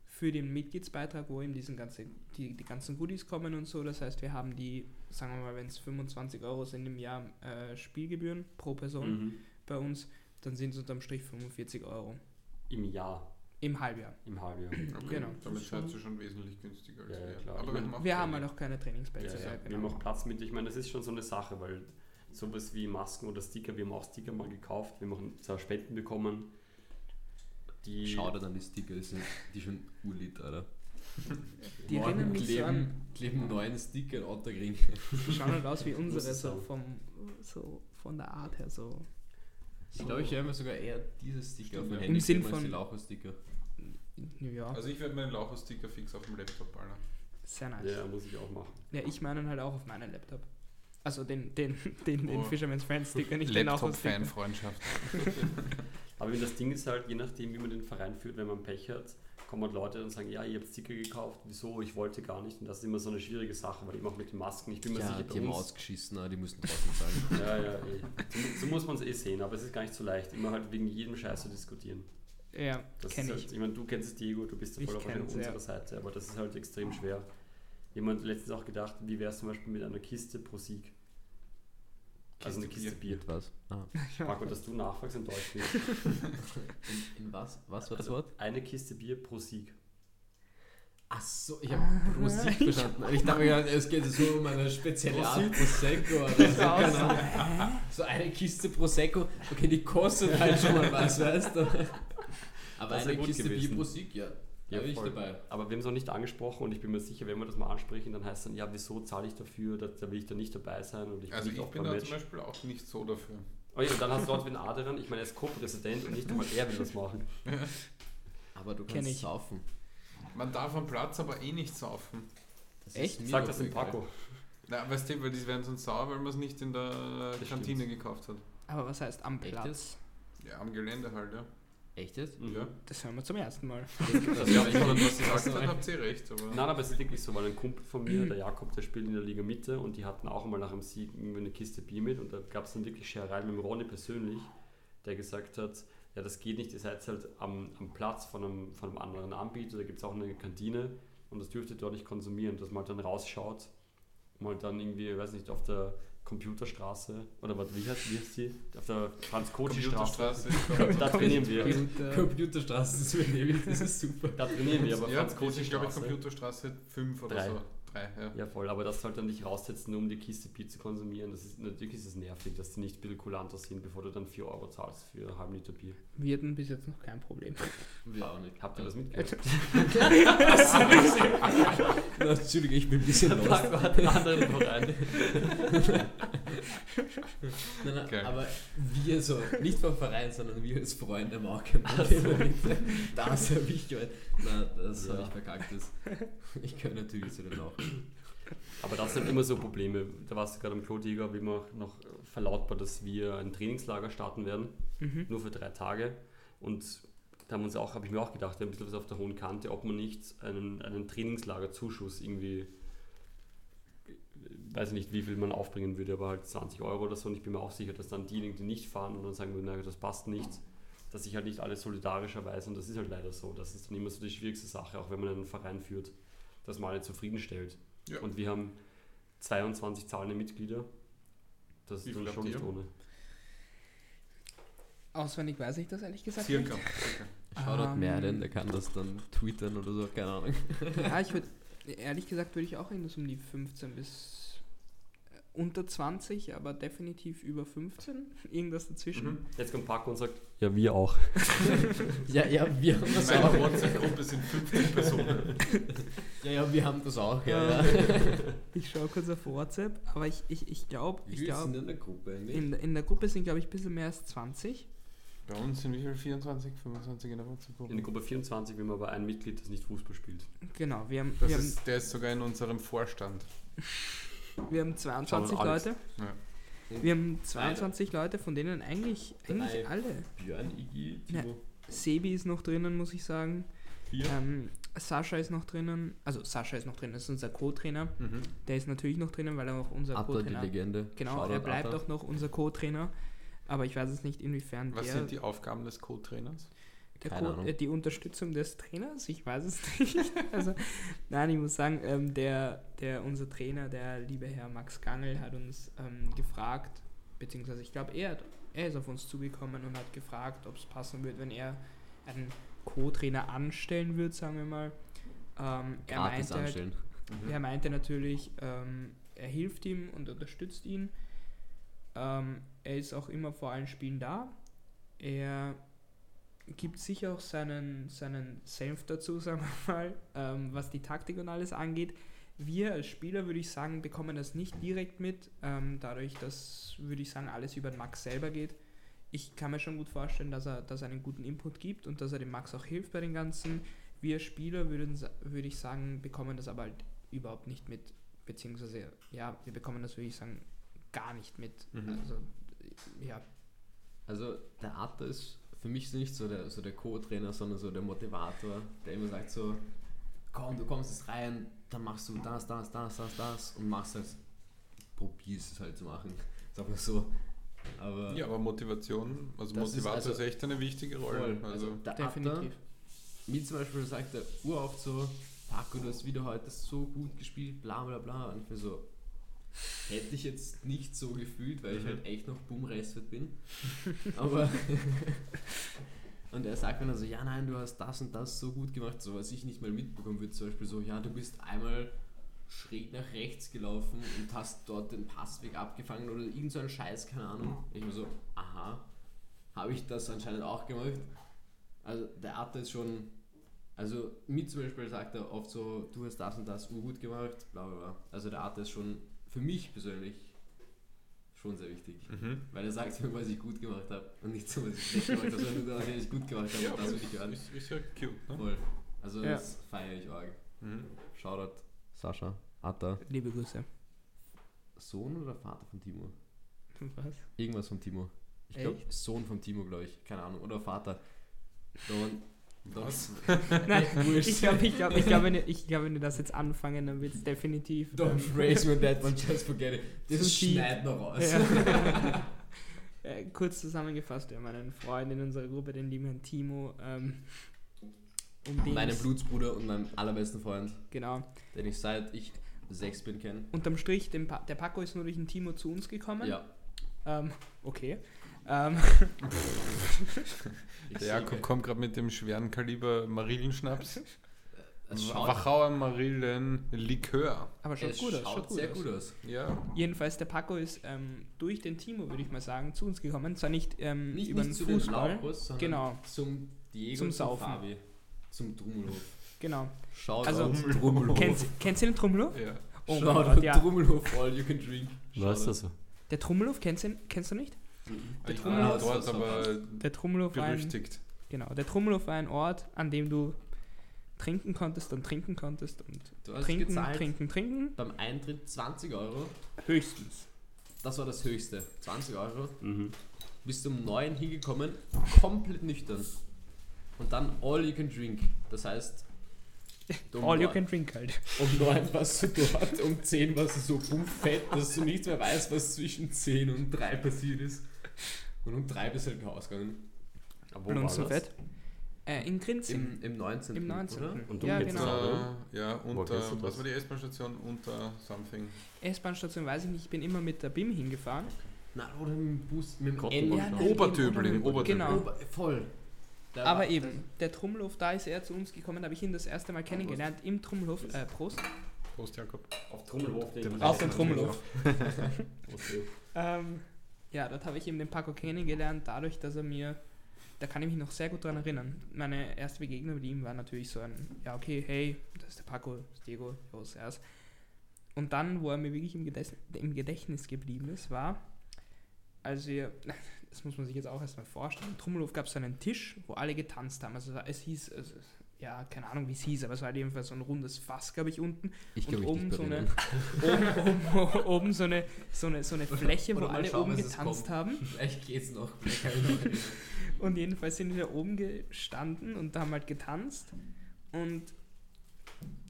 für den Mitgliedsbeitrag, wo eben diesen ganze, die, die ganzen Goodies kommen und so. Das heißt, wir haben die, sagen wir mal, wenn es 25 Euro sind im Jahr äh, Spielgebühren pro Person Mhm. bei uns, dann sind es unterm Strich 45 Euro Im Jahr, im Halbjahr. im Halbjahr. Okay, Genau. Damit Das ist seid ihr schon wesentlich günstiger als Ja, ja, wir. klar. Aber Ich wir haben haben keine- halt auch keine Trainingsplätze. Ja, Ja, ja. genau. Wir haben auch Platz mit. Ich meine, das ist schon so eine Sache, weil sowas wie Masken oder Sticker, wir haben auch Sticker mal gekauft, wir haben zwar Spenden bekommen. Die Schaut an die Sticker, die sind die schon urlit, oder? Die Morgen erinnern mich so an, kleben, kleben neuen Sticker in Ottergring. die schauen halt aus wie unsere, so, vom, so von der Art her so. Ich glaube, ich werde mir sogar eher dieses Sticker auf Stimmt, mein ja. Handy Im Sinn als die von- Laucher-Sticker. Ja, Also ich werde meinen Laucher-Sticker fix auf dem Laptop ballern. sehr nice. ja, muss ich auch machen. Ja, ich meine halt auch auf meinen Laptop. Also den, den, den, den Oh. Fisherman's Friends Sticker, nicht den Sticker. Laptop-Fan-Freundschaft. Aber das Ding ist halt, je nachdem, wie man den Verein führt, wenn man Pech hat, kommen halt Leute und sagen, ja, ihr habt Sticker gekauft, wieso, ich wollte gar nicht. Und das ist immer so eine schwierige Sache, weil eben auch mit den Masken, ich bin mir Ja, sicher, die haben ausgeschissen, aber die müssen trotzdem sagen. Ja, ja, eh. So, so muss man es eh sehen, aber es ist gar nicht so leicht, immer halt wegen jedem Scheiß zu diskutieren. Ja, Das kenne ist ich. halt, ich meine, du kennst es, Diego, du bist voll auf unserer ja. Seite, aber das ist halt extrem schwer. Jemand hat letztens auch gedacht, wie wäre es zum Beispiel mit einer Kiste pro Sieg? Also eine Kiste Bier. Was? Ah. Marco, dass du nachfragst in Deutsch nicht. In, in was? Was war das Also Wort? eine Kiste Bier pro Sieg. Ach so, ich habe pro Sieg verstanden. Ich dachte mir, es geht so um eine spezielle Art Prosecco oder so. So, Keine eine Kiste Prosecco, okay, die kostet halt schon mal was, weißt du? Aber eine Kiste gewesen. Bier pro Sieg, ja, da bin ich dabei. Aber wir haben es noch nicht angesprochen und ich bin mir sicher, wenn wir das mal ansprechen, dann heißt es dann, ja, wieso zahle ich dafür, da, da will ich da nicht dabei sein und ich bin Also ich auch bin da Match. zum Beispiel auch nicht so dafür. Oh ja, und dann hast du dort einen Adrian, ich meine, er ist Co-Präsident und nicht einmal er will das machen. Aber du kannst ich. saufen. Man darf am Platz aber eh nicht saufen. Das Echt? Sag das dem. Paco. Na, weißt du, weil die werden sonst sauer, weil man es nicht in der Das Kantine stimmt. gekauft hat. Aber was heißt am Platz? Ja, am Gelände halt, ja. Echt jetzt? Mhm. Ja. Das hören wir zum ersten Mal. Das Ja, ich meine, was gesagt gesagt. hat, habt ihr recht. Aber Nein, aber es ist wirklich so, weil ein Kumpel von mir, der Jakob, der spielt in der Liga Mitte und die hatten auch einmal nach dem Sieg irgendwie eine Kiste Bier mit und da gab es dann wirklich Scherereien mit dem Ronny persönlich, der gesagt hat, ja das geht nicht, ihr seid halt am, am Platz von einem, von einem anderen Anbieter, da gibt es auch eine Kantine und das dürft ihr dort nicht konsumieren, dass man halt dann rausschaut, mal dann irgendwie, ich weiß nicht, auf der Computerstraße oder was, wie heißt, wie heißt die? Auf der. Computerstraße. ich glaube, Da trainieren wir. Computer. Computerstraße, das ist super. Da trainieren wir, aber ja, Franz ich glaube. Computerstraße 5 oder Drei. so. Drei, ja. Ja, voll, aber das sollte dann nicht raussetzen, nur um die Kiste Bier zu konsumieren. Das ist, natürlich ist es nervig, dass die nicht ein bisschen kulanter sind, bevor du dann 4 Euro zahlst für einen halben Liter Bier. Wir hatten bis jetzt noch kein Problem. Wir auch nicht. Habt ihr das mitgekriegt? Na, Entschuldigung, ich bin ein bisschen. Paco hat einen anderen Verein. Nein, nein, Geil. aber wir so, nicht vom Verein, sondern wir als Freunde Marke. Das habe ich gehört. Nein, das Ja. habe ich verkackt. Das. Ich gehöre natürlich zu den auch. Aber das sind immer so Probleme. Da warst du gerade am Klotiger, wie man noch verlautbart, dass wir ein Trainingslager starten werden, Mhm. nur für drei Tage. Und da haben wir uns auch, habe ich mir auch gedacht, ein bisschen was auf der hohen Kante, ob man nicht einen, einen Trainingslagerzuschuss irgendwie, weiß ich nicht, wie viel man aufbringen würde, aber halt 20 Euro oder so. Und ich bin mir auch sicher, dass dann diejenigen, die nicht fahren und dann sagen würden, naja, das passt nicht, dass sich halt nicht alle solidarischerweise, und das ist halt leider so, das ist dann immer so die schwierigste Sache, auch wenn man einen Verein führt, dass man alle zufriedenstellt. Ja. Und wir haben 22 zahlende Mitglieder. Das Wie ist dann schon nicht ohne. Auswendig weiß ich das ehrlich gesagt Circa. nicht. circa. Shoutout Ähm, Merlin, der kann das dann twittern oder so, keine Ahnung. Ja, ich würde, ehrlich gesagt, würde ich auch irgendwas um die 15 bis unter 20, aber definitiv über 15. Irgendwas dazwischen. Mhm. Jetzt kommt Paco und sagt, ja, wir auch. Ja, ja, wir haben In das meiner auch. WhatsApp-Gruppe sind 50 Personen. Ja, ja, wir haben das auch, ja. Ja. ja. Ich schaue kurz auf WhatsApp, aber ich, ich, ich glaube, Wie ich viele sind glaube, in der Gruppe eigentlich? in, in der Gruppe sind, glaube ich, ein bisschen mehr als 20. Bei uns sind wie viel? 24, 25 in der WhatsApp-Gruppe. In der Gruppe 24 will man aber ein Mitglied, das nicht Fußball spielt. Genau, wir haben, Das wir haben, ist, der ist sogar in unserem Vorstand. Wir haben 22 Schauen wir Leute. Ja. Wir haben 22 Leute, von denen eigentlich, eigentlich alle. Björn, Iggy. Timo. Sebi ist noch drinnen, muss ich sagen. Ähm, Sascha ist noch drinnen. Also Sascha ist noch drinnen, das ist unser Co-Trainer. Mhm. Der ist natürlich noch drinnen, weil er auch unser Co-Trainer Legende. Genau, Shoutout er bleibt Atta. auch noch unser Co-Trainer. Aber ich weiß es nicht, inwiefern Was der, sind die Aufgaben des Co-Trainers? Äh, die Unterstützung des Trainers. Ich weiß es nicht. also, nein, ich muss sagen, ähm, der, der, unser Trainer, der liebe Herr Max Gangel, hat uns ähm, gefragt, beziehungsweise ich glaube, er, hat- er ist auf uns zugekommen und hat gefragt, ob es passen würde, wenn er einen Co-Trainer anstellen würde, sagen wir mal. Ähm, er meinte halt. Mhm. er meinte natürlich, ähm, er hilft ihm und unterstützt ihn. Ähm, er ist auch immer vor allen Spielen da. Er gibt sicher auch seinen, seinen Senf dazu, sagen wir mal, ähm, was die Taktik und alles angeht. Wir als Spieler, würde ich sagen, bekommen das nicht direkt mit, ähm, dadurch, dass, würde ich sagen, alles über den Max selber geht. Ich kann mir schon gut vorstellen, dass er, dass er einen guten Input gibt und dass er dem Max auch hilft bei den ganzen. Wir Spieler würden, würde ich sagen, bekommen das aber halt überhaupt nicht mit, beziehungsweise, ja, wir bekommen das, würde ich sagen, gar nicht mit. Mhm. Also, ja, Also der Atta ist für mich so nicht so der, so der Co-Trainer, sondern so der Motivator, der immer sagt so, komm, du kommst jetzt rein, dann machst du das, das, das, das, das und machst halt, probierst es halt zu machen, sag mal so. Aber Ja, aber Motivation, also ist Motivator ist, also- echt eine wichtige Rolle. voll, Also, also definitiv. Atta, mir zum Beispiel sagt er uroft so, Paco, du hast wieder heute so gut gespielt, bla bla bla. Und ich mir so, hätte ich jetzt nicht so gefühlt, weil ich Mhm. halt echt noch boomrestet bin. Aber und er sagt mir dann so, ja nein, du hast das und das so gut gemacht, so was ich nicht mal mitbekommen würde, zum Beispiel so, ja, du bist einmal schräg nach rechts gelaufen und hast dort den Passweg abgefangen oder irgend so ein Scheiß, keine Ahnung. Ich mir so, aha, habe ich das anscheinend auch gemacht. Also der Atta ist schon, also mit zum Beispiel sagt er oft so, du hast das und das urgut gemacht, bla bla bla. Also der Atta ist schon für mich persönlich schon sehr wichtig. mhm. Weil er sagt mir, was ich gut gemacht habe und nicht so, was ich schlecht gemacht habe, sondern nur, was ich gut gemacht habe. Ja, und das will ich hören. ist, ist ja cute, ne? Voll. Also Ja. das feiere ich arg. Mhm. Shoutout Sascha, Atta. liebe Grüße. Sohn oder Vater von Timo? Was? Irgendwas von Timo. Ich glaube? Sohn von Timo, glaube ich. Keine Ahnung. Oder Vater. Dann, Was? Nein, ich glaube, ich glaub, ich glaub, wenn, ich glaub, wenn wir das jetzt anfangen, dann wird es definitiv. Don't ähm, raise me that one, just forget it. Das schneidet noch raus. Ja. Äh, kurz zusammengefasst, wir haben einen Freund in unserer Gruppe, den lieben Herrn Timo. Ähm, um Meinen Blutsbruder und meinem allerbesten Freund, Genau. den ich seit ich sechs bin kenne. Unterm Strich, pa der Paco ist nur durch den Timo zu uns gekommen. Ja. Ähm, okay. Ähm, Der Jakob kommt gerade mit dem schweren Kaliber Marillenschnaps. Schaut, Wachauer Marillenlikör. aber schaut es gut aus. schaut Schaut gut sehr aus. gut aus. Ja. Jedenfalls, der Paco ist ähm, durch den Timo, würde ich mal sagen, zu uns gekommen. Zwar nicht, ähm, Nicht, über nicht den zu den Fußball. Laubus, sondern Genau. zum Diego Zum und zum Saufen. Fabi. Zum Trummelhof. Genau. Schaut Also, aus, Trummelhof. Kennst, kennst du den Trummelhof? ja. Oh Schaut Gott, ja. Trummelhof, all you can drink. Was ist das so? Der Trummelhof, kennst du, kennst du nicht? Ich Trummelhof- war dort aber Der Trummelhof war ein, berüchtigt. genau, der Trummelhof war ein Ort, an dem du trinken konntest und trinken konntest und Du hast trinken, gezahlt trinken, trinken. beim Eintritt 20 Euro. Höchstens. Das war das höchste. 20 Euro. Mhm. Bist um 9 hingekommen, komplett nüchtern. Und dann all you can drink. Das heißt, um All you can drink halt. Um 9 warst du dort, um 10 warst du so bummfett, dass du nicht mehr weißt, was zwischen 10 und 3 passiert ist. Und um 3 bist du halt rausgegangen. Aber wo war Blunzenfett. Äh, in Grinzing. Im, Im 19. Im 19. Oder? Und du ja, genau. Unter, ja, Wo kennst du unter, das? was war die S-Bahn-Station? Unter something. S-Bahn-Station weiß ich nicht, ich bin immer mit der BIM hingefahren. Nein, oder mit dem Bus, mit dem. Ende. Ja, Obertöbling, Obertöbling. Genau. Ober, voll. Da Aber eben, der Trummelhof, da ist er zu uns gekommen, da habe ich ihn das erste Mal kennengelernt im Trummelhof. Äh, Prost. Prost, Jakob. Auf Trommelhof. Den Auf den. Okay. Ähm, ja, dort habe ich eben den Paco kennengelernt, dadurch, dass er mir, da kann ich mich noch sehr gut dran erinnern. Meine erste Begegnung mit ihm war natürlich so ein, ja, okay, hey, das ist der Paco, das ist Diego, jo, servus. Und dann, wo er mir wirklich im Gedächtnis, im Gedächtnis geblieben ist, war, als wir, das muss man sich jetzt auch erstmal vorstellen, im Trummelhof gab es einen Tisch, wo alle getanzt haben. Also es hieß, es, ja, keine Ahnung, wie es hieß, aber es war halt jedenfalls so ein rundes Fass, glaube ich, unten. Ich und oben so eine, oben, oben, oben so eine, so eine, so eine Fläche, wo alle schauen, oben es getanzt haben. Vielleicht geht's noch. Ich mich noch. Und jedenfalls sind wir da oben gestanden und haben halt getanzt. Und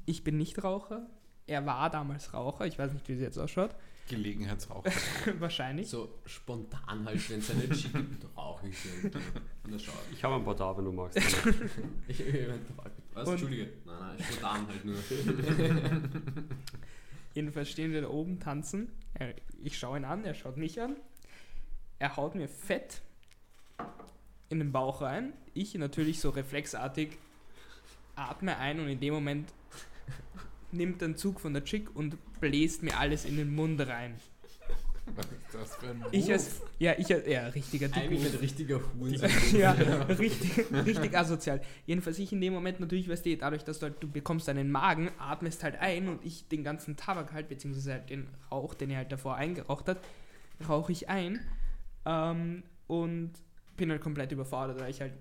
ich bin nicht Raucher. Er war damals Raucher. Ich weiß nicht, wie es jetzt ausschaut. Gelegenheitsraucher. Wahrscheinlich. So spontan halt, wenn es eine Chick gibt, rauche ich schau Ich habe ein paar da, wenn du magst. ich. ich was? Und- Entschuldige. Nein, nein, spontan halt nur. Jedenfalls stehen wir da oben, tanzen. Ich schaue ihn an, er schaut mich an. Er haut mir fett in den Bauch rein. Ich natürlich so reflexartig atme ein und in dem Moment nimmt einen Zug von der Chick und bläst mir alles in den Mund rein. Was ist das für ein Ich als, ja, ich als, ja, richtiger Eigentlich Dick. ein richtiger Huhn. ja, richtig, richtig asozial. Jedenfalls ich in dem Moment natürlich, weißt du, dadurch, dass du halt, du bekommst einen Magen, atmest halt ein und ich den ganzen Tabak halt, beziehungsweise halt den Rauch, den er halt davor eingeraucht hat, rauche ich ein ähm, und bin halt komplett überfordert, weil ich halt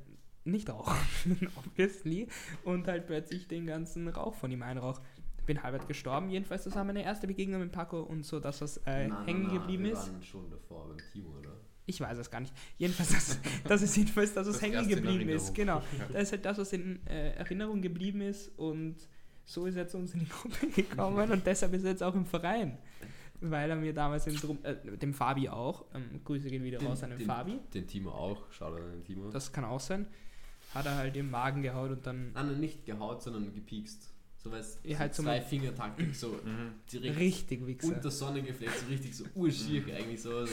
nicht rauche, obviously, und halt plötzlich den ganzen Rauch von ihm einrauch. Bin halbert gestorben, jedenfalls, das war meine erste Begegnung mit Paco und so, dass was äh, Nein, hängen nein, nein, geblieben wir ist. waren schon davor beim Timo, oder? Ich weiß es gar nicht. Jedenfalls, das, das ist jedenfalls das, was Das hängen geblieben ist. Genau. Das ist halt das, was in äh, Erinnerung geblieben ist und so ist er zu uns in die Gruppe gekommen und deshalb ist er jetzt auch im Verein. Weil er mir damals Drum, äh, dem Fabi auch, ähm, Grüße gehen wieder raus an den, den, Fabi, Den Timo auch. Schau an den Timo. das kann auch sein, hat er halt im Magen gehaut und dann Nein, nein, nicht gehaut, sondern gepiekst. So weißt Ja, so halt so zwei mit- Fingertaktik, so Mhm. direkt richtig Wichser. unter Sonne gefleckt, so richtig so urschier eigentlich so.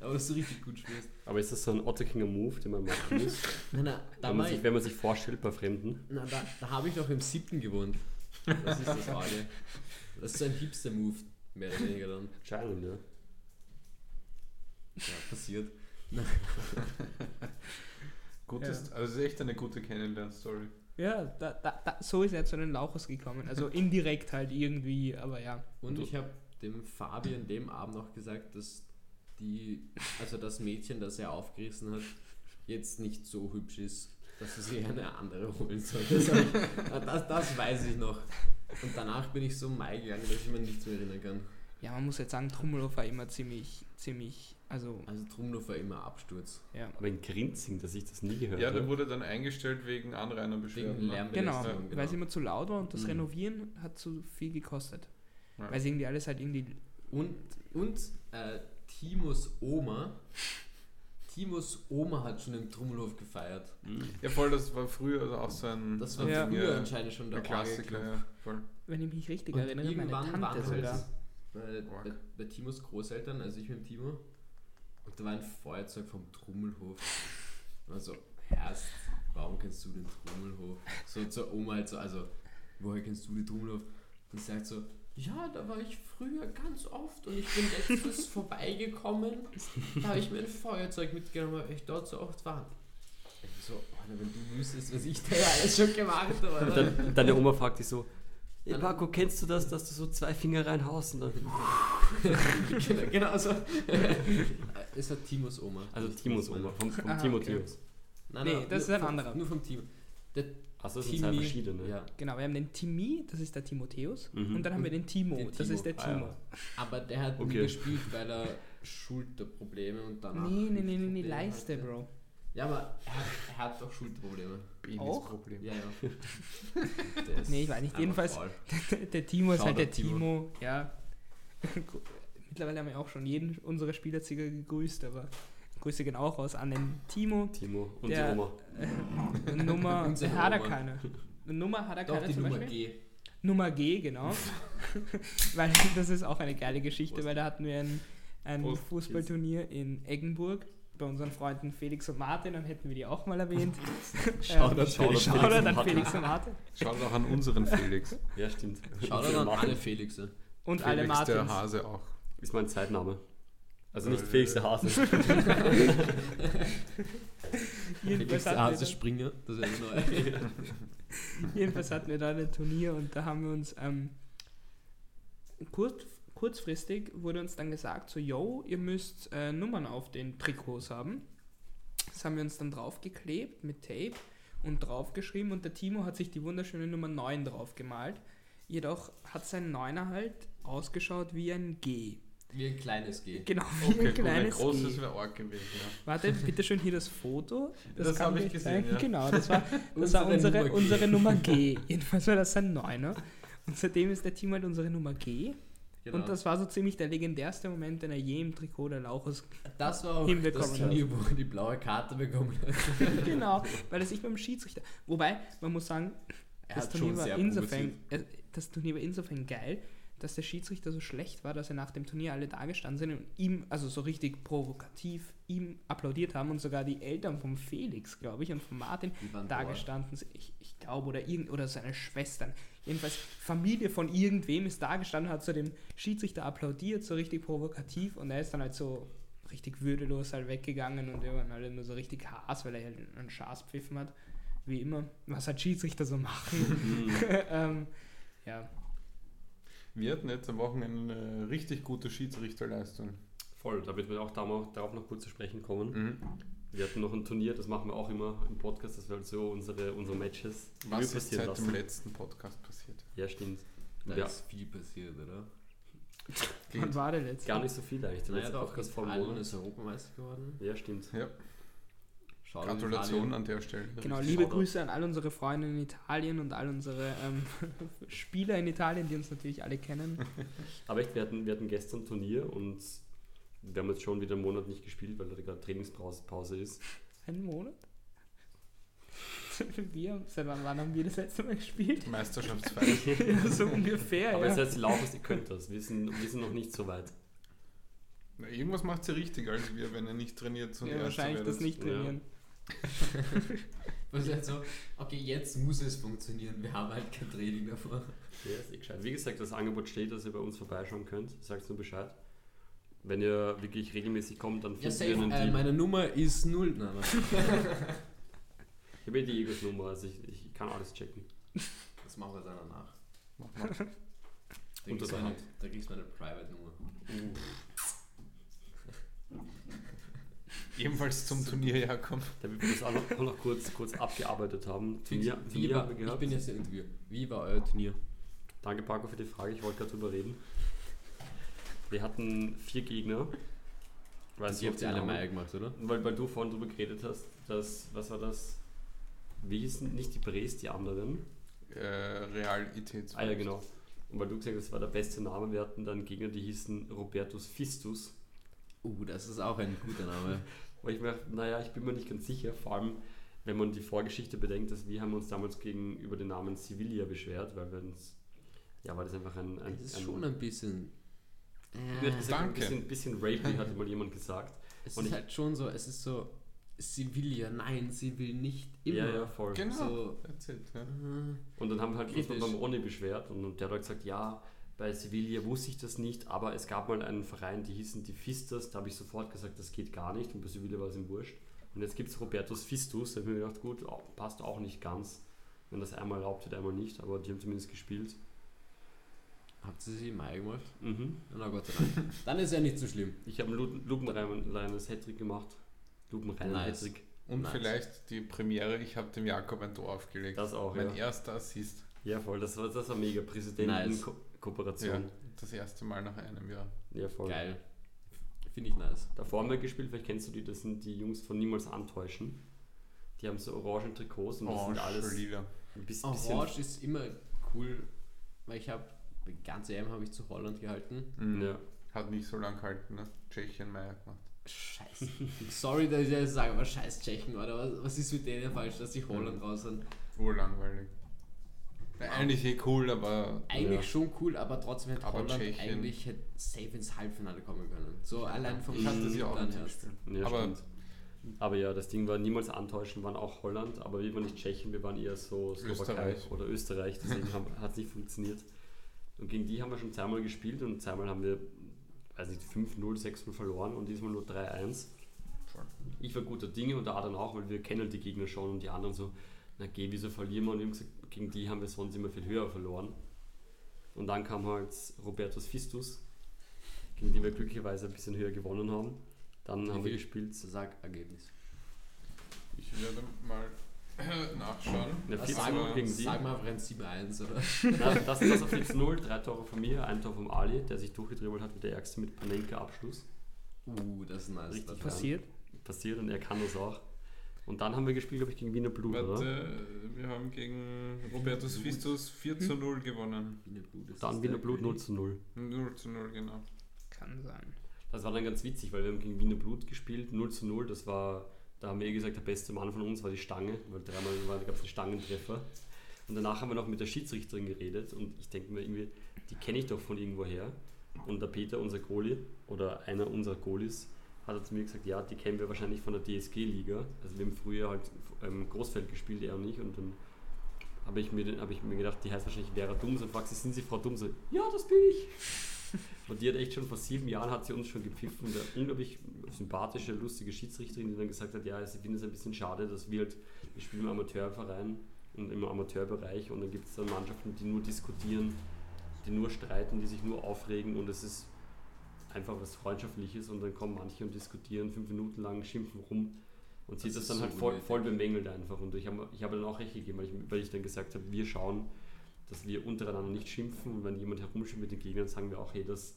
Aber dass du richtig gut spielst. Aber ist das so ein Otterkinger Move, den man machen muss, Nein, nein, da, wenn, man sich, ich, wenn man sich vorstellt bei Fremden? na, da, da habe ich noch im siebten gewohnt. Das ist das Frage. Das ist so ein Hipster-Move, mehr oder weniger dann. Scheinen, ja. Ja, passiert. Gutes, also es ist echt eine gute Kennenlern-Story. Ja, da, da, da, so ist er zu den Lauchers gekommen. Also indirekt halt irgendwie, aber ja. Und ich habe dem Fabi an dem Abend noch gesagt, dass die, also das Mädchen, das er aufgerissen hat, jetzt nicht so hübsch ist, dass er sich eine andere holen soll. Das, das, weiß ich noch. Und danach bin ich so Mai gegangen, dass ich mir nichts mehr erinnern kann. Ja, man muss jetzt sagen, Trummelhof war immer ziemlich, ziemlich, also, Also Trumlow war immer Absturz. ja. Aber in Grinzing, dass ich das nie gehört Ja, der habe. wurde dann eingestellt wegen Anrainerbeschwerden. Wegen ne? Lärm. Genau, Belästigung, weil es immer zu laut war und das Mhm. Renovieren hat zu viel gekostet. Ja. Weil es irgendwie alles halt irgendwie. Und, und äh, Timos Oma, Timos Oma hat schon im Trummelhof gefeiert. Mhm. Ja, voll, das war früher also auch so ein, Das war Ja. früher Ja. anscheinend schon der ein Klassiker. Ja, voll. Wenn ich mich richtig Und erinnere, meine irgendwann Tante waren sogar. halt bei, bei, bei Timos Großeltern, also ich mit dem Timo, und da war ein Feuerzeug vom Trummelhof. Also, Herst, warum kennst du den Trummelhof? So zur Oma halt so, also, woher kennst du den Trummelhof? Und sagt so, ja, da war ich früher ganz oft und ich bin letztens vorbeigekommen. Da habe ich mir ein Feuerzeug mitgenommen, weil ich dort so oft war. Ich so, Alter, wenn du wüsstest, was ich da ja alles schon gemacht habe. Und deine Oma fragt dich so, hey, Dann- Marco, kennst du das, dass du so zwei Finger reinhaust? Und dann, genau, so. es war Timos Oma. also Timos Oma, vom, vom Ah, Timotheus. Nein, Nee, nein, das ist ein vom- anderer. Nur vom Timo. Der Achso, das sind zwei Timi- verschiedene. Ja, Genau, wir haben den Timi, das ist der Timotheus. Mhm. Und dann haben wir den Timo, Den das Timo. ist der Ah, ja. Timo. aber der hat nie Okay. gespielt, weil er Schulterprobleme und danach. nee, nee, nee, nee, nee, Leiste, hatte. Bro. Ja, aber er hat, er hat doch Schulterprobleme. Penisproblem. Ja, ja. Der Nee, ich weiß nicht, jedenfalls- faul. Der Timo ist halt der Timo. Timo, ja. Mittlerweile haben wir auch schon jeden unserer Spielerzieher gegrüßt, aber Grüße gehen auch raus an den Timo. Timo und Der- die Oma. Eine Nummer Unsere hat er Oma. keine. Eine Nummer hat er Doch, keine die zum Nummer Beispiel. G. Nummer G, genau. weil das ist auch eine geile Geschichte, weil da hatten wir ein, ein Prost. Fußballturnier in Eggenburg bei unseren Freunden Felix und Martin, dann hätten wir die auch mal erwähnt. Shoutout, ähm, Felix. Shoutout an. Felix und Martin. Schaut auch an unseren Felix. Ja, stimmt. Schaut an alle Felixe. Und alle Felix der Martins. Hase auch. Ist mein Zeitname. Also nicht Äh. Felix der Hase. Felix der Hase Springer, das wäre neu. da, jedenfalls hatten wir da ein Turnier und da haben wir uns ähm, kurz, kurzfristig wurde uns dann gesagt, so, yo, ihr müsst äh, Nummern auf den Trikots haben. Das haben wir uns dann draufgeklebt mit Tape und draufgeschrieben und der Timo hat sich die wunderschöne Nummer 9 drauf gemalt. Jedoch hat sein Neuner halt ausgeschaut wie ein G. Wie ein kleines G. Genau, wie Okay, ein gut, ein kleines großes G. wäre arg gewesen. Ja. Warte, bitte schön hier das Foto. Das kann hab ich gesehen, ja. Genau, das war, das war Unsere unsere, Nummer G. unsere Nummer G. Jedenfalls war das sein Neuner. Und seitdem ist der Team halt unsere Nummer G. Genau. Und das war so ziemlich der legendärste Moment, den er je im Trikot der Lauchus. das war auch das. Turnier, wo er die blaue Karte bekommen hat. genau, weil er sich beim Schiedsrichter. Wobei, man muss sagen, das Turnier, war insofern, äh, das Turnier war insofern geil, dass der Schiedsrichter so schlecht war, dass er nach dem Turnier alle da gestanden sind und ihm, also so richtig provokativ, ihm applaudiert haben und sogar die Eltern vom Felix, glaube ich, und von Martin da gestanden sind. Ich, ich glaube, oder, irgend, oder seine Schwestern. Jedenfalls, Familie von irgendwem ist da gestanden, hat so dem Schiedsrichter applaudiert, so richtig provokativ und er ist dann halt so richtig würdelos halt weggegangen und wir waren alle nur so richtig Haas, weil er halt einen Schaß pfiffen hat, wie immer, was halt Schiedsrichter so machen. ähm, ja, Wir hatten jetzt am Wochenende eine richtig gute Schiedsrichterleistung. Voll, da wird wir auch darauf darauf noch kurz zu sprechen kommen. Mhm. Wir hatten noch ein Turnier, das machen wir auch immer im Podcast, dass wir halt so unsere, unsere Matches Was ist seit dem lassen. letzten Podcast passiert? Ja, stimmt. Da Ja, ist viel passiert, oder? wann war der letzte? gar nicht so viel eigentlich. Der Naja, letzte doch, Podcast vor einem Monat. ist Europameister geworden. Ja, stimmt. Ja, Schaut Gratulation an der Stelle. Genau, liebe Shoutout. Grüße an all unsere Freunde in Italien und all unsere ähm, Spieler in Italien, die uns natürlich alle kennen. Aber echt, wir hatten, wir hatten gestern Turnier und wir haben jetzt schon wieder einen Monat nicht gespielt, weil da gerade Trainingspause Pause ist. Einen Monat? Wir, seit wann, wann haben wir das letzte Mal gespielt? Meisterschaftsfeier. ja, so ungefähr, Aber ja. jetzt heißt Laufers, ihr könnt das. Wir sind, wir sind noch nicht so weit. Na, irgendwas macht sie richtig als wir, wenn er nicht trainiert. zum ja, wahrscheinlich das nicht Ja. trainieren. Was ist halt so, okay, jetzt muss es funktionieren, wir haben halt kein Training davor. Ja, ist eh gescheit. Wie gesagt, das Angebot steht, dass ihr bei uns vorbeischauen könnt. Sagt nur Bescheid. Wenn ihr wirklich regelmäßig kommt, dann Ja, finden safe, wir einen äh, Deal. meine Nummer ist null. Nein, nein. Ich habe eh die Egos-Nummer, also ich, ich kann alles checken. Das machen wir dann danach. Mach mal. Da kriegst meine, da kriegst du meine Private-Nummer. Ebenfalls zum Turnier herkommen. Damit wir das auch noch, auch noch kurz, kurz abgearbeitet haben. Turnier, Wie Turnier war, haben wir ich gehabt. bin jetzt im Interview. Wie war euer Turnier? Danke Paco für die Frage, ich wollte gerade drüber reden. Wir hatten vier Gegner. Weißt du, ihr habt ja alle Meier gemacht, oder? Weil, weil du vorhin drüber geredet hast, dass, was war das? Wie hießen nicht die Bres, die anderen? Äh, Real. Ah ja, genau. Und weil du gesagt hast, das war der beste Name, wir hatten dann Gegner, die hießen Robertus Fistus. Uh, das ist auch ein guter Name. Weil ich mir, naja, ich bin mir nicht ganz sicher, vor allem wenn man die Vorgeschichte bedenkt, dass wir haben uns damals gegenüber den Namen Sevilla beschwert, weil wir uns, ja, weil das einfach ein... ein das ist ein, schon ein bisschen... Äh, gesagt, danke. Ein bisschen, bisschen rapey, hat mal jemand gesagt. Es Und ist ich- halt schon so, es ist so, sie will ja, nein, sie will nicht immer. Ja, ja, voll. Genau. So, Erzählt, ja. äh, Und dann haben wir halt uns Kritisch. beim Ronny beschwert und, der hat halt gesagt, ja, bei Sevilla wusste ich das nicht, aber es gab mal einen Verein, die hießen die Fistas, da habe ich sofort gesagt, das geht gar nicht und bei Sevilla war es ihm wurscht. Und jetzt gibt es Robertus Fistus, da habe ich mir gedacht, gut, passt auch nicht ganz, wenn das einmal erlaubt wird, einmal nicht, aber die haben zumindest gespielt. Habt ihr sie im Mai gemacht? Mhm. Na Gott sei Dank. Dann ist ja nicht so schlimm. Ich habe ein lupenreines Hattrick gemacht. Lupenreinen Nice. Hattrick. Und Nice. vielleicht die Premiere, ich habe dem Jakob ein Tor aufgelegt. Das auch, mein ja. erster Assist. Ja, voll, das war, das war mega. Nice. Präsidenten-Kooperation. Ja, das erste Mal nach einem Jahr. Ja. voll. Geil. Finde ich nice. Davor haben wir gespielt, vielleicht kennst du die, das sind die Jungs von Niemals Antäuschen. Die haben so orange Trikots und das sind alles lila. ein bisschen Orange ist immer cool, weil ich habe, die ganze EM habe ich zu Holland gehalten. Mhm. ja. Hat nicht so lange gehalten, ne? Tschechien Meier gemacht. Scheiße. Sorry, dass ich das sage, aber scheiß Tschechen, oder? Was, was ist mit denen falsch, dass die Holland raus sind? Urlangweilig. Na, eigentlich eh cool, aber Eigentlich Ja. schon cool, aber trotzdem hätte Aber Holland Tschechien- eigentlich hätte safe ins Halbfinale kommen können. So allein vom hatte sie auch dann erst. Ja, aber stimmt. Aber ja, das Ding war niemals antäuschen, waren auch Holland, aber wir waren nicht Tschechen, wir waren eher so Slowakei Österreich. oder Österreich, deswegen hat es nicht funktioniert. Und gegen die haben wir schon zweimal gespielt und zweimal haben wir, weiß nicht, 5-0, 6-0 verloren und diesmal nur 3-1. Voll. Ich war guter Dinge und der Adrian auch, weil wir kennen die Gegner schon und die anderen so, na geh, wieso verlieren wir? Und wir haben gesagt, gegen die haben wir sonst immer viel höher verloren. Und dann kam halt Robertus Fistus, gegen die wir glücklicherweise ein bisschen höher gewonnen haben. Dann haben wir gespielt. Sag Ergebnis. ich werde mal nachschauen. Ja, Was 14 sagen Uhr gegen die. Sag mal ein 7-1, oder? Nein, das, das auf 14-0, drei Tore von mir, ein Tor vom Ali, der sich durchgedribbelt hat wie der Ärgste mit Panenka-Abschluss. Uh, das ist nice. Richtig Das Passiert. Passiert und er kann das auch. Und dann haben wir gespielt, glaube ich, gegen Wiener Blut, oder? Warte, wir haben gegen Robertus Fistus 4 zu 0 gewonnen. Wiener Blut, das Dann Wiener Blut 0 König. zu 0. 0 zu 0, genau. Kann sein. Das war dann ganz witzig, weil wir haben gegen Wiener Blut gespielt, 0 zu 0. Das war, da haben wir eh gesagt, der beste Mann von uns war die Stange, weil dreimal gab es einen Stangentreffer. Und danach haben wir noch mit der Schiedsrichterin geredet und ich denke mir irgendwie, die kenne ich doch von irgendwoher. Und der Peter, unser Goalie, oder einer unserer Goalies, hat zu mir gesagt, ja, die kennen wir wahrscheinlich von der DSG-Liga. Also wir haben früher halt ähm, Großfeld gespielt, er und ich. Und dann habe ich, mir hab ich mir gedacht, die heißt wahrscheinlich Vera Dumse. Und fragt sie, sind Sie Frau Dumse? Ja, das bin ich. Und die hat echt schon vor sieben Jahren hat sie uns schon gepfiffen. Eine unglaublich sympathische, lustige Schiedsrichterin, die dann gesagt hat, ja, sie findet es ein bisschen schade, dass wir halt, wir spielen im Amateurverein und im Amateurbereich und dann gibt es dann Mannschaften, die nur diskutieren, die nur streiten, die sich nur aufregen und es ist einfach was Freundschaftliches und dann kommen manche und diskutieren fünf Minuten lang, schimpfen rum und sie Das hat das dann so halt voll, voll bemängelt einfach und ich habe ich habe dann auch recht gegeben, weil ich, weil ich dann gesagt habe, wir schauen, dass wir untereinander nicht schimpfen und wenn jemand herumschimpft mit den Gegnern, sagen wir auch, hey, das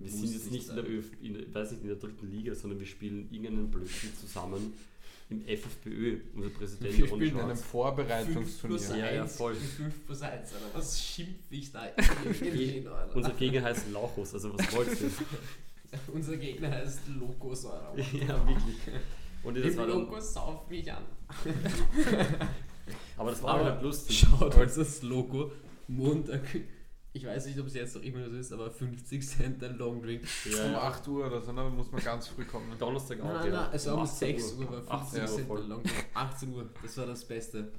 wir sind jetzt nicht in der. Öf, in, der- weiß nicht, in der dritten Liga, sondern wir spielen irgendeinen Blödsinn zusammen im FFBÖ. Unser Präsident Wir spielen In einem. Vorbereitungsturnier. Ja, ja, voll. 5 plus 1, Alter. Was schimpf ich da in Alter? Unser Gegner heißt Lauchus, also was wolltest du? Unser Gegner heißt Lokos, Alter. ja, wirklich. Und das Im war dann, Lokos sauf mich an. Aber das war Aber halt lustig. Schaut euch das Logo. Montag. Ich weiß nicht, ob es jetzt noch immer so ist, aber 50 Cent ein Long Drink. Um Ja, 8 Uhr oder so, ne? muss man ganz früh kommen. Donnerstag auch. Nein, nein, ja. nein, es war um 18 6 Uhr, war 18 50 Uhr Cent voll. ein Long Drink. 18 Uhr, das war das Beste.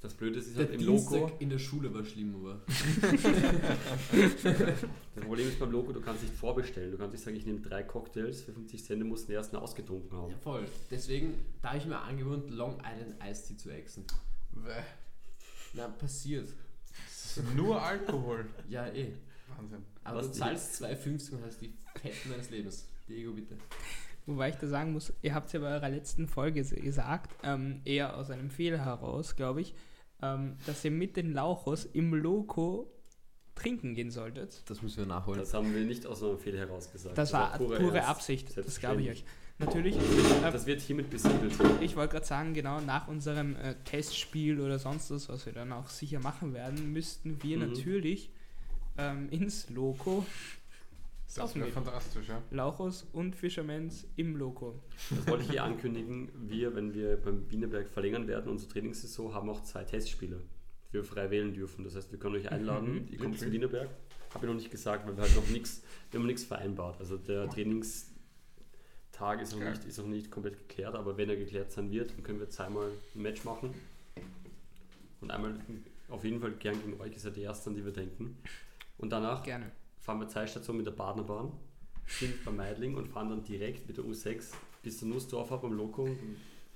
Das Blöde ist, ist Der halt im Dienstag Logo. in der Schule war schlimm, aber. Das Problem ist beim Logo, du kannst nicht vorbestellen. Du kannst nicht sagen, ich nehme drei Cocktails für 50 Cent, du musst den ersten ausgetrunken haben. Ja, voll. Deswegen, da habe ich mir angewohnt, Long Island Iced Tea zu exen. Bäh. Na, passiert. Nur Alkohol. Ja, eh. Wahnsinn. Aber Was du zahlst 2,50 und hast die Fetten deines Lebens. Diego, bitte. Wobei ich da sagen muss, ihr habt es ja bei eurer letzten Folge gesagt, ähm, eher aus einem Fehler heraus, glaube ich, ähm, dass ihr mit den Lauchos im Logo trinken gehen solltet. Das müssen wir nachholen. Das haben wir nicht aus einem Fehler heraus gesagt. Das war pure, Ernst. Absicht, das glaube ich euch. Natürlich, äh, Das wird hiermit besiegelt. ich wollte gerade sagen, genau nach unserem äh, Testspiel oder sonst was, was wir dann auch sicher machen werden, müssten wir Mhm. natürlich ähm, ins Loco Das saufen wäre gehen. fantastisch, ja. Lauchos und Fischermans im Loco. Das wollte ich hier ankündigen. Wir, wenn wir beim Wienerberg verlängern werden, unsere Trainingssaison, haben auch zwei Testspiele, die wir frei wählen dürfen. Das heißt, wir können euch einladen. Mhm, Ihr kommt zum? Wienerberg. Habe ich noch nicht gesagt, weil wir halt noch nichts, wir haben nichts vereinbart. Also der Trainingstag ist noch, nicht, ist noch nicht komplett geklärt, aber wenn er geklärt sein wird, dann können wir zweimal ein Match machen. Und einmal auf jeden Fall gern gegen euch, ist ja die erste, an die wir denken. Und danach Gerne. Fahren wir Zeitstation mit der Badnerbahn, sind bei Meidling und fahren dann direkt mit der U6 bis zur Nussdorfer beim Loco. Und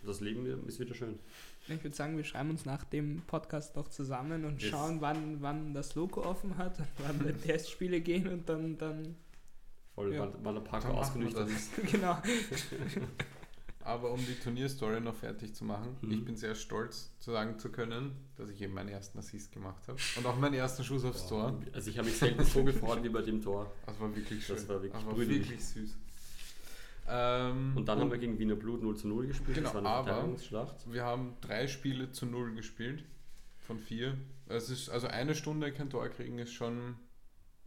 das Leben ist wieder schön. Ich würde sagen, wir schreiben uns nach dem Podcast doch zusammen und Yes. schauen, wann, wann das Loco offen hat, wann die Testspiele gehen und dann, dann Voll, Ja. wann, wann der Park Dann machen wir ausgenüchtert ist. genau. Aber um die Turnierstory noch fertig zu machen, Mhm. ich bin sehr stolz zu sagen zu können, dass ich eben meinen ersten Assist gemacht habe. Und auch meinen ersten Schuss aufs Tor. Also ich habe mich selten so gefreut wie bei dem Tor. Das war wirklich schön. Das war wirklich war brüderlich. wirklich süß. Ähm, Und dann haben wir gegen Wiener Blut 0 zu 0 gespielt. Genau, das war eine aber- wir haben drei Spiele zu null gespielt. Von vier. Es ist, also eine Stunde kein Tor kriegen ist schon.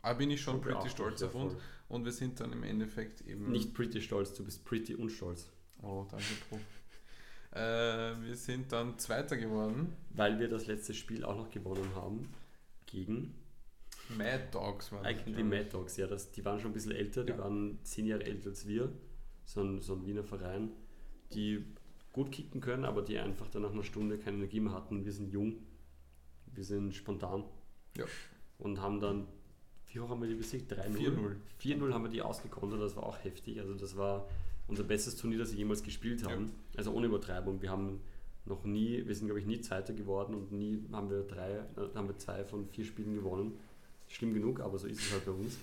Da bin ich schon pretty stolz auf uns. Und wir sind dann im Endeffekt eben. Nicht pretty stolz, du bist pretty unstolz. Oh, danke, Pro. Äh, wir sind dann Zweiter geworden. Weil wir das letzte Spiel auch noch gewonnen haben gegen Mad Dogs waren das, eigentlich die. Mad Dogs. Ja, das, die waren schon ein bisschen älter, die Ja. waren zehn Jahre älter als wir. So ein, so ein Wiener Verein, die gut kicken können, aber die einfach dann nach einer Stunde keine Energie mehr hatten. Wir sind jung, wir sind spontan. Ja. Und haben dann, wie hoch haben wir die besiegt? 3-0? 4-0. 4-0 haben wir die ausgekontert, das war auch heftig. Also das war unser bestes Turnier, das wir jemals gespielt haben. Also ohne Übertreibung. Wir haben noch nie, wir sind glaube ich nie Zweiter geworden und nie haben wir drei, äh, haben wir zwei von vier Spielen gewonnen. Schlimm genug, aber so ist es halt bei uns.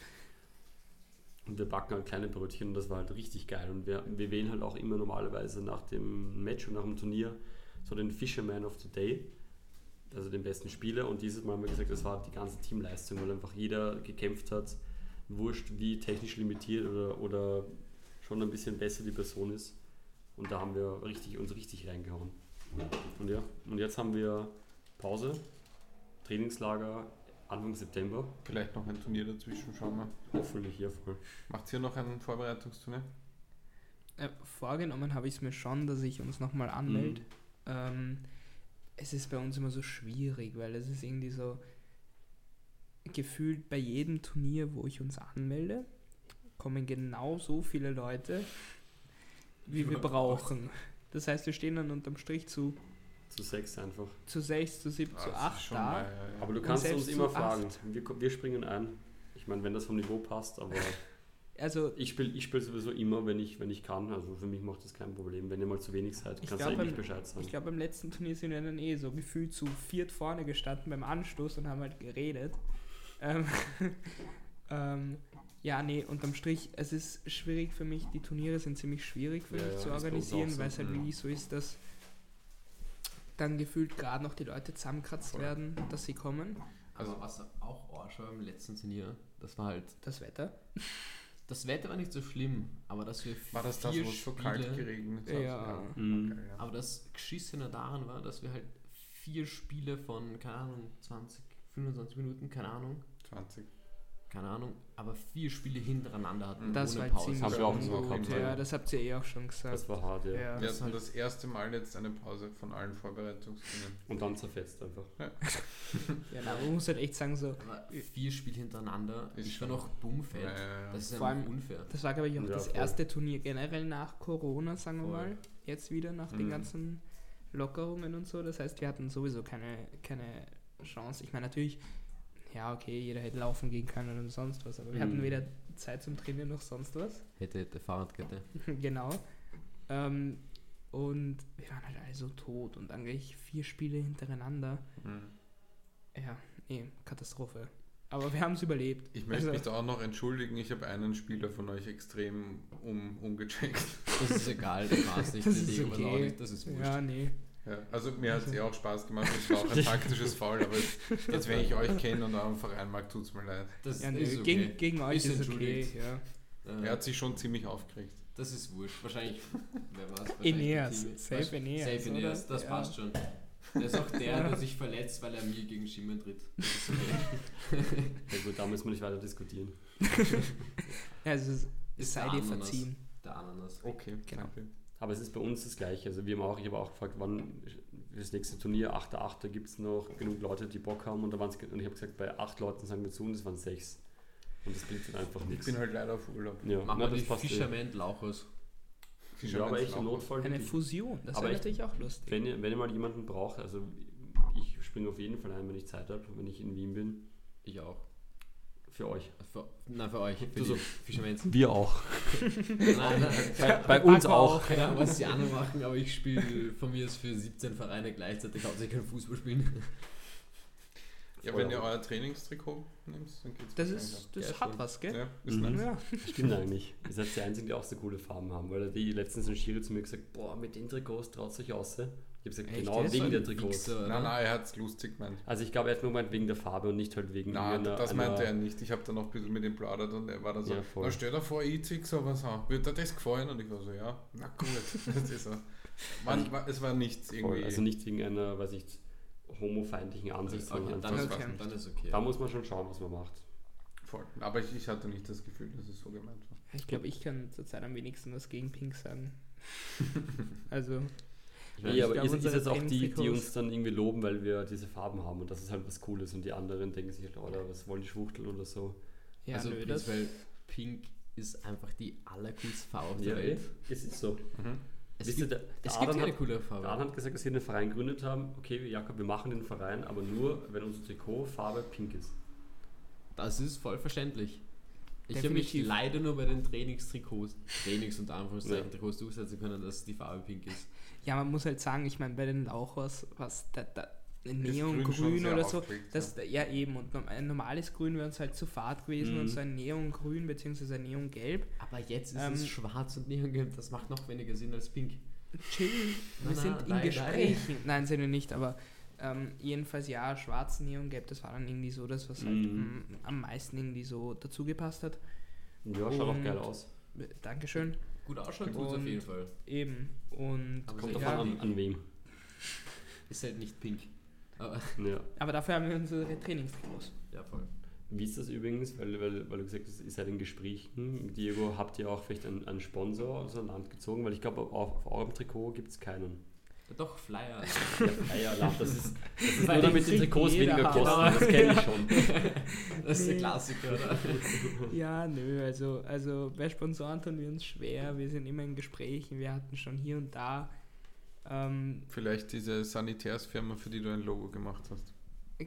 Und wir backen halt kleine Brötchen und das war halt richtig geil. Und wir, wir wählen halt auch immer normalerweise nach dem Match und nach dem Turnier so den Fisherman of the Day, also den besten Spieler. Und dieses Mal haben wir gesagt, das war die ganze Teamleistung, weil einfach jeder gekämpft hat, wurscht wie technisch limitiert oder, oder schon ein bisschen besser die Person ist. Und da haben wir richtig, uns richtig reingehauen. Und ja, und jetzt haben wir Pause, Trainingslager Anfang September. Vielleicht noch ein Turnier dazwischen, schauen wir. Hoffentlich hier voll. Macht ihr noch ein Vorbereitungsturnier? Äh, vorgenommen habe ich es mir schon, dass ich uns nochmal anmelde. Mhm. Ähm, es ist bei uns immer so schwierig, weil es ist irgendwie so gefühlt bei jedem Turnier, wo ich uns anmelde, kommen genau so viele Leute, wie wir brauchen. Das heißt, wir stehen dann unterm Strich zu, Zu sechs einfach. zu 6, zu 7, zu Ah, 8 schon da. mal, ja, ja. Aber du kannst uns immer zu fragen. acht. Wir, wir springen ein. Ich meine, wenn das vom Niveau passt, aber Also ich spiele ich spiel sowieso immer, wenn ich, wenn ich kann. Also für mich macht das kein Problem. Wenn ihr mal zu wenig seid, Ich kannst du eigentlich Bescheid sagen. Ich glaube, beim letzten Turnier sind wir dann eh so gefühlt zu viert vorne gestanden beim Anstoß und haben halt geredet. Ähm, ähm, ja, nee, unterm Strich, es ist schwierig für mich, die Turniere sind ziemlich schwierig für Ja, mich ja, zu organisieren, weil es halt wirklich so ist, dass dann gefühlt gerade noch die Leute zusammenkratzt Voll. werden, dass sie kommen. Also was auch Arsch war im letzten Turnier, das war halt, Das Wetter. das Wetter war nicht so schlimm, aber dass wir War das das, vier wo es so kalt Spiele- geregnet Ja. Mhm. Okay, ja. Aber das Geschissene daran war, dass wir halt vier Spiele von, keine Ahnung, 20, 25 Minuten, keine Ahnung, 20. keine Ahnung, aber vier Spiele hintereinander hatten Das ohne war Pause. ziemlich Haben wir auch gehabt, Ja, ja. das habt ihr eh auch schon gesagt. Das war hart, ja. ja. Wir das hatten halt- das erste Mal jetzt eine Pause von allen Vorbereitungsturnieren. Und dann zerfetzt einfach. ja, na, man muss halt echt sagen, so, Aber vier Spiele hintereinander, Ist ich war schon- noch Bumfeld. Ja, ja, ja. Das ist Vor allem- unfair. Das war, glaube ich, auch Ja, das voll. erste Turnier generell nach Corona, sagen wir Voll. mal. Jetzt wieder nach den Mhm. ganzen Lockerungen und so. Das heißt, wir hatten sowieso keine, keine Chance. Ich meine, natürlich, ja, okay, jeder hätte laufen gehen können und sonst was, aber wir hatten Mhm. weder Zeit zum Trainieren noch sonst was. Hätte, hätte, Fahrradkette. genau. Ähm, und wir waren halt alle so tot und dann gleich vier Spiele hintereinander. Mhm. Ja, nee, Katastrophe. Aber wir haben es überlebt. Ich möchte Also- mich da auch noch entschuldigen, ich habe einen Spieler von euch extrem um, umgecheckt. Das ist egal, das war's nicht. Das der ist okay. nicht, das ist wurscht. Ja, nee. Ja, also mir hat es eh auch Spaß gemacht, es war auch ein taktisches Foul, aber jetzt, wenn ich euch kenne und euren Verein mag, tut es mir leid. Das Ja, ist okay. gegen, gegen euch Ist ist, okay. Ja. Äh, Er hat sich schon ziemlich aufgeregt. das ist wurscht. Wahrscheinlich, wer war es? Eneas. Safe Eneas, Safe Eneas, das Ja. passt schon. Der ist auch der, der sich verletzt, weil er mir gegen Schimmen tritt. Okay. Ja gut, da müssen wir nicht weiter diskutieren. Ja, also es Ist sei der dir Ananas. verziehen. Der Ananas. Okay, Genau. danke. Aber es ist bei uns das Gleiche. Also wir haben auch, ich habe auch gefragt, wann für das nächste Turnier, 8.8. gibt es noch genug Leute, die Bock haben. Und, da waren's, und ich habe gesagt, bei acht Leuten sagen wir zu und es waren sechs. Und das bringt dann einfach Ich nichts. bin halt leider auf Urlaub. ja, Machen wir das eh. Fischerment Lauchers. Ja, aber echt im Notfall. Eine. Fusion, das wäre ich- natürlich auch lustig. Wenn ihr, wenn ihr mal jemanden braucht, also ich springe auf jeden Fall ein, wenn ich Zeit habe, wenn ich in Wien bin. Ich auch. Für euch. Für, nein, für euch. Für Du so. Fischerments. Wir auch. Nein, nein. Bei, bei uns auch. Keine Ahnung, was die anderen machen, aber ich spiele von mir aus für 17 Vereine gleichzeitig, hauptsächlich kein Fußball spielen. Ja, wenn ihr euer Trainingstrikot nehmt, dann geht's Das ist, das Ja, hat schon. was, gell? Ja, ist Mhm. nice. Ja. Stimmt eigentlich. Ihr seid die Einzigen, die auch so coole Farben haben. Weil die letztens ein Schiri zu mir gesagt, boah, mit den Trikots traut sich aus. Ich habe gesagt, Echt genau wegen der Trikots. Wichser? Nein, nein, er hat es lustig gemeint. Also ich glaube, er hat nur gemeint wegen der Farbe und nicht halt wegen Nein, das meinte er nicht. Ich habe dann noch ein bisschen mit ihm plaudert und er war dann so, Ja, voll. na stell dir vor, ich zieh sowas an. Wird dir das gefallen? Und ich war so, ja, na gut. das ist so. Man, war- es war nichts irgendwie. Voll. Also nicht wegen einer, weiß ich, homofeindlichen Ansicht, Okay, sondern dann, Okay. dann ist okay. da muss man schon schauen, was man macht. voll. Aber ich, ich hatte nicht das Gefühl, dass es so gemeint war. Ich glaube, ich kann zurzeit am wenigsten was gegen Pink sagen. also, meine, nee, aber ist unsere jetzt auch die, die uns dann irgendwie loben, weil wir diese Farben haben und das ist halt was Cooles und die anderen denken sich halt, oder was wollen die schwuchteln oder so. ja, also nö, das, prinzipiell Pink ist einfach die allercoolste Farbe auf der Ja, Welt. es ist so. Es Wisst ihr, gibt, der, es gibt keine hat, coole Farbe. Adam hat gesagt, dass wir einen Verein gegründet haben. Okay, Jakob, wir machen den Verein, aber nur, wenn unser Trikot Farbe pink ist. Das ist voll verständlich. Ich habe mich Definitiv. leider nur bei den Trainingstrikots, Trainings- und Anführungszeichen Ja. Trikots durchsetzen können, dass die Farbe pink ist. Ja, man muss halt sagen, ich meine, bei den Lauchers, was da, da, Neongrün oder so, das, ja eben, und ein normales Grün wäre uns halt zu fad gewesen Mhm. und so ein Neongrün bzw. ein Neongelb. Aber jetzt ist Ähm, es schwarz und neongelb, das macht noch weniger Sinn als pink. Chill, wir Na, sind na, in nein, Gesprächen. Nein, sind wir nicht, aber ähm, jedenfalls ja, schwarz, Neongelb, das war dann irgendwie so das, was halt Mhm. am meisten irgendwie so dazu gepasst hat. Ja, schaut auch Und- geil aus. Äh, Dankeschön. Gut ausschauen tut es auf jeden Fall. Eben. Und Aber Kommt Ja. davon an, an wem. Ist halt nicht pink. Aber, Ja. aber dafür haben wir unsere Trainingstrikots. ja, voll. Wie ist das übrigens, weil, weil, weil du gesagt hast, ihr seid in Gesprächen. Diego, habt ihr auch vielleicht einen, einen Sponsor aus dem Land gezogen? Weil ich glaube, auf, auf eurem Trikot gibt es keinen. Doch, Flyer. Ja, Flyer-Alarm, das ist, das ist Weil nur damit die Trikots weniger kosten, das kenne ich schon. Das ist der. Klassiker, oder? Ja, nö, also, also bei Sponsoren tun wir uns schwer. Wir sind immer in Gesprächen. Wir hatten schon hier und da. Ähm, Vielleicht diese Sanitärsfirma, für die du ein Logo gemacht hast.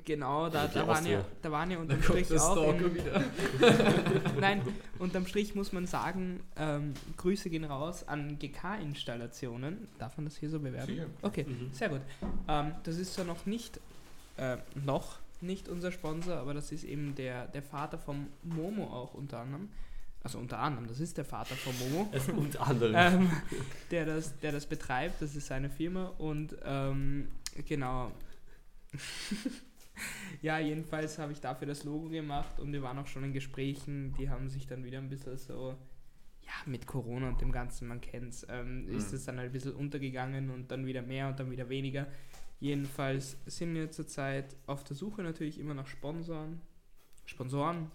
Genau, da, da, waren ja, da waren ja unterm Strich auch. In, wieder. nein, unterm Strich muss man sagen, ähm, Grüße gehen raus an GK-Installationen. Darf man das hier so bewerben? Sicher. Okay, Mhm. sehr gut. Ähm, das ist zwar noch nicht, äh, noch nicht unser Sponsor, aber das ist eben der, der Vater vom Momo auch unter anderem. Also unter anderem, das ist der Vater vom Momo. Unter anderem. ähm, der, das, der das betreibt, das ist seine Firma und ähm, genau. ja, jedenfalls habe ich dafür das Logo gemacht und wir waren auch schon in Gesprächen, die haben sich dann wieder ein bisschen so, ja, mit Corona und dem Ganzen, man kennt es, ähm, ist Mhm. es dann halt ein bisschen untergegangen und dann wieder mehr und dann wieder weniger. Jedenfalls sind wir zurzeit auf der Suche natürlich immer nach Sponsoren. Sponsoren.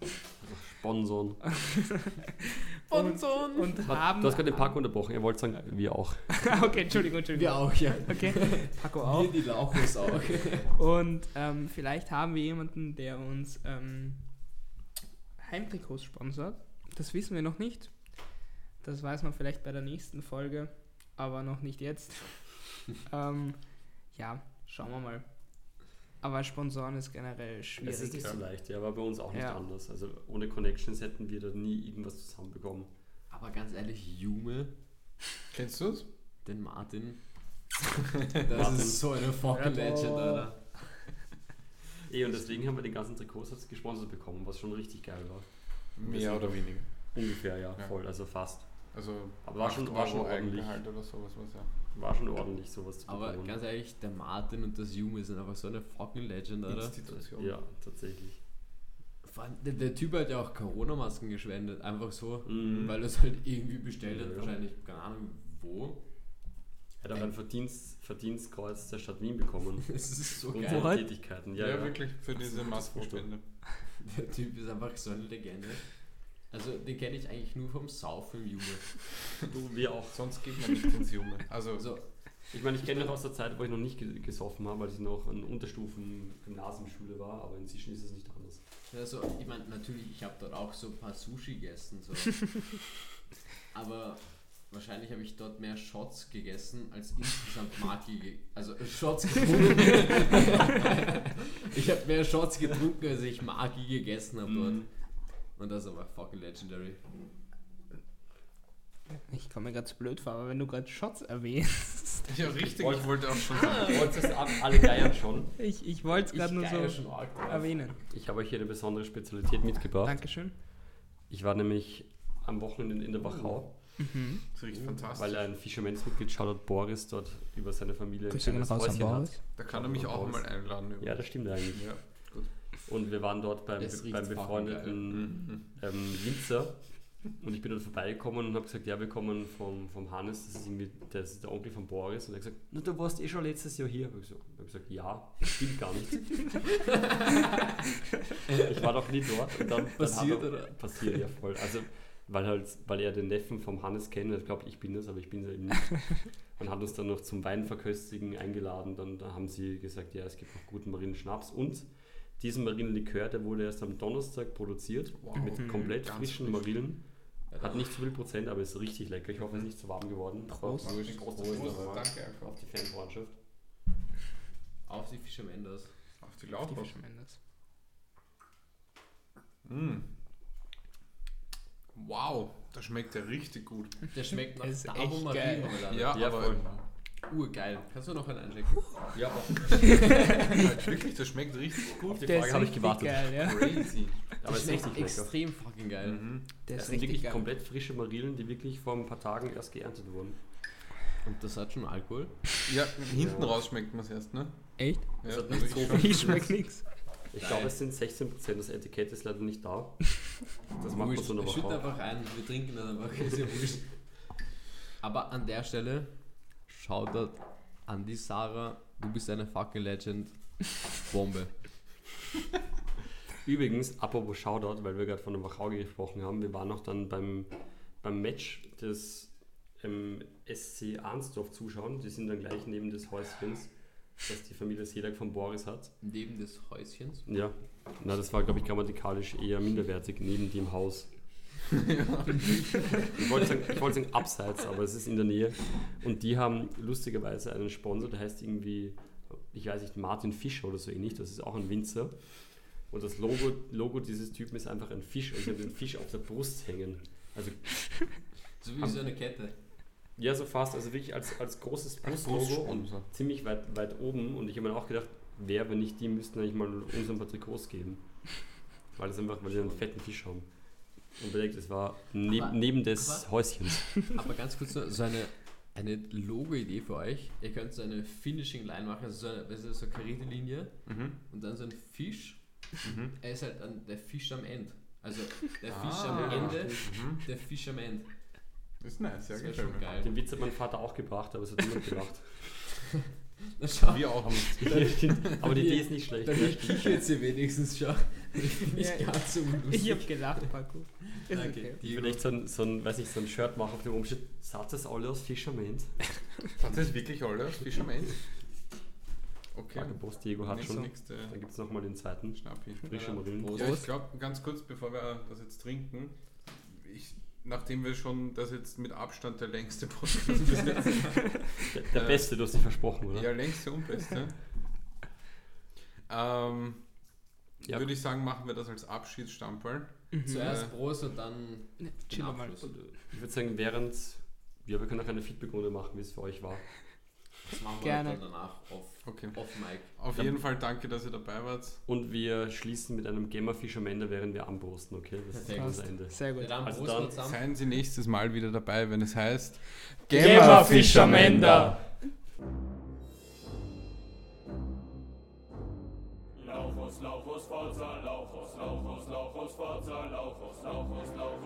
Sponsoren. Sponsoren! Und, und haben. Du hast gerade den Paco unterbrochen, er wollte sagen, wir auch. okay, Entschuldigung, Entschuldigung. Wir auch, ja. Okay, Paco auch. Wir die Lauchers auch. Und ähm, vielleicht haben wir jemanden, der uns ähm, Heimtrikots sponsert. Das wissen wir noch nicht. Das weiß man vielleicht bei der nächsten Folge, aber noch nicht jetzt. ähm, ja, schauen wir mal. Aber Sponsoren ist generell Es ist schwierig. nicht so leicht, ja, war bei uns auch nicht Ja. anders. Also ohne Connections hätten wir da nie irgendwas zusammenbekommen. Aber ganz ehrlich, Jume, Kennst du es? den Martin, das Martin. ist so eine fucking Ja, Legend. Alter. Eh, und deswegen haben wir den ganzen Trikots jetzt gesponsert bekommen, was schon richtig geil war. Mehr oder weniger. Ungefähr, ja, Ja. voll, also fast. Also Aber war schon- war schon ordentlich. Oder sowas was ja. War schon ordentlich, sowas zu Aber bekommen. ganz ehrlich, der Martin und das Jume sind einfach so eine fucking Legend, oder? Institution. Ja, tatsächlich. Der, der Typ hat ja auch Corona-Masken geschwendet, einfach so, Mhm. weil er es halt irgendwie bestellt hat, Ja. wahrscheinlich, keine Ahnung wo. Er hat auch ein Verdienst, Verdienstkreuz der Stadt Wien bekommen. Das ist so Und geil. Tätigkeiten. Ja, Ja, ja. wirklich, für diese. Maskenspende. Der Typ ist einfach so eine Legende. Also den kenne ich eigentlich nur vom Saufen im Jume. Du, wir auch. Sonst geht man nicht ins Junge. Also, Also, Ich meine, ich kenne noch aus der Zeit, wo ich noch nicht ge- gesoffen habe, weil ich noch an Unterstufen-Gymnasiumschule war, aber inzwischen ist es nicht anders. also ich meine, natürlich, ich habe dort auch so ein paar Sushi gegessen, so. aber wahrscheinlich habe ich dort mehr Shots gegessen als insgesamt Maki, ge also äh, Shots getrunken. ich habe mehr Shots getrunken, als ich Maki gegessen habe dort. Mhm. Und das ist aber fucking legendary. Ich komme mir gerade zu blöd vor, aber wenn du gerade Shots erwähnst. ja, richtig, ich wollte auch schon sagen. Du wolltest ab- alle geiern schon. Ich, ich wollte es gerade nur so arg erwähnen. Ich habe euch hier eine besondere Spezialität mitgebracht. Dankeschön. Ich war nämlich am Wochenende in der Wachau, Mhm. Das riecht fantastisch. weil ein Fischermannsmitglied, Shoutout Boris, dort über seine Familie ein Grüße gehen kleines raus an Häuschen Boris. hat. da kann er mich auch mal einladen. Ja, das stimmt eigentlich. Ja. Und wir waren dort beim, beim befreundeten ähm, Winzer. Und ich bin dort vorbeigekommen und habe gesagt, ja, wir kommen vom, vom Hannes, das ist irgendwie das ist der Onkel von Boris. Und er hat gesagt, na, du warst eh schon letztes Jahr hier. Ich gesagt, hab gesagt ja, stimmt gar nicht. ich war doch nie dort. Und dann, dann Passiert, hat er, oder? Passiert, ja voll. Also, weil, halt, weil er den Neffen vom Hannes kennt, ich glaube, ich bin das, aber ich bin es eben nicht. Und hat uns dann noch zum Weinverköstigen eingeladen. Dann da haben sie gesagt, ja, es gibt noch guten Marinenschnaps. Und diesen Marinenlikör, der wurde erst am Donnerstag produziert, Wow. mit Mhm. komplett Ganz frischen frisch. Marillen. Hat nicht zu viel Prozent, aber ist richtig lecker. Ich hoffe, es ist nicht zu warm geworden. Prost. Prost. Prost. Prost Danke einfach. auf die Fanfreundschaft. Auf die Fischer Mendes. Auf die Die Laufbahn. Fische Mendes. Mm. Wow, das schmeckt ja richtig gut. Der schmeckt nach Das ist Tabo echt Marin, geil. Alter. Ja, Ja, aber voll. Urgeil. Kannst du noch einen einchecken? Ja, halt wirklich, das schmeckt richtig auf gut. die Der Frage ist habe ich richtig gewartet. geil, ja. Crazy. Aber es ist schmeckt richtig lecker. extrem fucking geil. Mhm. Der Das ist sind richtig wirklich geil. komplett frische Marillen, die wirklich vor ein paar Tagen erst geerntet wurden. Und das hat schon Alkohol. Ja, hinten Ja. raus schmeckt man es erst, ne? Echt? Das Ja, hat nicht so ich viel schon. Ich schmeck nix. Ich glaube, es sind 16%. Das Etikett ist leider nicht da. Das macht man Wurscht, so eine Schütt Woche. einfach ein, wir trinken dann einfach, ist ja wurscht. Aber an der Stelle, Shoutout an die Sarah, du bist eine fucking Legend. Bombe. Übrigens, apropos Shoutout, weil wir gerade von der Wachau gesprochen haben, wir waren noch dann beim, beim Match des ähm, SC Arnsdorf zuschauen. Die sind dann gleich neben des Häuschens, das die Familie Sedak von Boris hat. Neben des Häuschens. Ja, na, das war, glaube ich, grammatikalisch eher minderwertig, neben dem Haus. Ich wollte sagen, ich wollte sagen abseits, aber es ist in der Nähe. Und die haben lustigerweise einen Sponsor, der heißt irgendwie, ich weiß nicht, Martin Fischer oder so ähnlich, das ist auch ein Winzer. Und das Logo, Logo dieses Typen ist einfach ein Fisch, also den Fisch auf der Brust hängen. Also, So wie so eine Kette. ja, so fast, also wirklich als, als großes Brustlogo und ziemlich weit, weit oben. Und ich habe mir auch gedacht, wer, wenn nicht die, müssten eigentlich mal uns ein paar Trikots geben. Weil das einfach, weil die einen fetten Fisch haben. Und bedeckt, es war neb, Aber- neben des aber- Häuschens. Aber ganz kurz noch, so eine, eine Logo-Idee für euch. Ihr könnt so eine Finishing-Line machen, also so eine, so eine karierte Linie Mhm. und dann so ein Fisch. Mhm. Er ist halt dann der Fisch am Ende. Also der Ah, Fisch am Ende, Mhm. der Fisch am Ende. Das ist nice, ja, Das schon geil. Den Witz hat mein Vater auch gebracht, aber es hat niemand gelacht. Na schau, Wir auch nicht. Ja, stimmt. aber die Idee ist nicht schlecht. bei mir kichert sie wenigstens schon. Ich bin nicht Ja, ganz so unlustig. Ich hab gelacht, Paco. Ist Danke. okay. Ich will echt so ein, so ein, weiß nicht, so ein Shirt machen, auf dem oben steht, sagt das alle aus Fisherman? Hat das wirklich alle aus Fisherman? Okay. Okay. Boss Diego hat schon. nächste Dann gibt es nochmal den zweiten. Schnappi. Frische Marillen. Ja, ich glaube, ganz kurz, bevor wir das jetzt trinken, ich, nachdem wir schon das jetzt mit Abstand der längste Podcast jetzt, Der, der Äh, Beste, du hast dich versprochen, oder? ja, längste und beste, ähm, Ja. würde ich sagen, machen wir das als Abschiedsstamperl. Mhm. Zuerst Äh, Prost und dann Ne, mal. Ich würde sagen, während. Ja, wir können auch eine Feedback-Runde machen, wie es für euch war. Das machen wir Gerne. dann danach off, Okay. Off Mic. Auf jeden Fall danke, dass ihr dabei wart. Und wir schließen mit einem Gamer Fischermende, während wir anbrosten, okay? Das ist das Ende. Sehr gut. Ja, also dann seien Sie nächstes Mal wieder dabei, wenn es heißt Gamer Fischermende. Lauchus, Lauchus, Forza, Lauchus, Lauchus, Lauchus, Forza, Lauchus, Lauchus, Lauchus.